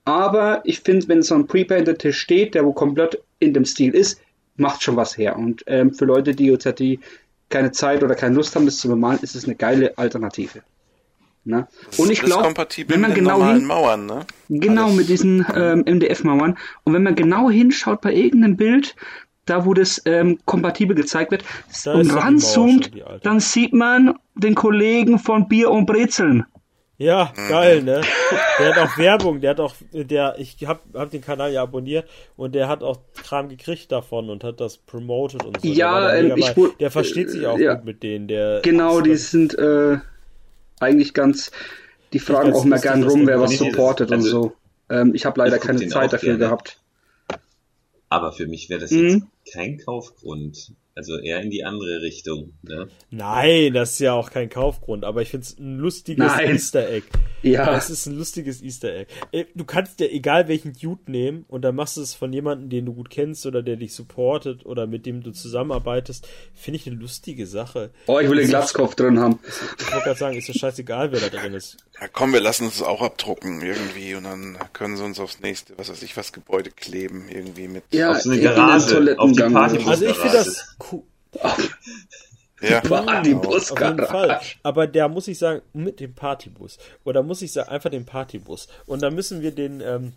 aber ich finde, wenn so ein Pre-Painted Tisch steht, der wo komplett in dem Stil ist, macht schon was her. Und ähm, für Leute, die jetzt die keine Zeit oder keine Lust haben, das zu bemalen, ist es eine geile Alternative. Ne? Und ich glaube, wenn man genau hin, Mauern, ne? Genau, Alles. mit diesen ähm, MDF-Mauern. Und wenn man genau hinschaut bei irgendeinem Bild, da wo das ähm, kompatibel gezeigt wird, Da und ranzoomt, dann sieht man den Kollegen von Bier und Brezeln. Ja, geil, ne? Der hat auch Werbung, der hat auch, der, ich hab, hab den Kanal ja abonniert und der hat auch Kram gekriegt davon und hat das promoted und so. Der Ja, da ähm, ich bei. Der versteht sich auch ja. gut mit denen, der. Genau, die sind äh, eigentlich ganz, die fragen auch mal gern rum, der wer was supportet und so. Ähm, ich habe leider Ich keine Zeit dafür gerne. gehabt. Aber für mich wäre das Mhm. jetzt kein Kaufgrund. Also eher in die andere Richtung. Ne? Nein, das ist ja auch kein Kaufgrund, aber ich find's ein lustiges Nein. Easter Egg. Ja. Es ist ein lustiges Easter Egg. Äh, Du kannst ja egal welchen Dude nehmen und dann machst du es von jemandem, den du gut kennst oder der dich supportet oder mit dem du zusammenarbeitest. Finde ich eine lustige Sache. Oh, ich will den Glatzkopf drin haben. Ich wollte gerade sagen, ist ja scheißegal, wer da drin ist. Ja, komm, wir lassen uns das auch abdrucken irgendwie und dann können sie uns aufs nächste, was weiß ich, was Gebäude kleben irgendwie mit. Ja, Auf so eine Garage, auf die. Party- Also ich finde das cool. Ja, genau. Auf jeden Fall. Aber da muss ich sagen, mit dem Partybus. Oder muss ich sagen, einfach den Partybus. Und da müssen wir den, ähm,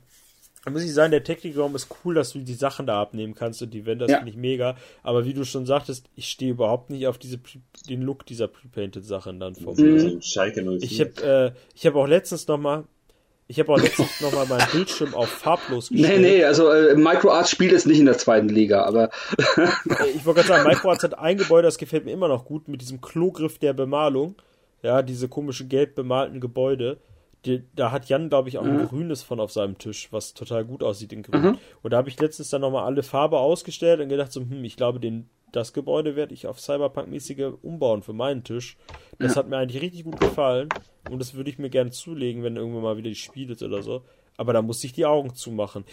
da muss ich sagen, der Technikraum ist cool, dass du die Sachen da abnehmen kannst und die Wände, das Ja. finde ich mega. Aber wie du schon sagtest, ich stehe überhaupt nicht auf diese, den Look dieser Pre-Painted Sachen dann vom. 04. Ich habe, äh, ich habe auch letztens noch mal, ich habe auch letztens noch mal meinen Bildschirm auf farblos Nee, gestellt. nee, also äh, MicroArts spielt es nicht in der zweiten Liga, aber Ich wollte gerade sagen, Microarts hat ein Gebäude, das gefällt mir immer noch gut, mit diesem Klogriff der Bemalung. Ja, diese komische gelb bemalten Gebäude. Die, da hat Jan, glaube ich, auch ein grünes von auf seinem Tisch, was total gut aussieht in grün. Und da habe ich letztens dann nochmal alle Farbe ausgestellt und gedacht so, hm, ich glaube, den, das Gebäude werde ich auf Cyberpunk-mäßige umbauen für meinen Tisch. Das hat mir eigentlich richtig gut gefallen und das würde ich mir gerne zulegen, wenn irgendwann mal wieder die Spiel ist oder so. Aber da muss ich die Augen zumachen.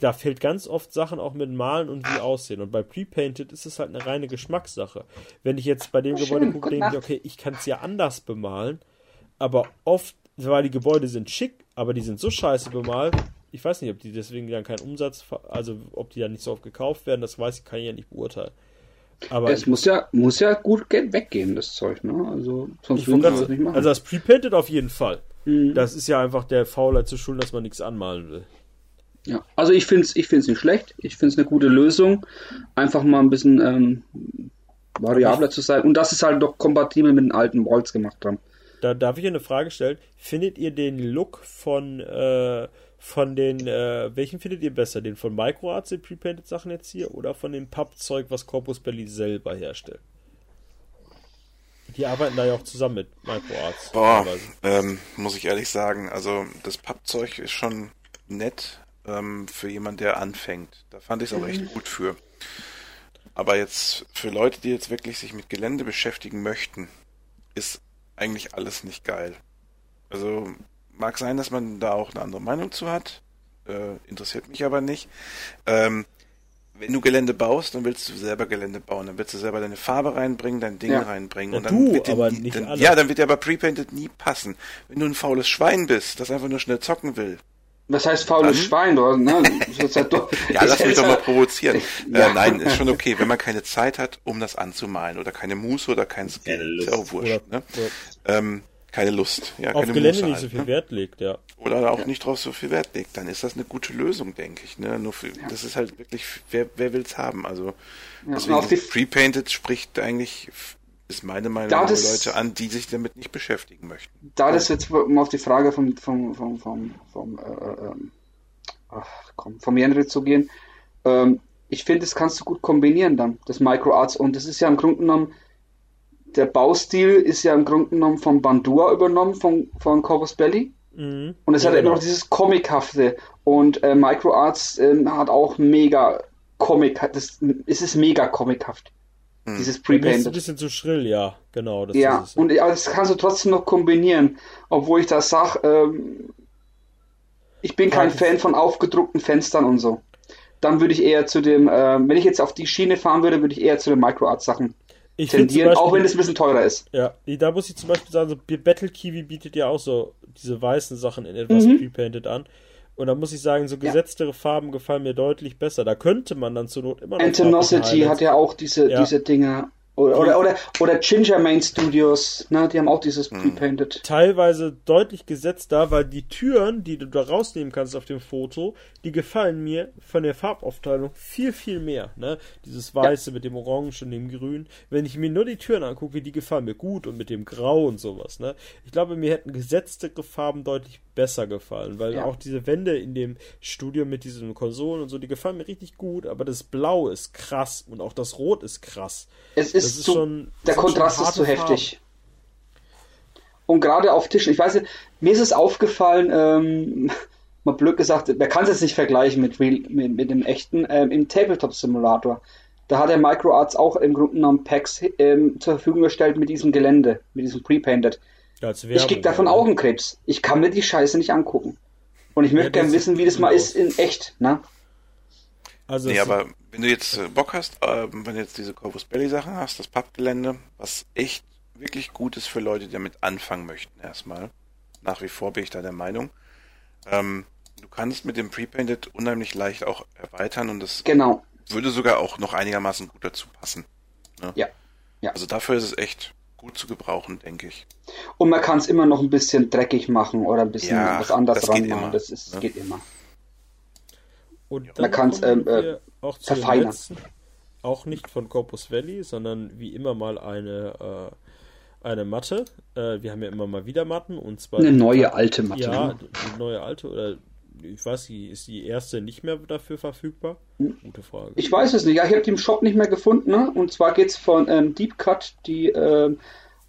Da fällt ganz oft Sachen auch mit Malen und wie aussehen. Und bei Pre-Painted ist es halt eine reine Geschmackssache. Wenn ich jetzt bei dem Gebäude schön. gucke, Gute denke ich, okay, ich kann es ja anders bemalen. Aber oft, weil die Gebäude sind schick, aber die sind so scheiße bemalt. Ich weiß nicht, ob die deswegen dann keinen Umsatz, also ob die dann nicht so oft gekauft werden, das weiß ich, kann ich ja nicht beurteilen. Aber es muss ja, muss ja gut ge- weggehen, das Zeug, ne? Also, sonst würden grad das nicht machen. also das Pre-Painted auf jeden Fall. Mhm. Das ist ja einfach der Faulheit zu schulden, dass man nichts anmalen will. Ja, also ich finde es ich find's nicht schlecht. Ich finde es eine gute Lösung. Einfach mal ein bisschen ähm, variabler zu sein und dass es halt doch kompatibel mit den alten Walls gemacht haben. Da darf ich eine Frage stellen. Findet ihr den Look von, äh, von den, äh, welchen findet ihr besser? Den von MicroArts, den Prepainted Sachen jetzt hier, oder von dem Pappzeug, was Corpus Belly selber herstellt? Die arbeiten da ja auch zusammen mit MicroArts. Boah, teilweise. ähm, muss ich ehrlich sagen, also das Pappzeug ist schon nett ähm, für jemanden, der anfängt. Da fand ich es auch echt gut für. Aber jetzt für Leute, die jetzt wirklich sich mit Gelände beschäftigen möchten, ist eigentlich alles nicht geil. Also mag sein, dass man da auch eine andere Meinung zu hat. Äh, interessiert mich aber nicht. Ähm, wenn du Gelände baust, dann willst du selber Gelände bauen. Dann willst du selber deine Farbe reinbringen, dein Ding Ja. reinbringen. Ja, und dann du, wird dir aber nie, nicht dann, alle. Ja, dann wird dir aber Prepainted nie passen. Wenn du ein faules Schwein bist, das einfach nur schnell zocken will. Was heißt faules Dann- Schwein? Du, ne? Halt doch- Ja, lass mich doch mal provozieren. Ja. Äh, nein, ist schon okay, wenn man keine Zeit hat, um das anzumalen oder keine Muße oder kein Skill. Ist ja auch wurscht, Oder- ne? Ähm, keine Lust. Ja, Auf keine Gelände Muße nicht halt, so viel ne? Wert legt, ja. Oder auch nicht drauf so viel Wert legt, dann ist das eine gute Lösung, denke ich. Ne? Nur für, Das ist halt wirklich, wer, wer will's haben? Also Ja, deswegen Prepainted spricht eigentlich, ist meine Meinung Da das- Leute an, die sich damit nicht beschäftigen möchten. Da das jetzt um auf die Frage vom vom vom vom, vom äh, ähm, ach, komm, vom Genre zu gehen, ähm, ich finde, das kannst du gut kombinieren dann, das MicroArts und das ist ja im Grunde genommen der Baustil ist ja im Grunde genommen von Bandura übernommen von von Corpus Belli Mhm. und es Ja, hat immer genau. noch dieses Comichafte und äh, MicroArts ähm, hat auch mega Comic, hat das es ist mega comichaft. Hm. Dieses Mir ist ein Prepainted. bisschen zu schrill, ja, genau. Das Ja, ist es. und aber das kannst du trotzdem noch kombinieren, obwohl ich da sag, ähm, ich bin kein das- Fan von aufgedruckten Fenstern und so. Dann würde ich eher zu dem, ähm, wenn ich jetzt auf die Schiene fahren würde, würde ich eher zu den Microart-Sachen ich tendieren, auch Beispiel, wenn es ein bisschen teurer ist. ja, da muss ich zum Beispiel sagen, so Battle Kiwi bietet ja auch so diese weißen Sachen in etwas Mhm. prepainted an. Und da muss ich sagen, so Ja. gesetztere Farben gefallen mir deutlich besser. Da könnte man dann zur Not immer noch farbliche hat ja auch diese, Ja. diese Dinger. Oder, oder, oder, oder Ginger Main Studios, ne, die haben auch dieses Prepainted. teilweise deutlich gesetzter, weil die Türen, die du da rausnehmen kannst auf dem Foto, die gefallen mir von der Farbaufteilung viel, viel mehr. Ne? Dieses Weiße mit dem Orange und dem Grün. Wenn ich mir nur die Türen angucke, die gefallen mir gut und mit dem Grau und sowas. Ne? Ich glaube, mir hätten gesetztere Farben deutlich besser gefallen, weil Ja. auch diese Wände in dem Studio mit diesen Konsolen und so, die gefallen mir richtig gut, aber das Blau ist krass und auch das Rot ist krass. Es Das ist, zu, schon- der Kontrast schon ist zu heftig. Und gerade auf Tischen, ich weiß nicht, mir ist es aufgefallen, ähm, mal blöd gesagt, man kann es jetzt nicht vergleichen mit, Real, mit, mit dem echten, ähm, im Tabletop Simulator. Da hat der MicroArts auch im Grunde genommen Packs ähm, zur Verfügung gestellt mit diesem Gelände, mit diesem Prepainted. Ja, als Ich Werbung, krieg davon ja. Augenkrebs. Ich kann mir die Scheiße nicht angucken. Und ich möchte das gerne wissen, wie das mal ist in echt, ne? Also Nee, aber wenn du jetzt äh, Bock hast, ähm, wenn du jetzt diese Corpus Belli Sachen hast, das Pappgelände, was echt wirklich gut ist für Leute, die damit anfangen möchten erstmal. Nach wie vor bin ich da der Meinung. Ähm, du kannst mit dem Prepainted unheimlich leicht auch erweitern und das Genau. würde sogar auch noch einigermaßen gut dazu passen. Ne? Ja. Ja. Also dafür ist es echt gut zu gebrauchen, denke ich. Und man kann es immer noch ein bisschen dreckig machen oder ein bisschen Ja, was geht ranmachen. Das ist, ne? geht immer. Und Man dann kann's, kommen ähm, wir äh, auch zu verfeinern. letzten, auch nicht von Corpus Valley, sondern wie immer mal eine, äh, eine Matte. Äh, wir haben ja immer mal wieder Matten und zwar Eine neue alte Matte. ja, ne? die neue alte oder ich weiß nicht, ist die erste nicht mehr dafür verfügbar? Gute Frage. Hm. Ich weiß es nicht. Ja, ich habe die im Shop nicht mehr gefunden. Ne? Und zwar geht es von ähm, Deep Cut, die ähm,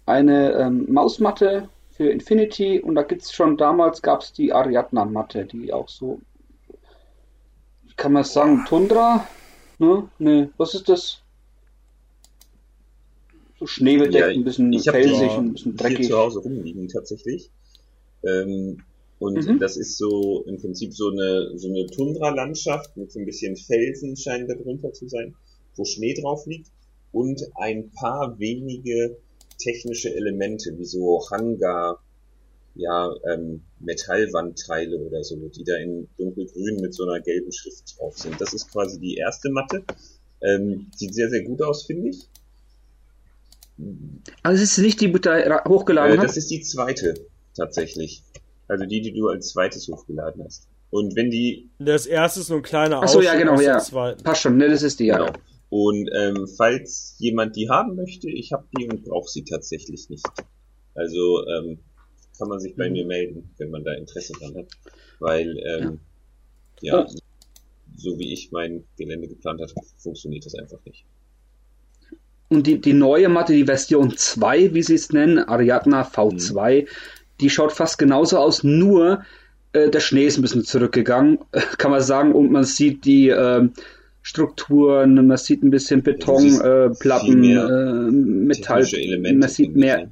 eine ähm, Mausmatte für Infinity. Und da gibt es schon damals gab es die Ariadna-Matte, die auch so, kann man sagen, Tundra? Ne? Ne, was ist das? So schneebedeckt, Ja, ein bisschen ich felsig, ein bisschen hier dreckig. zu Hause rumliegen tatsächlich. Ähm, und Mhm. das ist so im Prinzip so eine, so eine Tundra-Landschaft mit so ein bisschen Felsen scheinen da drunter zu sein, wo Schnee drauf liegt und ein paar wenige technische Elemente, wie so Hangar, ja, ähm, Metallwandteile oder so, die da in dunkelgrün mit so einer gelben Schrift drauf sind. Das ist quasi die erste Matte. Ähm, sieht sehr, sehr gut aus, finde ich. Also es ist nicht die, die da ra- hochgeladen Äh, hat. das ist die zweite, tatsächlich. Also die, die du als zweites hochgeladen hast. Und wenn die, Das erste ist nur ein kleiner Achso, ja, Ausschnitt genau, ja. Passt schon, ne, das ist die, ja. genau, Und ähm, falls jemand die haben möchte, ich habe die und brauche sie tatsächlich nicht. Also ähm, kann man sich bei Mhm. mir melden, wenn man da Interesse dran hat. Weil, ähm, ja, so wie ich mein Gelände geplant habe, funktioniert das einfach nicht. Und die, die neue Matte, die Version 2, wie sie es nennen, Ariadna V2, die schaut fast genauso aus, nur äh, der Schnee ist ein bisschen zurückgegangen, kann man sagen, und man sieht die ähm, Strukturen, man sieht ein bisschen Beton, siehst äh, Platten, äh, Metall, man sieht mehr?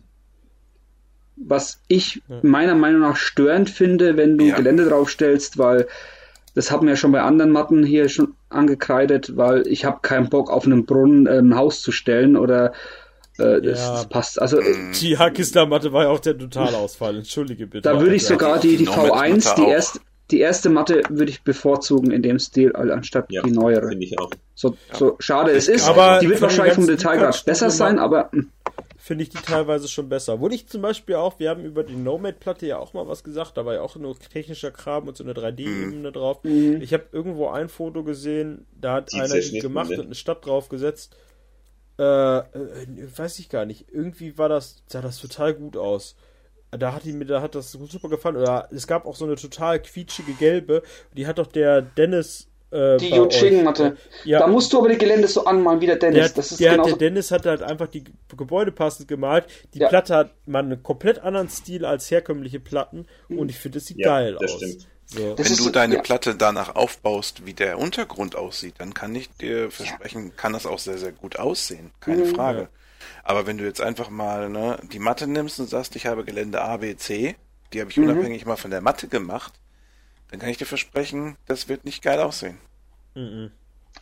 Was ich meiner Meinung nach störend finde, wenn du Ja. Gelände draufstellst, weil das haben wir ja schon bei anderen Matten hier schon angekreidet, weil ich habe keinen Bock auf einem Brunnen äh, ein Haus zu stellen oder äh, das, Ja. das passt. Also äh, Die Hackisler-Matte war ja auch der Totalausfall. Entschuldige bitte. da würde ich sogar die, die Die Nomad-Matte V1, die erste, die erste Matte würde ich bevorzugen in dem Stil, anstatt Ja, die neuere. finde ich auch. So, so schade es ist. Aber die wird wahrscheinlich vom Detailgrad besser sein, aber hm, finde ich die teilweise schon besser. Wurde ich zum Beispiel auch, wir haben über die Nomad-Platte ja auch mal was gesagt, da war ja auch nur technischer Kram und so eine 3D-Ebene drauf. Ich habe irgendwo ein Foto gesehen, da hat Die einer die gemacht ne? und eine Stadt draufgesetzt. Äh, äh, weiß ich gar nicht. Irgendwie war das, sah das total gut aus. Da hat die mir, da hat das super gefallen. Oder es gab auch so eine total quietschige gelbe. Die hat doch der Dennis. Äh, die bei Yu euch, Ching Matte. Ja. Da musst du aber die Gelände so anmalen wie der Dennis. Der, das ist der, genau der Dennis hat halt einfach die Gebäude passend gemalt. Die Ja. Platte hat mal einen komplett anderen Stil als herkömmliche Platten und ich finde, es sieht Ja, geil das aus. stimmt. So. Das Wenn du deine ja. Platte danach aufbaust, wie der Untergrund aussieht, dann kann ich dir versprechen, kann das auch sehr, sehr gut aussehen. Keine Mhm. Frage. Aber wenn du jetzt einfach mal ne, die Matte nimmst und sagst, ich habe Gelände A, B, C, die habe ich Mhm. unabhängig mal von der Matte gemacht, dann kann ich dir versprechen, das wird nicht geil aussehen.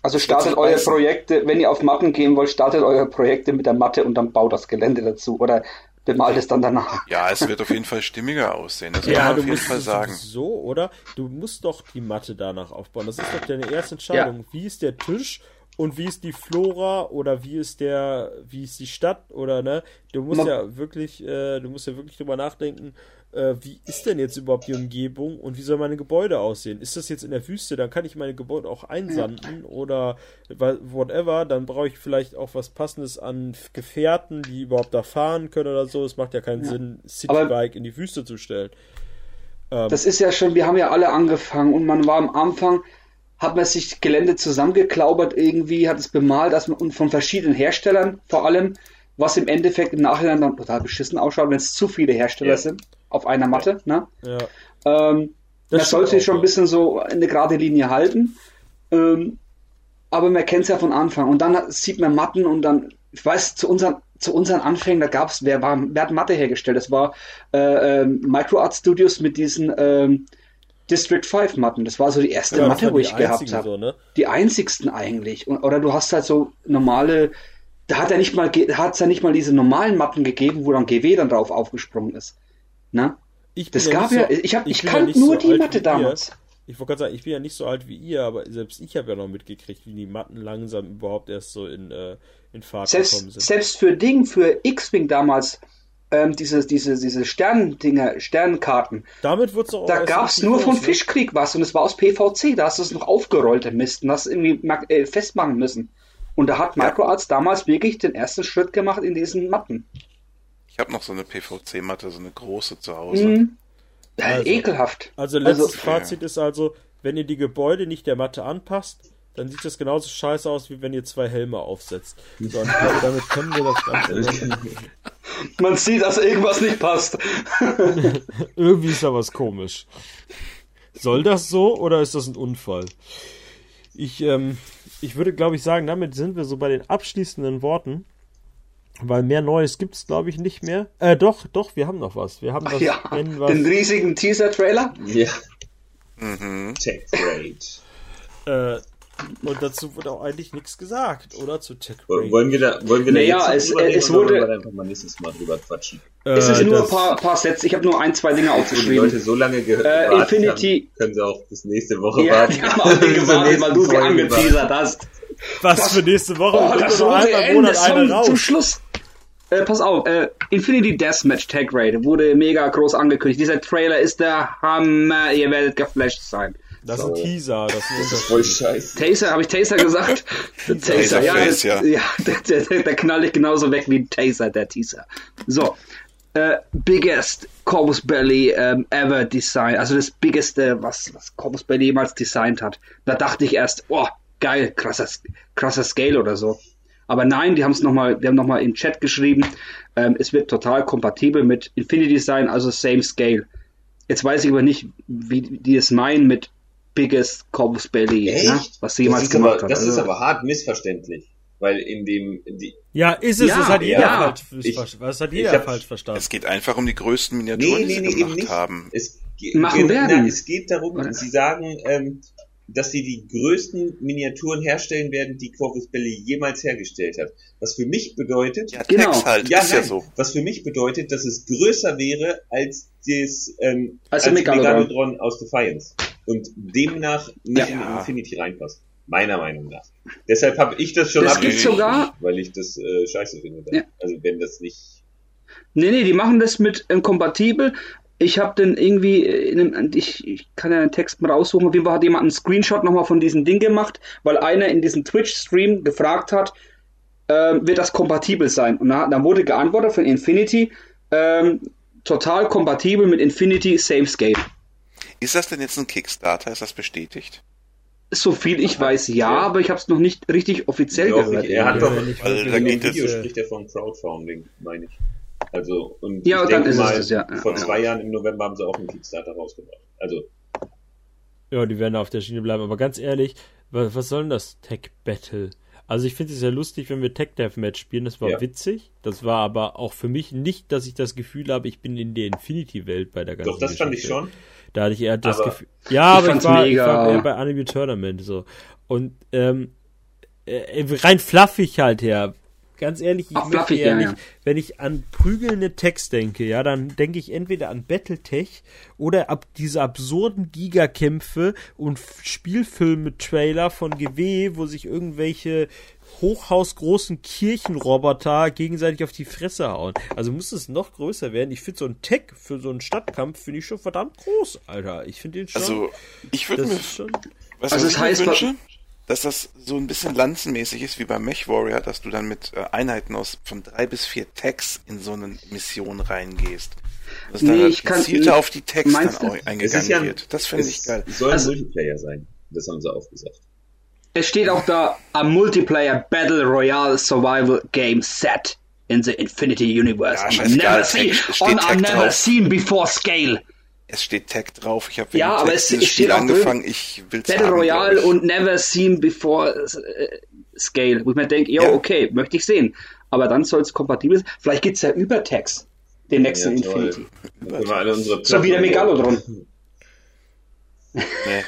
Also startet eure beißen. Projekte, wenn ihr auf Matten gehen wollt, startet eure Projekte mit der Matte und dann baut das Gelände dazu oder bemalt es dann danach. Ja, es wird auf jeden Fall stimmiger aussehen. Das kann Ja, man du auf jeden musst Fall sagen. so, oder? Du musst doch die Matte danach aufbauen. Das ist doch deine erste Entscheidung. Wie ist der Tisch und wie ist die Flora oder wie ist der, wie ist die Stadt oder ne? Du musst Man- ja wirklich, äh, du musst ja wirklich drüber nachdenken, äh, wie ist denn jetzt überhaupt die Umgebung und wie soll meine Gebäude aussehen? Ist das jetzt in der Wüste, dann kann ich meine Gebäude auch einsanden oder whatever, dann brauche ich vielleicht auch was passendes an Gefährten, die überhaupt da fahren können oder so. Es macht ja keinen Sinn, Citybike in die Wüste zu stellen. Ähm, Das ist ja schon, wir haben ja alle angefangen und man war am Anfang, hat man sich Gelände zusammengeklaubert irgendwie, hat es bemalt, dass man, und von verschiedenen Herstellern vor allem, was im Endeffekt im Nachhinein dann total beschissen ausschaut, wenn es zu viele Hersteller Ja. sind auf einer Matte. Ne? ja. Ähm, Das stimmt sollte schon ein bisschen so eine gerade Linie halten. Ähm, aber man kennt es ja von Anfang. Und dann hat- sieht man Matten und dann, ich weiß, zu unseren, zu unseren Anfängen, da gab es, wer, war, wer hat Matte hergestellt? Das war äh, ähm, MicroArt Studios mit diesen ähm, District 5 Matten. Das war so die erste Ja, das Matte, wo ich gehabt habe. So, ne? Die einzigsten eigentlich. Und, oder du hast halt so normale, da hat er nicht mal, da hat's ja nicht mal diese normalen Matten gegeben, wo dann GW dann drauf aufgesprungen ist. Na? Ich Das gab ja, so- ich hab, ich ja kannte nicht nur so die Matte wie ihr. damals. Ich wollte gerade sagen, ich bin ja nicht so alt wie ihr, aber selbst ich habe ja noch mitgekriegt, wie die Matten langsam überhaupt erst so in, äh, in Fahrt gekommen Selbst, sind. selbst für Ding, für X-Wing damals, ähm, diese, diese, diese Sterndinger, Sternkarten, Damit wurde es auch da gab's richtig nur von groß, ne? Fischkrieg was und es war aus PVC, da hast du es noch aufgerollt im Mist und hast irgendwie äh, festmachen müssen. Und da hat MicroArts damals wirklich den ersten Schritt gemacht in diesen Matten. Ich habe noch so eine PVC-Matte, so eine große zu Hause. Mhm. Ja, Also. ekelhaft. Also letztes Also- Fazit ist also, wenn ihr die Gebäude nicht der Matte anpasst, dann sieht das genauso scheiße aus, wie wenn ihr zwei Helme aufsetzt. So, glaube, damit können wir das Ganze. Man sieht, dass irgendwas nicht passt. Irgendwie ist da was komisch. Soll das so oder ist das ein Unfall? Ich, ähm, ich würde, glaube ich, sagen, damit sind wir so bei den abschließenden Worten. Weil mehr Neues gibt's, glaube ich, nicht mehr. Äh, doch, doch, wir haben noch was. Wir haben das ja, was, den riesigen Teaser-Trailer. Ja. Mhm. Tech Rate. äh, und dazu wurde auch eigentlich nichts gesagt, oder? Zu Tech Wollen wollen wir da, wollen wir da Naja, jetzt es- drüber reden es oder wurde- wollen wir da einfach mal nächstes Mal drüber quatschen? Es ist Äh, nur ein das- paar, paar Sätze. Ich habe nur ein, zwei Dinge Wo die aufgeschrieben. Leute so lange gehört Äh, Infinity- haben, können sie auch bis nächste Woche Ja, warten. die haben auch nicht gewartet, weil du sie angeteasert hast. Was für nächste Woche? Oh, das Ende Monat eine zum, raus. zum Schluss. Äh, pass auf, äh, Infinity Deathmatch Tag Raid wurde mega groß angekündigt. Dieser Trailer ist der Hammer, ihr werdet geflasht sein. Das ist ein Teaser. Das ist ein Das ist voll scheiße. Taser, habe ich Taser gesagt? Taser, ja, Taserface, ja. ja. der, der, der, der knall ich genauso weg wie ein Taser, der Teaser. So, äh, biggest Corpus Belly ähm, ever design, also das biggeste, was, was Corpus Belly jemals designt hat. Da dachte ich erst, oh, geil, krasser, krasser Scale oder so. Aber nein, die haben es nochmal, die haben nochmal im Chat geschrieben, ähm, es wird total kompatibel mit Infinity Design, also same Scale. Jetzt weiß ich aber nicht, wie die es meinen mit biggest Corpus Belly, Echt? ne? was sie jemals ist gemacht aber, hat. Das ist Also- aber hart missverständlich. Weil in dem, die, Ja, ist es. Ja, das hat jeder ja. falsch, Ich- hat jeder hab- falsch verstanden. Es geht einfach um die größten nee, Miniaturen, nee, die nee, sie eben gemacht nicht. haben. Es, ge- Machen ge- werden. Na, es geht darum, Oder? sie sagen, ähm, dass sie die größten Miniaturen herstellen werden, die Corvus Belli jemals hergestellt hat. Was für mich bedeutet, Ja, Genau. Halt, ja, ist ja so. was für mich bedeutet, dass es größer wäre als das ähm, Als der Megalodon. Megalodon aus Defiance und demnach nicht Ja. in Infinity reinpasst. Meiner Meinung nach. Deshalb habe ich das schon Das abgelehnt, sogar- weil ich das äh, scheiße finde. Ja. Also wenn das nicht Nee, nee, die machen das mit ähm, kompatibel. Ich habe dann irgendwie, äh, in einem, ich, ich kann ja den Text mal raussuchen, auf jeden Fall hat jemand einen Screenshot nochmal von diesem Ding gemacht, weil einer in diesem Twitch-Stream gefragt hat, ähm, wird das kompatibel sein? Und da, dann wurde geantwortet von Infinity, ähm, total kompatibel mit Infinity Same Scale. Ist das denn jetzt ein Kickstarter? Ist das bestätigt? So viel ich weiß, ja, aber ich habe es noch nicht richtig offiziell Doch, gehört. ich- er hat doch- wirklich da in dem geht es, Video äh, spricht er von Crowdfunding, meine ich. Also, und Ja, ich dann denke ist es mal, das, ja. Vor ja. zwei Jahren im November haben sie auch einen Kickstarter rausgebracht. Also, Ja, die werden auf der Schiene bleiben. Aber ganz ehrlich, was, was soll denn das Tech Battle? Also ich finde es ja lustig, wenn wir Tech Deathmatch spielen. Das war Ja. witzig. Das war aber auch für mich nicht, dass ich das Gefühl habe, ich bin in der Infinity-Welt bei der ganzen doch, das fand ich Geschichte. schon. Da hatte ich eher das Aber- Gefühl. Ja, aber ich war, ich mega. war eher bei Anime Tournament so. Und ähm, äh, rein fluffig halt her. Ganz ehrlich, ich Ach, möchte fluffig, ja ja, wenn ich an prügelnde Text denke, ja, dann denke ich entweder an Battletech oder ab diese absurden Gigakämpfe und Spielfilme-Trailer von GW, wo sich irgendwelche hochhausgroßen Kirchenroboter gegenseitig auf die Fresse hauen. Also muss es noch größer werden. Ich finde so ein Tech für so einen Stadtkampf finde ich schon verdammt groß, Alter. Ich finde den schon. Also, ich würde das mir, ist schon. was, Also was es heißt, wünsche, dass das so ein bisschen lanzenmäßig ist wie bei Mech Warrior, dass du dann mit äh, Einheiten aus von drei bis vier Tags in so eine Mission reingehst. Dass Nee, da ich kann- gezielter auf die Tags dann auch Es eingegangen ja, wird. Das finde ich geil. soll Also- ein Multiplayer sein. Das haben sie auch gesagt. Es steht auch da, a multiplayer Battle Royale Survival Game Set in the Infinity Universe. Ja, scheißegal, never, es seen, on a Tag never seen before scale. Es steht Tag drauf. Ich habe Ja, aber Text es- dieses es Spiel steht auch drin, angefangen. Ich will's Battle haben, Royale und never seen before äh, scale. Wo ich mir denke, Ja. okay, möchte ich sehen. Aber dann soll es kompatibel sein. Vielleicht gibt's ja über Tags den nächsten Ja. Infinity. So wie der Megalodon. Nee,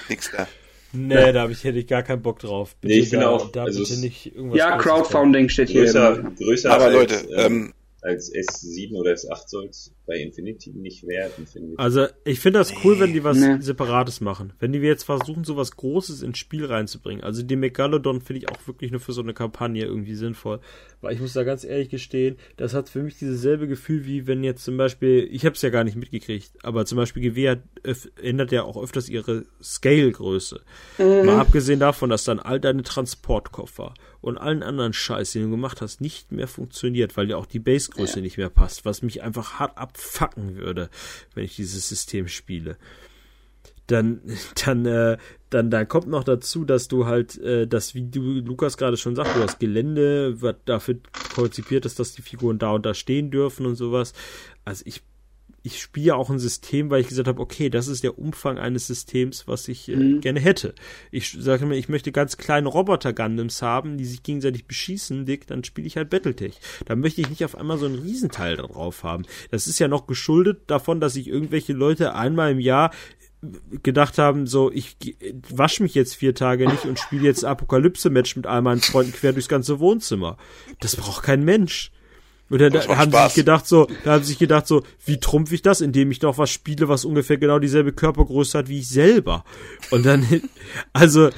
nix da. Nee, da ich, hätte ich gar keinen Bock drauf. Bitte Nee, ich da, auch, da also bitte es- nicht irgendwas Ja, Großes Crowdfunding steht hier. größer, größer Aber als, Leute, ähm, ähm, als S7 oder S8 soll es bei Infinity nicht werden, finde ich. Also, ich finde das cool, wenn die was Nee. Separates machen. Wenn die jetzt versuchen, so was Großes ins Spiel reinzubringen. Also, den Megalodon finde ich auch wirklich nur für so eine Kampagne irgendwie sinnvoll. Weil ich muss da ganz ehrlich gestehen, das hat für mich dieses selbe Gefühl, wie wenn jetzt zum Beispiel, ich habe es ja gar nicht mitgekriegt, aber zum Beispiel GW öf- ändert ja auch öfters ihre Scale-Größe. Mal abgesehen davon, dass dann all deine Transportkoffer und allen anderen Scheiß, den du gemacht hast, nicht mehr funktioniert, weil dir auch die Basegröße nicht mehr passt, was mich einfach hart abfacken würde, wenn ich dieses System spiele. Dann, dann, äh, dann, dann kommt noch dazu, dass du halt, äh, das, wie du Lukas gerade schon sagt, du hast Gelände, was dafür konzipiert ist, dass die Figuren da und da stehen dürfen und sowas. Also ich ich spiele auch ein System, weil ich gesagt habe, okay, das ist der Umfang eines Systems, was ich äh, gerne hätte. Ich sage mir, ich möchte ganz kleine Roboter-Gundams haben, die sich gegenseitig beschießen, dick, dann spiele ich halt Battletech. Da möchte ich nicht auf einmal so ein Riesenteil drauf haben. Das ist ja noch geschuldet davon, dass sich irgendwelche Leute einmal im Jahr gedacht haben, so, ich wasche mich jetzt vier Tage nicht und spiele jetzt Apokalypse-Match mit all meinen Freunden quer durchs ganze Wohnzimmer. Das braucht kein Mensch. Oder da Das macht haben sie sich gedacht so, da haben sie sich gedacht so, wie trumpf ich das, indem ich noch was spiele, was ungefähr genau dieselbe Körpergröße hat wie ich selber. Und dann, also,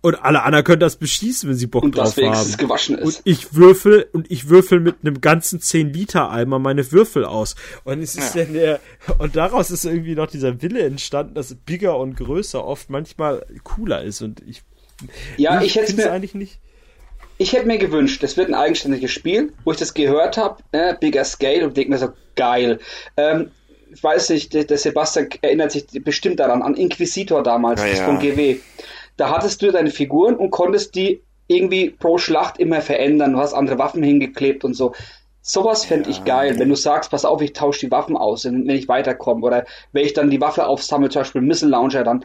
Und alle anderen können das beschießen, wenn sie Bock Und das drauf haben. wenigstens gewaschen Und ist. ich würfel und ich würfel mit einem ganzen 10 Liter Eimer meine Würfel aus. Und es ist Ja. dann der und daraus ist irgendwie noch dieser Wille entstanden, dass bigger und größer oft manchmal cooler ist und ich Ja, ich hätte find's mir, eigentlich nicht. Ich hätte mir gewünscht, das wird ein eigenständiges Spiel, wo ich das gehört habe, äh, Bigger Scale und denke mir so, geil. Ähm, ich weiß nicht, der, der Sebastian erinnert sich bestimmt daran, an Inquisitor damals, Ja, das ja. von GW. Da hattest du deine Figuren und konntest die irgendwie pro Schlacht immer verändern, du hast andere Waffen hingeklebt und so. Sowas fände ich geil, wenn du sagst, pass auf, ich tausche die Waffen aus, wenn wenn ich weiterkomme. Oder wenn ich dann die Waffe aufsammle, zum Beispiel Missile Launcher, dann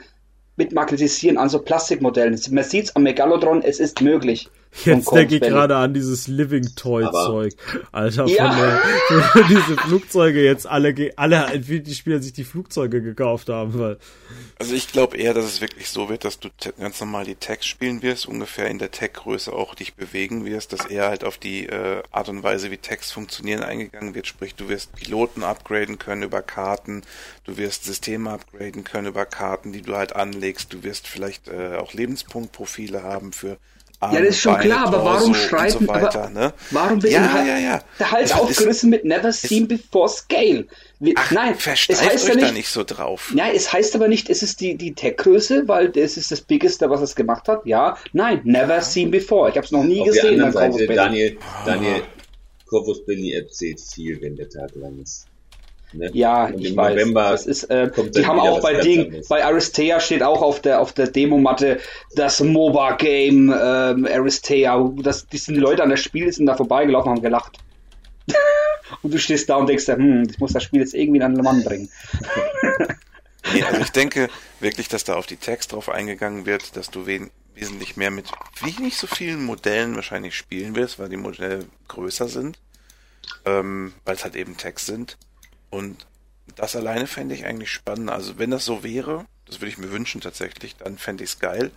mit Magnetisieren an so Plastikmodellen. Man sieht's am Megalodron, es ist möglich. Jetzt denke ich gerade an dieses Living Toy Zeug. Alter, Ja. von der, wo diese Flugzeuge jetzt alle, ge- alle Infinity-Spieler sich die Flugzeuge gekauft haben, weil, Also ich glaube eher, dass es wirklich so wird, dass du ganz normal die Tags spielen wirst, ungefähr in der Tag-Größe auch dich bewegen wirst, dass eher halt auf die äh, Art und Weise, wie Tags funktionieren, eingegangen wird. Sprich, du wirst Piloten upgraden können über Karten, du wirst Systeme upgraden können über Karten, die du halt anlegst, du wirst vielleicht äh, auch Lebenspunktprofile haben für Arme, Ja, das ist schon Beine, klar, aber warum Torso schreiben, so weiter, aber ne? warum wird ja, halt ja, ja. der Hals Das ist- aufgerissen mit Never Seen Before Scale? Wie, Ach, nein, es heißt euch ja da nicht, nicht so drauf. Ja, es heißt aber nicht, es ist die, die Tech-Größe, weil das ist das Biggeste, was es gemacht hat. Ja, nein, never seen before. Ich habe es noch nie Auf der gesehen. anderen beim Seite, Belli. Daniel, Daniel, Corvus Billy erzählt viel, wenn der Tag lang ist. Ne? Ja, Und ich im weiß. November das ist, äh, kommt die haben auch bei Ding, bei Aristea steht auch auf der auf der Demomatte das MOBA-Game ähm, Aristea. Das, die sind Leute an der Spiel sind da vorbeigelaufen und haben gelacht. und du stehst da und denkst, dir, hm, ich muss das Spiel jetzt irgendwie an den Mann bringen. Nee, also ich denke wirklich, dass da auf die Tags drauf eingegangen wird, dass du wen wesentlich mehr mit wenig so vielen Modellen wahrscheinlich spielen wirst, weil die Modelle größer sind, ähm, weil es halt eben Tags sind. Und das alleine fände ich eigentlich spannend. Also wenn das so wäre, das würde ich mir wünschen tatsächlich, dann fände ich es geil,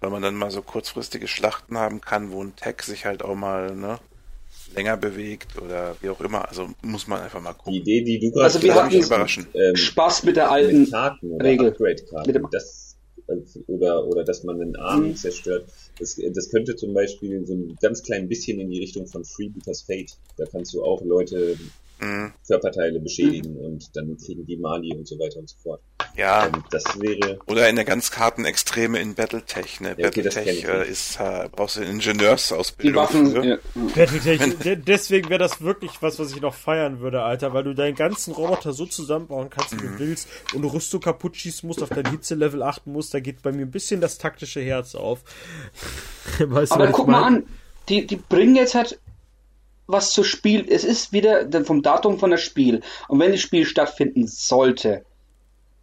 weil man dann mal so kurzfristige Schlachten haben kann, wo ein Tag sich halt auch mal ne, länger bewegt oder wie auch immer. Also muss man einfach mal Die gucken. Idee, die du gerade Also wir hatten überraschen. ähm, Spaß mit der mit alten Karten oder Regel. Upgrade-Karten, Mit das, äh, oder, oder dass man einen Arm Mhm. zerstört. Das, das könnte zum Beispiel so ein ganz klein bisschen in die Richtung von Freebooters Fate. Da kannst du auch Leute Mhm. Körperteile beschädigen und dann kriegen die Mali und so weiter und so fort. Ja, Ähm, das wäre, Oder in der ganz harten Extreme in Battletech. Ne? Ja, okay, Battletech äh, ist, äh, brauchst du eine die Ingenieursausbildung Waffen. für. Ja. Battletech, de- deswegen wäre das wirklich was, was ich noch feiern würde, Alter, weil du deinen ganzen Roboter so zusammenbauen kannst, wie Mhm. du willst und Rüstung kaputt schießen musst, auf dein Hitzelevel achten musst, da geht bei mir ein bisschen das taktische Herz auf. weißt du, Aber guck mal an, die, die bringen jetzt halt was zu Spiel. Es ist wieder dann vom Datum von das Spiel. Und wenn das Spiel stattfinden sollte,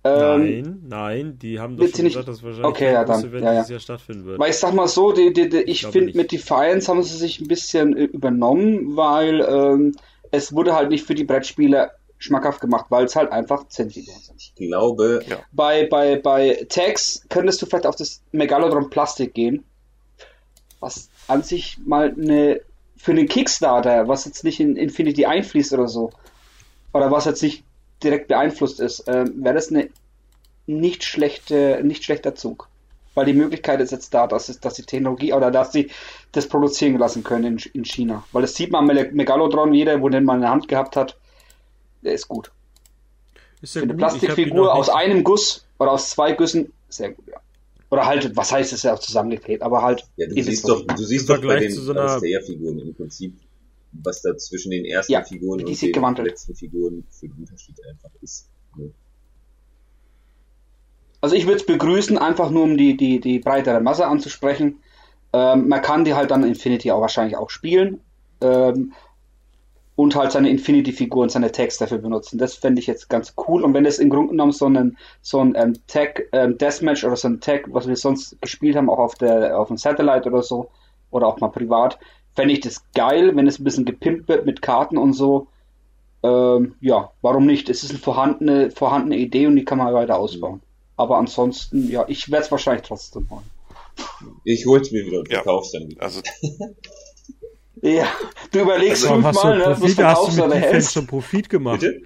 ähm, Nein, nein, die haben doch schon gesagt, dass wahrscheinlich Okay, ja, dann, Event ja, ja. dieses Jahr stattfinden wird. weil ich sag mal so, die, die, die, ich glaube finde mit Defiance haben sie sich ein bisschen übernommen, weil ähm, es wurde halt nicht für die Brettspieler schmackhaft gemacht, weil es halt einfach Zentfiguren sind. ich glaube, Ja. Bei, bei, bei Tags könntest du vielleicht auf das Megalodon Plastik gehen, was an sich mal eine für einen Kickstarter, was jetzt nicht in Infinity einfließt oder so, oder was jetzt nicht direkt beeinflusst ist, ähm, wäre das eine nicht schlechte, nicht schlechter Zug. Weil die Möglichkeit ist jetzt da, dass, es, dass die Technologie oder dass sie das produzieren lassen können in, in China. Weil das sieht man am Megalodron, jeder, wo den mal in der Hand gehabt hat, der ist gut. Ist ja Für eine gut, Plastikfigur aus einem Guss oder aus zwei Güssen, sehr gut, ja. Oder halt, was heißt es ja auch zusammengeklebt, aber halt. ja, du siehst doch, du siehst doch bei den so Aristeia-Figuren im Prinzip, was da zwischen den ersten Ja, Figuren die und den gewandelt. letzten Figuren für den Unterschied einfach ist. Ne? Also ich würde es begrüßen, einfach nur um die, die, die breitere Masse anzusprechen. Ähm, man kann die halt dann Infinity auch wahrscheinlich auch spielen. Ähm, und halt seine Infinity-Figuren, seine Tags dafür benutzen. Das fände ich jetzt ganz cool. Und wenn es im Grunde genommen so ein, so ein ähm, Tag ähm, Deathmatch oder so ein Tag, was wir sonst gespielt haben, auch auf der auf dem Satellite oder so, oder auch mal privat, fände ich das geil, wenn es ein bisschen gepimpt wird mit Karten und so. Ähm, ja, warum nicht? Es ist eine vorhandene, vorhandene Idee und die kann man weiter ausbauen. Aber ansonsten, ja, ich werde es wahrscheinlich trotzdem holen. Ich hol's mir wieder und Ja. verkauf's dann wieder. Also Ja, du überlegst du fünfmal, ne, was Profit, hast du mit Defense hältst. schon Profit gemacht? Bitte?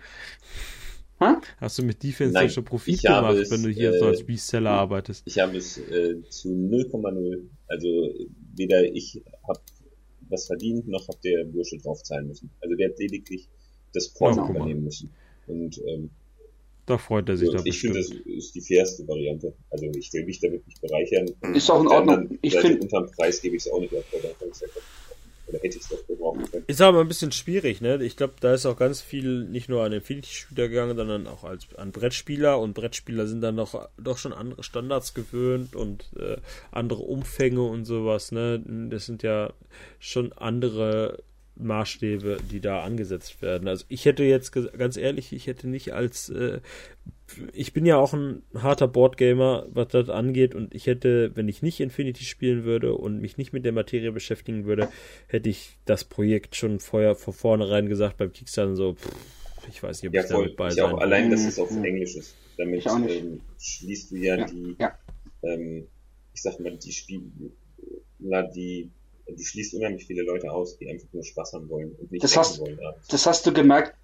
Hä? Hast du mit Defense Nein, schon Profit ich gemacht, es, wenn du hier äh, so als Reseller arbeitest? Ich habe es äh, zu 0,0 Also weder ich habe was verdient, noch hat der Bursche draufzahlen müssen. Also der hat lediglich das Porto Ja, übernehmen müssen. Und ähm, Da freut er sich ja, doch ich finde, das ist die fairste Variante. Also ich will mich damit nicht bereichern. Ist auch in Ordnung. Ich finde, unterm Preis gebe ich es auch nicht ab, weil dann kann ich's ja kaufen. Oder hätte ich es doch gebrauchen können. Ist aber ein bisschen schwierig, ne? Ich glaube, da ist auch ganz viel nicht nur an Infinity-Shooter gegangen, sondern auch als an Brettspieler und Brettspieler sind dann noch doch schon andere Standards gewöhnt und äh, andere Umfänge und sowas, ne? Das sind ja schon andere Maßstäbe, die da angesetzt werden. Also ich hätte jetzt ganz ehrlich, ich hätte nicht als äh, ich bin ja auch ein harter Boardgamer, was das angeht, und ich hätte, wenn ich nicht Infinity spielen würde und mich nicht mit der Materie beschäftigen würde, hätte ich das Projekt schon vorher von vornherein gesagt beim Kickstarter so, pff, ich weiß nicht, ob Ja, ich voll. damit bei Ich sein auch allein, dass es Mhm. auf Englisch ist. Damit ähm, schließt du ja, Ja, die, ja. Ähm, ich sag mal, die Spiele, na, die, du schließt unheimlich viele Leute aus, die einfach nur Spaß haben wollen und nicht Das hast- wollen. abends. das hast du gemerkt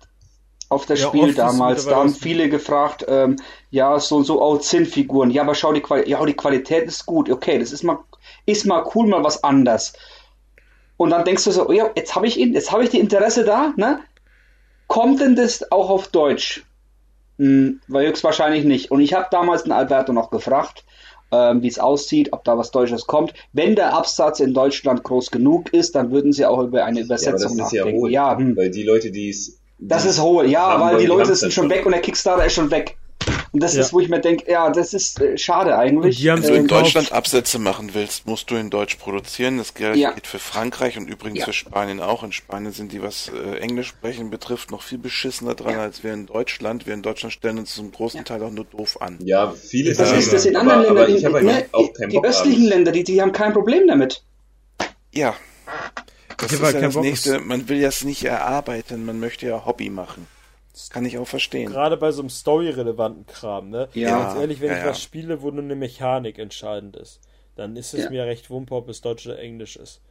auf das Ja, Spiel damals. Da haben viele gefragt, ähm, ja, so und so auch Zinnfiguren. Ja, aber schau, die, Quali ja, die Qualität ist gut. Okay, das ist mal, ist mal cool, mal was anders. Und dann denkst du so, oh ja, jetzt habe ich ihn, jetzt habe ich die Interesse da, ne? Kommt denn das auch auf Deutsch? Hm, weil höchstwahrscheinlich nicht. Und ich habe damals den Alberto noch gefragt, ähm, wie es aussieht, ob da was Deutsches kommt. Wenn der Absatz in Deutschland groß genug ist, dann würden sie auch über eine Ja, aber das Übersetzung ist ja nachdenken. hohl, Ja, hm. weil die Leute, die es... Das ist hohl, ja, weil die Leute sind schon weg und der Kickstarter ist schon weg. Und das Ja. ist, wo ich mir denke, ja, das ist äh, schade eigentlich. Wenn du in. Deutschland Absätze machen willst, musst du in Deutsch produzieren. Das gilt Ja. geht für Frankreich und übrigens Ja. für Spanien auch. In Spanien sind die, was äh, Englisch sprechen betrifft, noch viel beschissener dran Ja. als wir in Deutschland. Wir in Deutschland stellen uns zum großen Teil auch nur doof an. Ja, viele das ist das in aber, anderen aber Ländern, habe ne, die östlichen. Länder, die, die haben kein Problem damit. Ja. Das Ich ist halt ja das Bock, nächste. Man will das nicht erarbeiten, man möchte ja Hobby machen. Das kann ich auch verstehen. Gerade bei so einem story-relevanten Kram, ne? Ja. Ganz ehrlich, wenn Ja, ich ja. was spiele, wo nur eine Mechanik entscheidend ist, dann ist es Ja. mir recht wumpe, ob es Deutsch oder Englisch ist.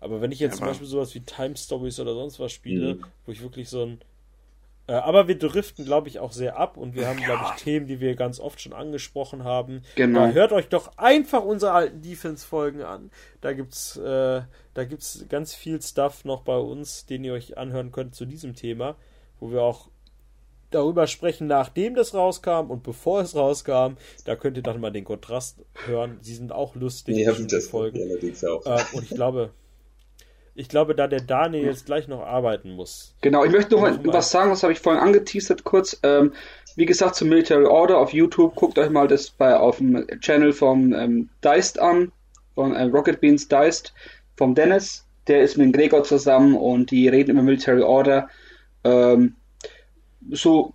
Aber wenn ich jetzt zum Beispiel sowas wie Time Stories oder sonst was spiele, Mhm. wo ich wirklich so ein. Äh, aber wir driften, glaube ich, auch sehr ab und wir haben, glaube ich, Themen, die wir ganz oft schon angesprochen haben. Genau. Da hört euch doch einfach unsere alten Defense-Folgen an. Da gibt's, äh, da gibt's ganz viel Stuff noch bei uns, den ihr euch anhören könnt zu diesem Thema, wo wir auch darüber sprechen, nachdem das rauskam und bevor es rauskam. Da könnt ihr dann mal den Kontrast hören. Sie sind auch lustig, Ja, das Folgen. Allerdings auch. Äh, und ich glaube, ich glaube, da der Daniel jetzt gleich noch arbeiten muss. Genau, ich möchte noch mal. was sagen, das habe ich vorhin angeteasert kurz. Ähm, wie gesagt, zum Military Order auf YouTube, guckt euch mal das bei auf dem Channel vom ähm, Deist an, von äh, Rocket Beans Deist, vom Dennis. Der ist mit dem Gregor zusammen und die reden über Military Order. Ähm, so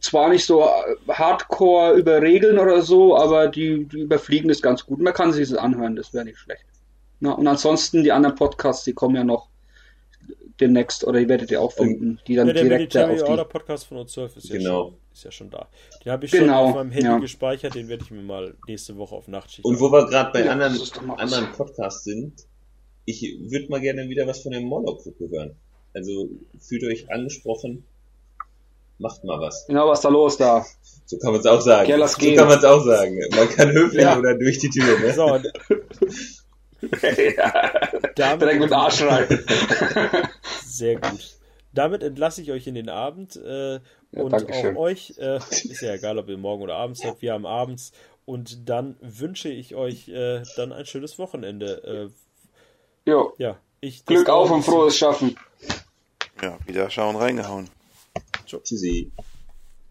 zwar nicht so äh, hardcore über Regeln oder so, aber die, die überfliegen das ganz gut. Man kann sich das anhören, das wäre nicht schlecht. Na, und ansonsten die anderen Podcasts, die kommen ja noch demnächst oder die werdet ihr auch finden, die dann Ja, der direkt da Military auf Order die. Podcast von O12 ist ja, Genau. schon, ist ja schon da. Den habe ich schon Genau, auf meinem Handy ja. gespeichert, den werde ich mir mal nächste Woche auf Nachtschicht Und wo wir gerade bei Ja, anderen, anderen Podcasts sind, ich würde mal gerne wieder was von der Moloch-Gruppe hören. Also fühlt euch angesprochen, macht mal was. Genau, was ist da los da? So kann man es auch sagen. Ja, lass so kann man es auch sagen. Man kann höflich Ja. oder durch die Tür. Ne? So, damit, Direkt mit Arsch rein. Sehr gut. Damit entlasse ich euch in den Abend äh, Ja, und auch euch, äh, ist ja egal, ob ihr morgen oder abends habt, wir haben abends und dann wünsche ich euch äh, dann ein schönes Wochenende. Jo, Äh, ja, ich Glück auf und frohes Schaffen. Ja, wieder schauen, reingehauen. surprise et